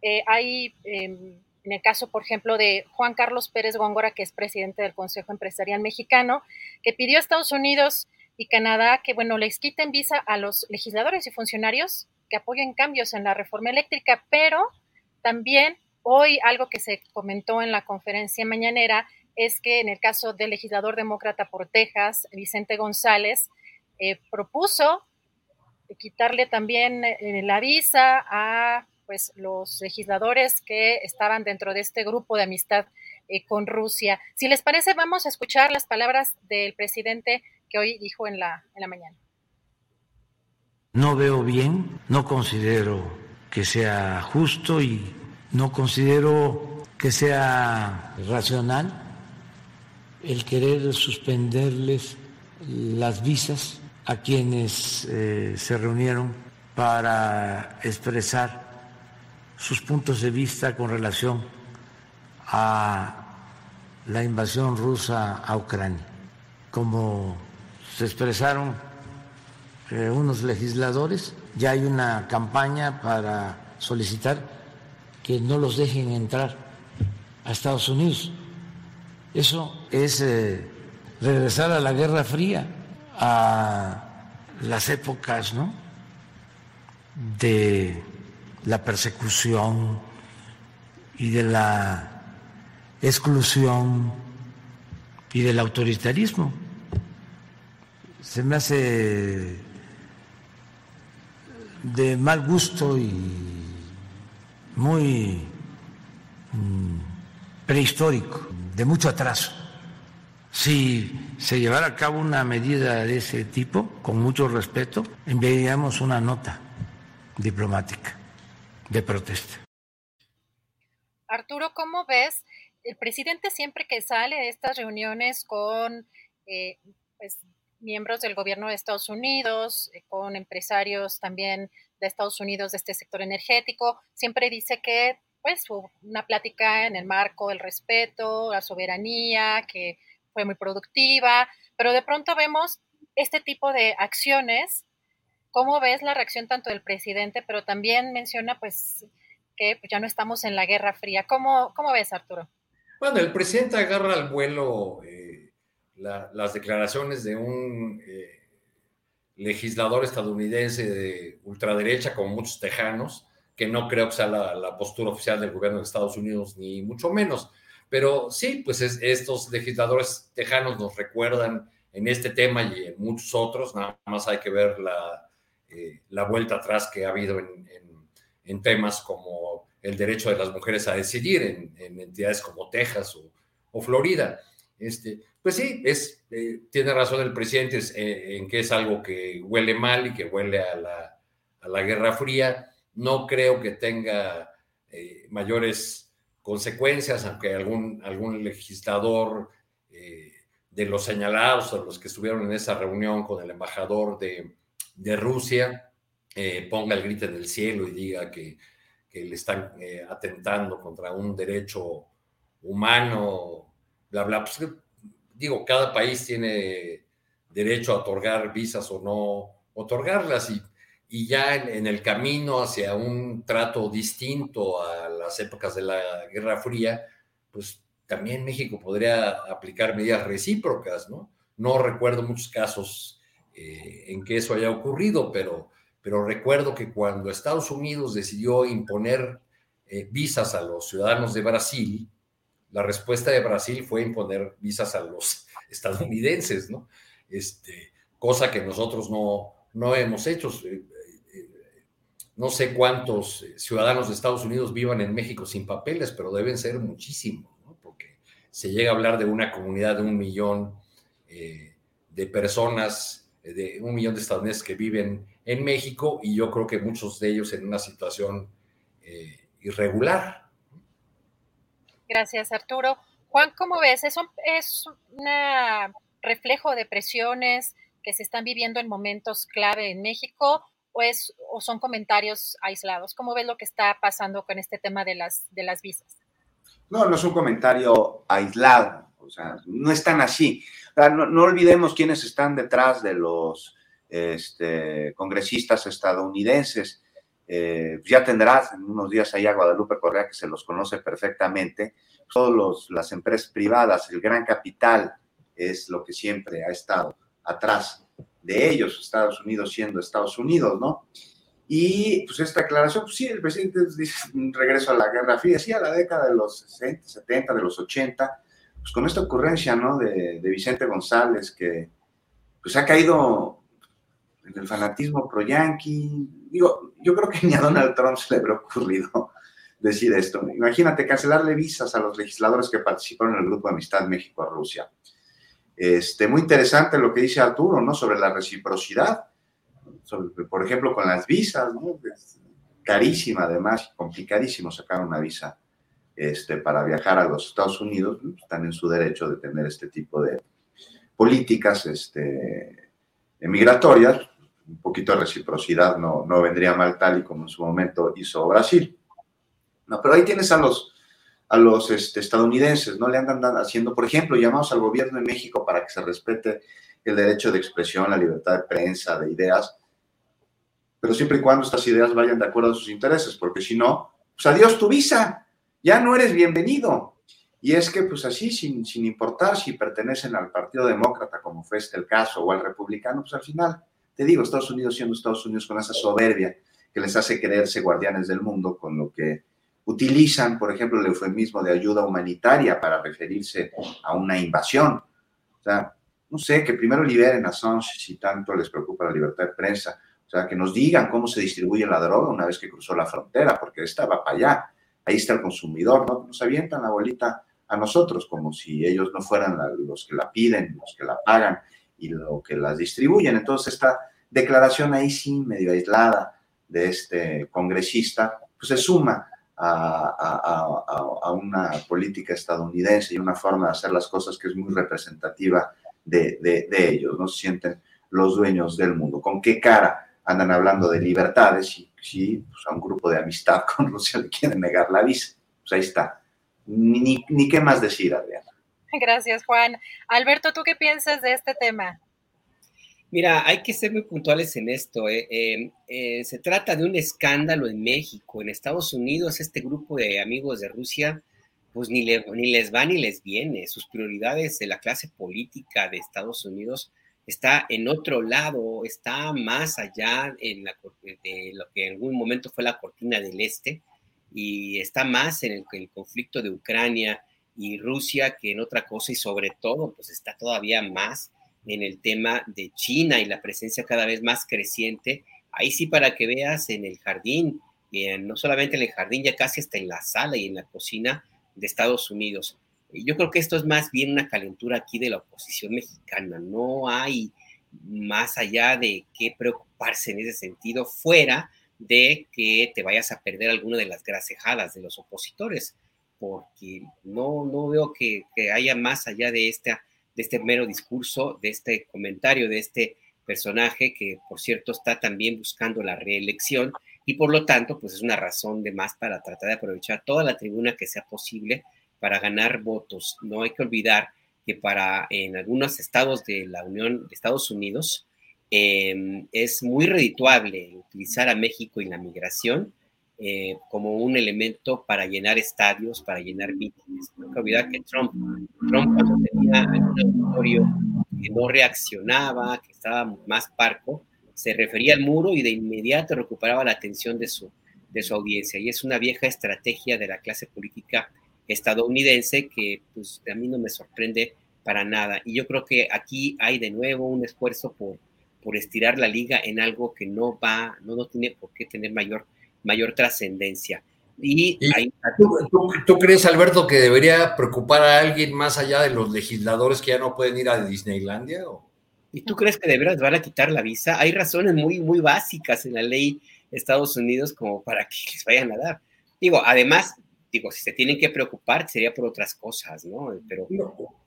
eh, hay, em, en el caso, por ejemplo, de Juan Carlos Pérez Góngora, que es presidente del Consejo Empresarial Mexicano, que pidió a Estados Unidos y Canadá que, bueno, les quiten visa a los legisladores y funcionarios que apoyen cambios en la reforma eléctrica, pero también Hoy algo que se comentó en la conferencia mañanera es que en el caso del legislador demócrata por Texas, Vicente González, eh, propuso quitarle también eh, la visa a pues, los legisladores que estaban dentro de este grupo de amistad eh, con Rusia. Si les parece, vamos a escuchar las palabras del presidente que hoy dijo en la, en la mañana. No veo bien, no considero que sea justo y no considero que sea racional el querer suspenderles las visas a quienes eh, se reunieron para expresar sus puntos de vista con relación a la invasión rusa a Ucrania. Como se expresaron eh, unos legisladores, ya hay una campaña para solicitar que no los dejen entrar a Estados Unidos. Eso es eh, regresar a la Guerra Fría, a las épocas ¿no? de la persecución y de la exclusión y del autoritarismo. Se me hace de mal gusto y muy mm, prehistórico, de mucho atraso. Si se llevara a cabo una medida de ese tipo, con mucho respeto, enviaríamos una nota diplomática de protesta. Arturo, ¿cómo ves? El presidente siempre que sale de estas reuniones con eh, pues, miembros del gobierno de Estados Unidos, eh, con empresarios también de Estados Unidos de este sector energético, siempre dice que pues una plática en el marco del respeto, la soberanía, que fue muy productiva, pero de pronto vemos este tipo de acciones. ¿Cómo ves la reacción tanto del presidente, pero también menciona pues que ya no estamos en la Guerra Fría? ¿Cómo, cómo ves, Arturo? Bueno, el presidente agarra al vuelo eh, las declaraciones de un eh, legislador estadounidense de ultraderecha, como muchos tejanos, que no creo que sea la, postura oficial del gobierno de Estados Unidos, ni mucho menos. Pero sí, pues estos legisladores tejanos nos recuerdan en este tema y en muchos otros, nada más hay que ver la, eh, la vuelta atrás que ha habido en, en, temas como el derecho de las mujeres a decidir en, entidades como Texas o, Florida. Este, pues sí, es, eh, tiene razón el presidente eh, en que es algo que huele mal y que huele a la, a la Guerra Fría. No creo que tenga eh, mayores consecuencias, aunque algún, algún legislador de los señalados, de los que estuvieron en esa reunión con el embajador de, de Rusia, ponga el grito en el cielo y diga que, que le están atentando contra un derecho humano, bla, bla. Pues, digo, cada país tiene derecho a otorgar visas o no otorgarlas y, y ya en, el camino hacia un trato distinto a las épocas de la Guerra Fría, pues también México podría aplicar medidas recíprocas, ¿no? No recuerdo muchos casos eh, en que eso haya ocurrido, pero, pero recuerdo que cuando Estados Unidos decidió imponer eh, visas a los ciudadanos de Brasil, la respuesta de Brasil fue imponer visas a los (laughs) estadounidenses, ¿no? Este, cosa que nosotros no, no hemos hecho. Eh, no sé cuántos ciudadanos de Estados Unidos vivan en México sin papeles, pero deben ser muchísimos, ¿no? porque se llega a hablar de una comunidad de un millón de personas de un millón de estadounidenses que viven en México y yo creo que muchos de ellos en una situación eh, irregular. Gracias, Arturo. Juan, ¿cómo ves? ¿Es un, ¿Es un reflejo de presiones que se están viviendo en momentos clave en México o, es, o son comentarios aislados? ¿Cómo ves lo que está pasando con este tema de las, de las visas? No, no es un comentario aislado, o sea, no es tan así. No, olvidemos quiénes están detrás de los este, congresistas estadounidenses. Eh, ya tendrás en unos días ahí a Guadalupe Correa, que se los conoce perfectamente. Todas las empresas privadas, el gran capital es lo que siempre ha estado atrás de ellos, Estados Unidos siendo Estados Unidos, ¿no? Y pues esta aclaración, pues sí, el presidente dice regreso a la Guerra Fría, sí, a la década de los 60, 70, de los 80, pues con esta ocurrencia, ¿no? De, Vicente González, que pues ha caído en el fanatismo pro-yanqui. Digo, yo creo que ni a Donald Trump se le habría ocurrido (laughs) decir esto. Imagínate cancelarle visas a los legisladores que participaron en el Grupo de Amistad México-Rusia. Este, muy interesante lo que dice Arturo, ¿no? Sobre la reciprocidad. por ejemplo, con las visas, ¿no? carísima además, complicadísimo sacar una visa este, para viajar a los Estados Unidos, están en su derecho de tener este tipo de políticas este, migratorias. Un poquito de reciprocidad no, no vendría mal tal y como en su momento hizo Brasil. No, pero ahí tienes a los, a los este, estadounidenses, ¿no? Le andan haciendo, por ejemplo, llamados al gobierno de México para que se respete el derecho de expresión, la libertad de prensa, de ideas, pero siempre y cuando estas ideas vayan de acuerdo a sus intereses, porque si no, pues adiós tu visa, ya no eres bienvenido. Y es que, pues así, sin, sin importar si pertenecen al Partido Demócrata, como fue este el caso, o al Republicano, pues al final, te digo, Estados Unidos siendo Estados Unidos con esa soberbia que les hace creerse guardianes del mundo, con lo que utilizan, por ejemplo, el eufemismo de ayuda humanitaria para referirse a una invasión. O sea, no sé, que primero liberen a Assange si tanto les preocupa la libertad de prensa. O sea, que nos digan cómo se distribuye la droga una vez que cruzó la frontera, porque esta va para allá ahí está el consumidor, ¿no? Nos avientan la bolita a nosotros, como si ellos no fueran los que la piden, los que la pagan y lo que las distribuyen. Entonces, esta declaración ahí sí, medio aislada de este congresista, pues se suma a, una política estadounidense y una forma de hacer las cosas que es muy representativa de, ellos, no se sienten los dueños del mundo. ¿Con qué cara andan hablando de libertades si pues, a un grupo de amistad (laughs) con Rusia le quieren negar la visa. Pues ahí está. Ni, ni qué más decir, Adriana. Gracias, Juan. Alberto, ¿tú qué piensas de este tema? Mira, hay que ser muy puntuales en esto. ¿eh? Eh, eh, se trata de un escándalo en México. En Estados Unidos, este grupo de amigos de Rusia, pues ni, ni les va ni les viene. Sus prioridades de la clase política de Estados Unidos está en otro lado, está más allá en la, de lo que en algún momento fue la cortina del este y está más en el, el, conflicto de Ucrania y Rusia que en otra cosa y sobre todo pues está todavía más en el tema de China y la presencia cada vez más creciente. Ahí sí para que veas en el jardín, no solamente en el jardín, ya casi hasta en la sala y en la cocina de Estados Unidos. Yo creo que esto es más bien una calentura aquí de la oposición mexicana. No hay más allá de qué preocuparse en ese sentido, fuera de que te vayas a perder alguna de las gracejadas de los opositores, porque no, no veo que, haya más allá de, esta, de este mero discurso, de este comentario, de este personaje que, por cierto, está también buscando la reelección y por lo tanto, pues es una razón de más para tratar de aprovechar toda la tribuna que sea posible para ganar votos. No hay que olvidar que para en algunos estados de la Unión de Estados Unidos em, es muy redituable utilizar a México y la migración eh, como un elemento para llenar estadios, para llenar mítines. No hay que olvidar que Trump, Trump cuando tenía un auditorio que no reaccionaba, que estaba más parco, se refería al muro y de inmediato recuperaba la atención de su, de su audiencia. Y es una vieja estrategia de la clase política estadounidense que pues, a mí no me sorprende para nada. Y yo creo que aquí hay de nuevo un esfuerzo por, por estirar la liga en algo que no va, no, no tiene por qué tener mayor, mayor trascendencia. Y, ¿tú, crees, Alberto, que debería preocupar a alguien más allá de los legisladores que ya no pueden ir a Disneylandia? ¿Y tú crees que de veras van a quitar la visa? Hay razones muy, muy básicas en la ley de Estados Unidos como para que les vayan a dar. Digo, además, digo, si se tienen que preocupar, sería por otras cosas, ¿no? Pero...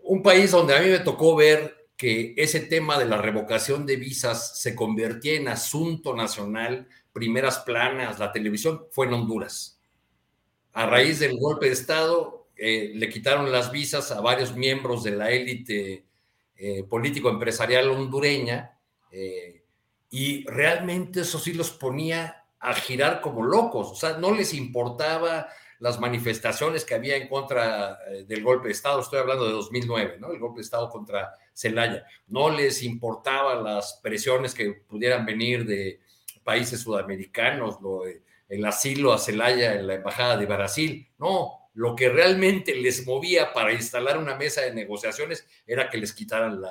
un país donde a mí me tocó ver que ese tema de la revocación de visas se convertía en asunto nacional, primeras planas, la televisión, fue en Honduras. A raíz del golpe de Estado, eh, le quitaron las visas a varios miembros de la élite eh, político-empresarial hondureña eh, y realmente eso sí los ponía a girar como locos, o sea, no les importaba las manifestaciones que había en contra eh, del golpe de Estado, estoy hablando de 2009, ¿no? El golpe de Estado contra Celaya. No les importaban las presiones que pudieran venir de países sudamericanos, lo, el asilo a Celaya en la Embajada de Brasil. No, lo que realmente les movía para instalar una mesa de negociaciones era que les quitaran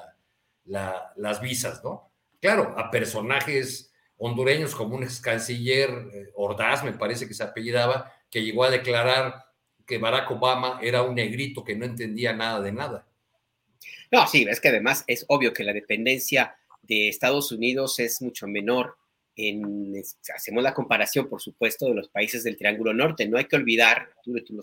las visas, ¿no? Claro, a personajes hondureños como un ex canciller eh, Ordaz, me parece que se apellidaba, que llegó a declarar que Barack Obama era un negrito que no entendía nada de nada. No, sí, es que además es obvio que la dependencia de Estados Unidos es mucho menor. En, hacemos la comparación, por supuesto, de los países del Triángulo Norte. No hay que olvidar, tú, tú lo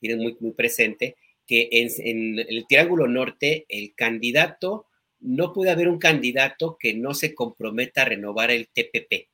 tienes muy, muy presente, que en, en, el Triángulo Norte el candidato, no puede haber un candidato que no se comprometa a renovar el TPP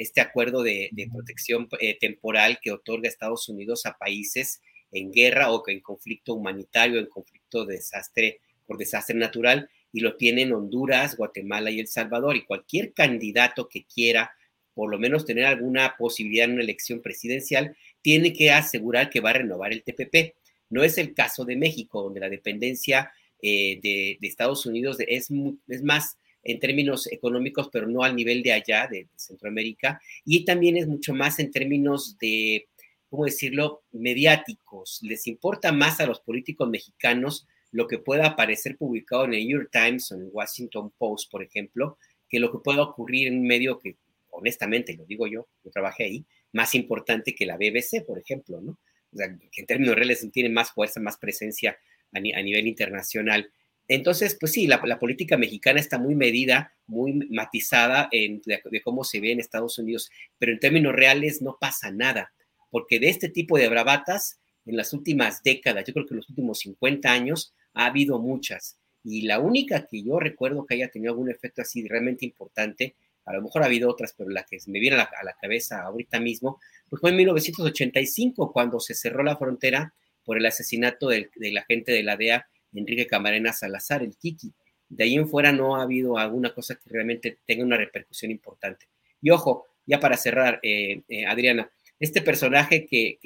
este acuerdo de, protección eh, temporal que otorga Estados Unidos a países en guerra o en conflicto humanitario, en conflicto de desastre por desastre natural, y lo tienen Honduras, Guatemala y El Salvador. Y cualquier candidato que quiera por lo menos tener alguna posibilidad en una elección presidencial, tiene que asegurar que va a renovar el TPP. No es el caso de México, donde la dependencia eh, de, Estados Unidos es, es más en términos económicos, pero no al nivel de allá, de, Centroamérica, y también es mucho más en términos de, ¿cómo decirlo?, mediáticos. Les importa más a los políticos mexicanos lo que pueda aparecer publicado en el New York Times o en el Washington Post, por ejemplo, que lo que pueda ocurrir en un medio que, honestamente, lo digo yo, yo trabajé ahí, más importante que la BBC, por ejemplo, ¿no? O sea, que en términos reales tiene más fuerza, más presencia a, nivel internacional. Entonces, pues sí, la, política mexicana está muy medida, muy matizada en, de, cómo se ve en Estados Unidos, pero en términos reales no pasa nada, porque de este tipo de bravatas, en las últimas décadas, yo creo que en los últimos 50 años, ha habido muchas. Y la única que yo recuerdo que haya tenido algún efecto así realmente importante, a lo mejor ha habido otras, pero la que me viene a la, cabeza ahorita mismo, pues fue en 1985, cuando se cerró la frontera por el asesinato del, del agente de la DEA Enrique Camarena Salazar, el Kiki. De ahí en fuera no ha habido alguna cosa que realmente tenga una repercusión importante. Y ojo, ya para cerrar, eh, eh, Adriana, este personaje que,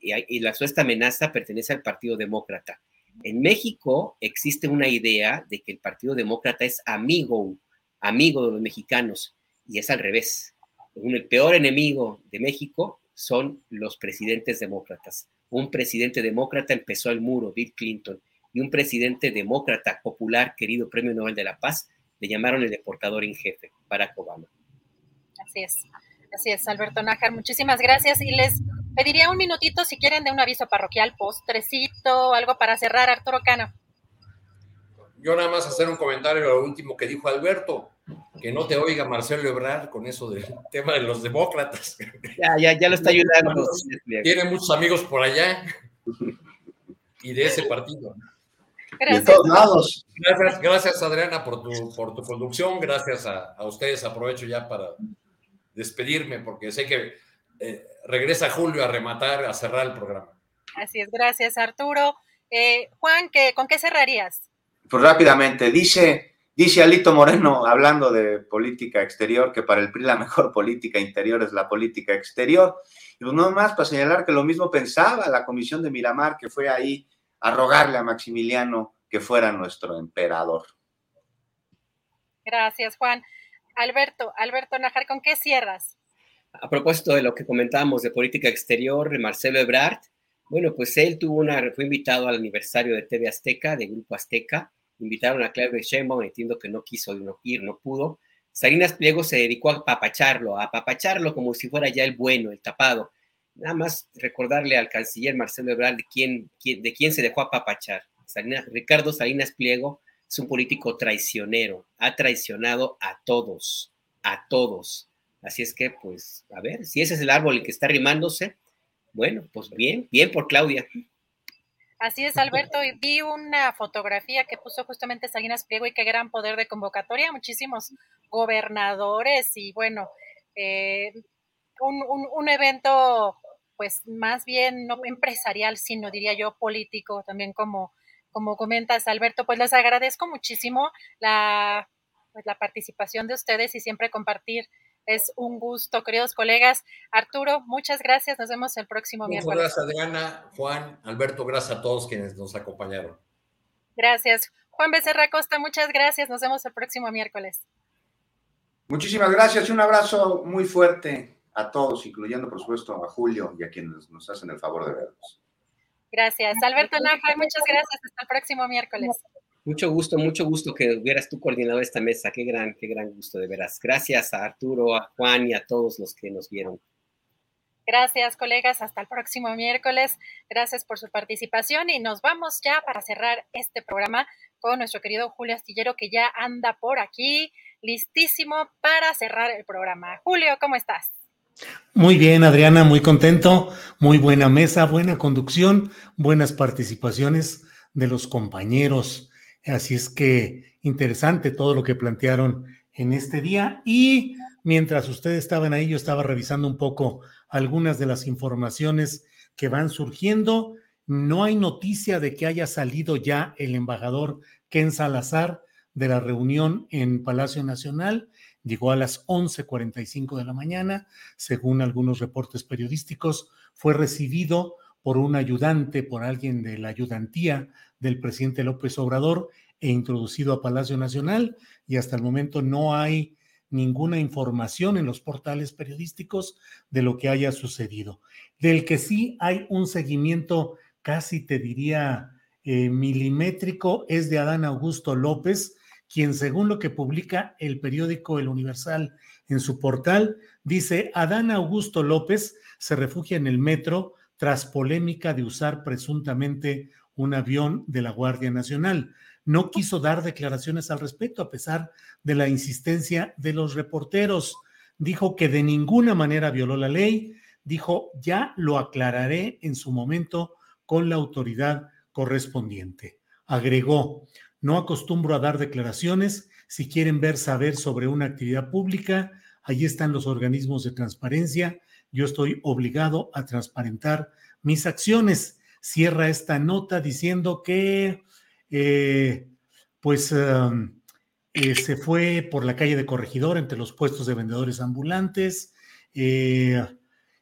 y la suesta amenaza pertenece al Partido Demócrata. En México existe una idea de que el Partido Demócrata es amigo, amigo de los mexicanos, y es al revés. El peor enemigo de México son los presidentes demócratas. Un presidente demócrata empezó el muro, Bill Clinton, y un presidente demócrata popular, querido Premio Nobel de la Paz, le llamaron el deportador en jefe, Barack Obama. Así es, así es, Alberto Nájar, muchísimas gracias y les pediría un minutito si quieren de un aviso parroquial, postrecito, algo para cerrar, Arturo Cano. Yo nada más hacer un comentario a lo último que dijo Alberto, que no te oiga Marcelo Ebrard con eso del (laughs) tema de los demócratas. Ya, ya, ya lo está ayudando. Tiene muchos amigos por allá y de ese partido. Gracias. De todos lados. Gracias, Adriana, por tu, por tu conducción. Gracias a, ustedes. Aprovecho ya para despedirme porque sé que eh, regresa Julio a rematar, a cerrar el programa. Así es, gracias Arturo. Eh, Juan, ¿qué, ¿con qué cerrarías? Pues rápidamente, dice, dice Alito Moreno, hablando de política exterior, que para el PRI la mejor (laughs) política interior es la política exterior. Y pues no más para señalar que lo mismo pensaba la comisión de Miramar, que fue ahí a rogarle a Maximiliano que fuera nuestro emperador. Gracias, Juan. Alberto, Alberto Najar, ¿con qué cierras? A propósito de lo que comentábamos de política exterior, de Marcelo Ebrard, bueno, pues él tuvo una, fue invitado al aniversario de TV Azteca, de Grupo Azteca, invitaron a Claudio Sheinbaum, entiendo que no quiso ir, no pudo. Salinas Pliego se dedicó a papacharlo, a papacharlo como si fuera ya el bueno, el tapado. Nada más recordarle al canciller Marcelo Ebrard de quién, de quién se dejó apapachar. Salinas, Ricardo Salinas Pliego es un político traicionero, ha traicionado a todos, a todos. Así es que, pues, a ver, si ese es el árbol el que está rimándose, bueno, pues bien, bien por Claudia. Así es, Alberto, y vi una fotografía que puso justamente Salinas Pliego y qué gran poder de convocatoria, muchísimos gobernadores y bueno, eh, un, un, evento pues más bien no empresarial, sino diría yo político, también como, como comentas, Alberto, pues les agradezco muchísimo la, pues, la participación de ustedes y siempre compartir es un gusto, queridos colegas. Arturo, muchas gracias. Nos vemos el próximo muchas miércoles. Gracias, Adriana, Juan, Alberto, gracias a todos quienes nos acompañaron. Gracias. Juan Becerra Costa, muchas gracias. Nos vemos el próximo miércoles. Muchísimas gracias y un abrazo muy fuerte a todos, incluyendo por supuesto a Julio y a quienes nos hacen el favor de vernos. Gracias. Alberto Naja, muchas gracias. Hasta el próximo miércoles. Mucho gusto, mucho gusto que hubieras tú coordinado esta mesa. Qué gran, qué gran gusto, de veras. Gracias a Arturo, a Juan y a todos los que nos vieron. Gracias, colegas. Hasta el próximo miércoles. Gracias por su participación y nos vamos ya para cerrar este programa con nuestro querido Julio Astillero que ya anda por aquí, listísimo para cerrar el programa. Julio, ¿cómo estás? Muy bien, Adriana, muy contento. Muy buena mesa, buena conducción, buenas participaciones de los compañeros. Así es que interesante todo lo que plantearon en este día. Y mientras ustedes estaban ahí, yo estaba revisando un poco algunas de las informaciones que van surgiendo. No hay noticia de que haya salido ya el embajador Ken Salazar de la reunión en Palacio Nacional. Llegó a las 11:45 de la mañana. Según algunos reportes periodísticos, fue recibido por un ayudante, por alguien de la ayudantía del presidente López Obrador e introducido a Palacio Nacional y hasta el momento no hay ninguna información en los portales periodísticos de lo que haya sucedido. Del que sí hay un seguimiento casi te diría eh, milimétrico es de Adán Augusto López, quien según lo que publica el periódico El Universal en su portal, dice, Adán Augusto López se refugia en el metro tras polémica de usar presuntamente un avión de la Guardia Nacional. No quiso dar declaraciones al respecto a pesar de la insistencia de los reporteros. Dijo que de ninguna manera violó la ley. Dijo, ya lo aclararé en su momento con la autoridad correspondiente. Agregó, no acostumbro a dar declaraciones. Si quieren ver, saber sobre una actividad pública, ahí están los organismos de transparencia. Yo estoy obligado a transparentar mis acciones cierra esta nota diciendo que eh, pues eh, se fue por la calle de Corregidor entre los puestos de vendedores ambulantes, eh,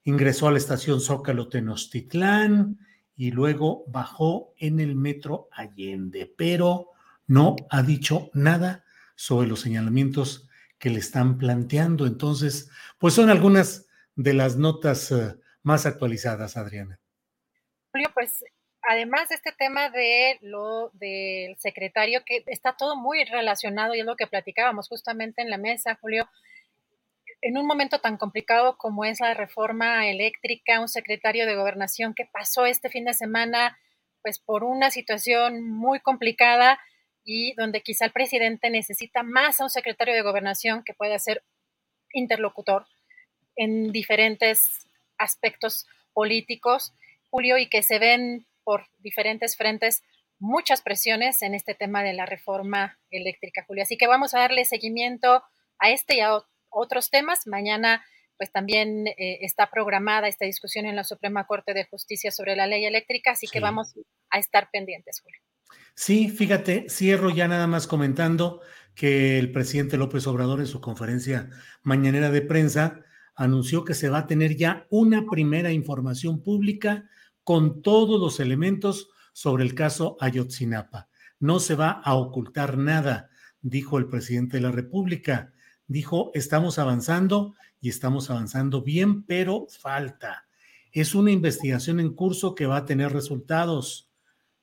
ingresó a la estación Zócalo Tenochtitlán y luego bajó en el metro Allende, pero no ha dicho nada sobre los señalamientos que le están planteando. Entonces, pues son algunas de las notas más actualizadas, Adriana. Julio, pues además de este tema de lo del secretario, que está todo muy relacionado y es lo que platicábamos justamente en la mesa, Julio, en un momento tan complicado como es la reforma eléctrica, un secretario de gobernación que pasó este fin de semana pues por una situación muy complicada y donde quizá el presidente necesita más a un secretario de gobernación que pueda ser interlocutor en diferentes aspectos políticos Julio, y que se ven por diferentes frentes muchas presiones en este tema de la reforma eléctrica, Julio. Así que vamos a darle seguimiento a este y a otros temas. Mañana, pues también eh, está programada esta discusión en la Suprema Corte de Justicia sobre la ley eléctrica, así que vamos a estar pendientes, Julio. Sí, fíjate, cierro ya nada más comentando que el presidente López Obrador en su conferencia mañanera de prensa anunció que se va a tener ya una primera información pública con todos los elementos sobre el caso Ayotzinapa. No se va a ocultar nada, dijo el presidente de la República. Dijo, estamos avanzando y estamos avanzando bien, pero falta. Es una investigación en curso que va a tener resultados.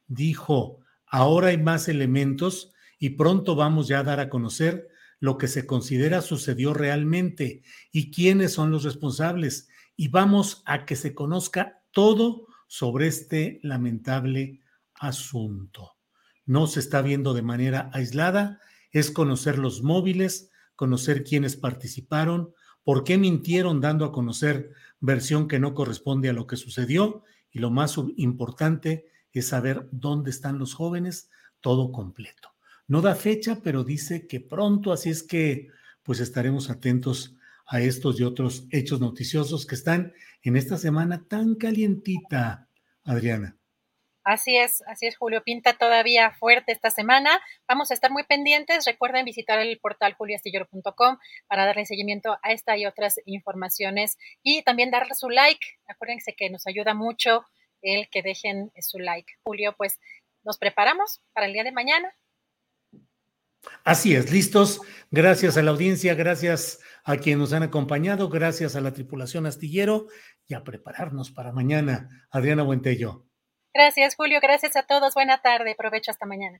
Dijo, ahora hay más elementos y pronto vamos ya a dar a conocer lo que se considera sucedió realmente y quiénes son los responsables. Y vamos a que se conozca todo sobre este lamentable asunto. No se está viendo de manera aislada, es conocer los móviles, conocer quiénes participaron, por qué mintieron dando a conocer versión que no corresponde a lo que sucedió y lo más importante es saber dónde están los jóvenes, todo completo. No da fecha, pero dice que pronto, así es que pues estaremos atentos a estos y otros hechos noticiosos que están en esta semana tan calientita, Adriana. Así es, así es, Julio. Pinta todavía fuerte esta semana. Vamos a estar muy pendientes. Recuerden visitar el portal julioastillero.com para darle seguimiento a esta y otras informaciones y también darle su like. Acuérdense que nos ayuda mucho el que dejen su like. Julio, pues nos preparamos para el día de mañana. Así es, listos. Gracias a la audiencia, gracias a quienes nos han acompañado, gracias a la tripulación astillero y a prepararnos para mañana. Adriana Buentello. Gracias, Julio. Gracias a todos. Buena tarde. Aprovecho hasta mañana.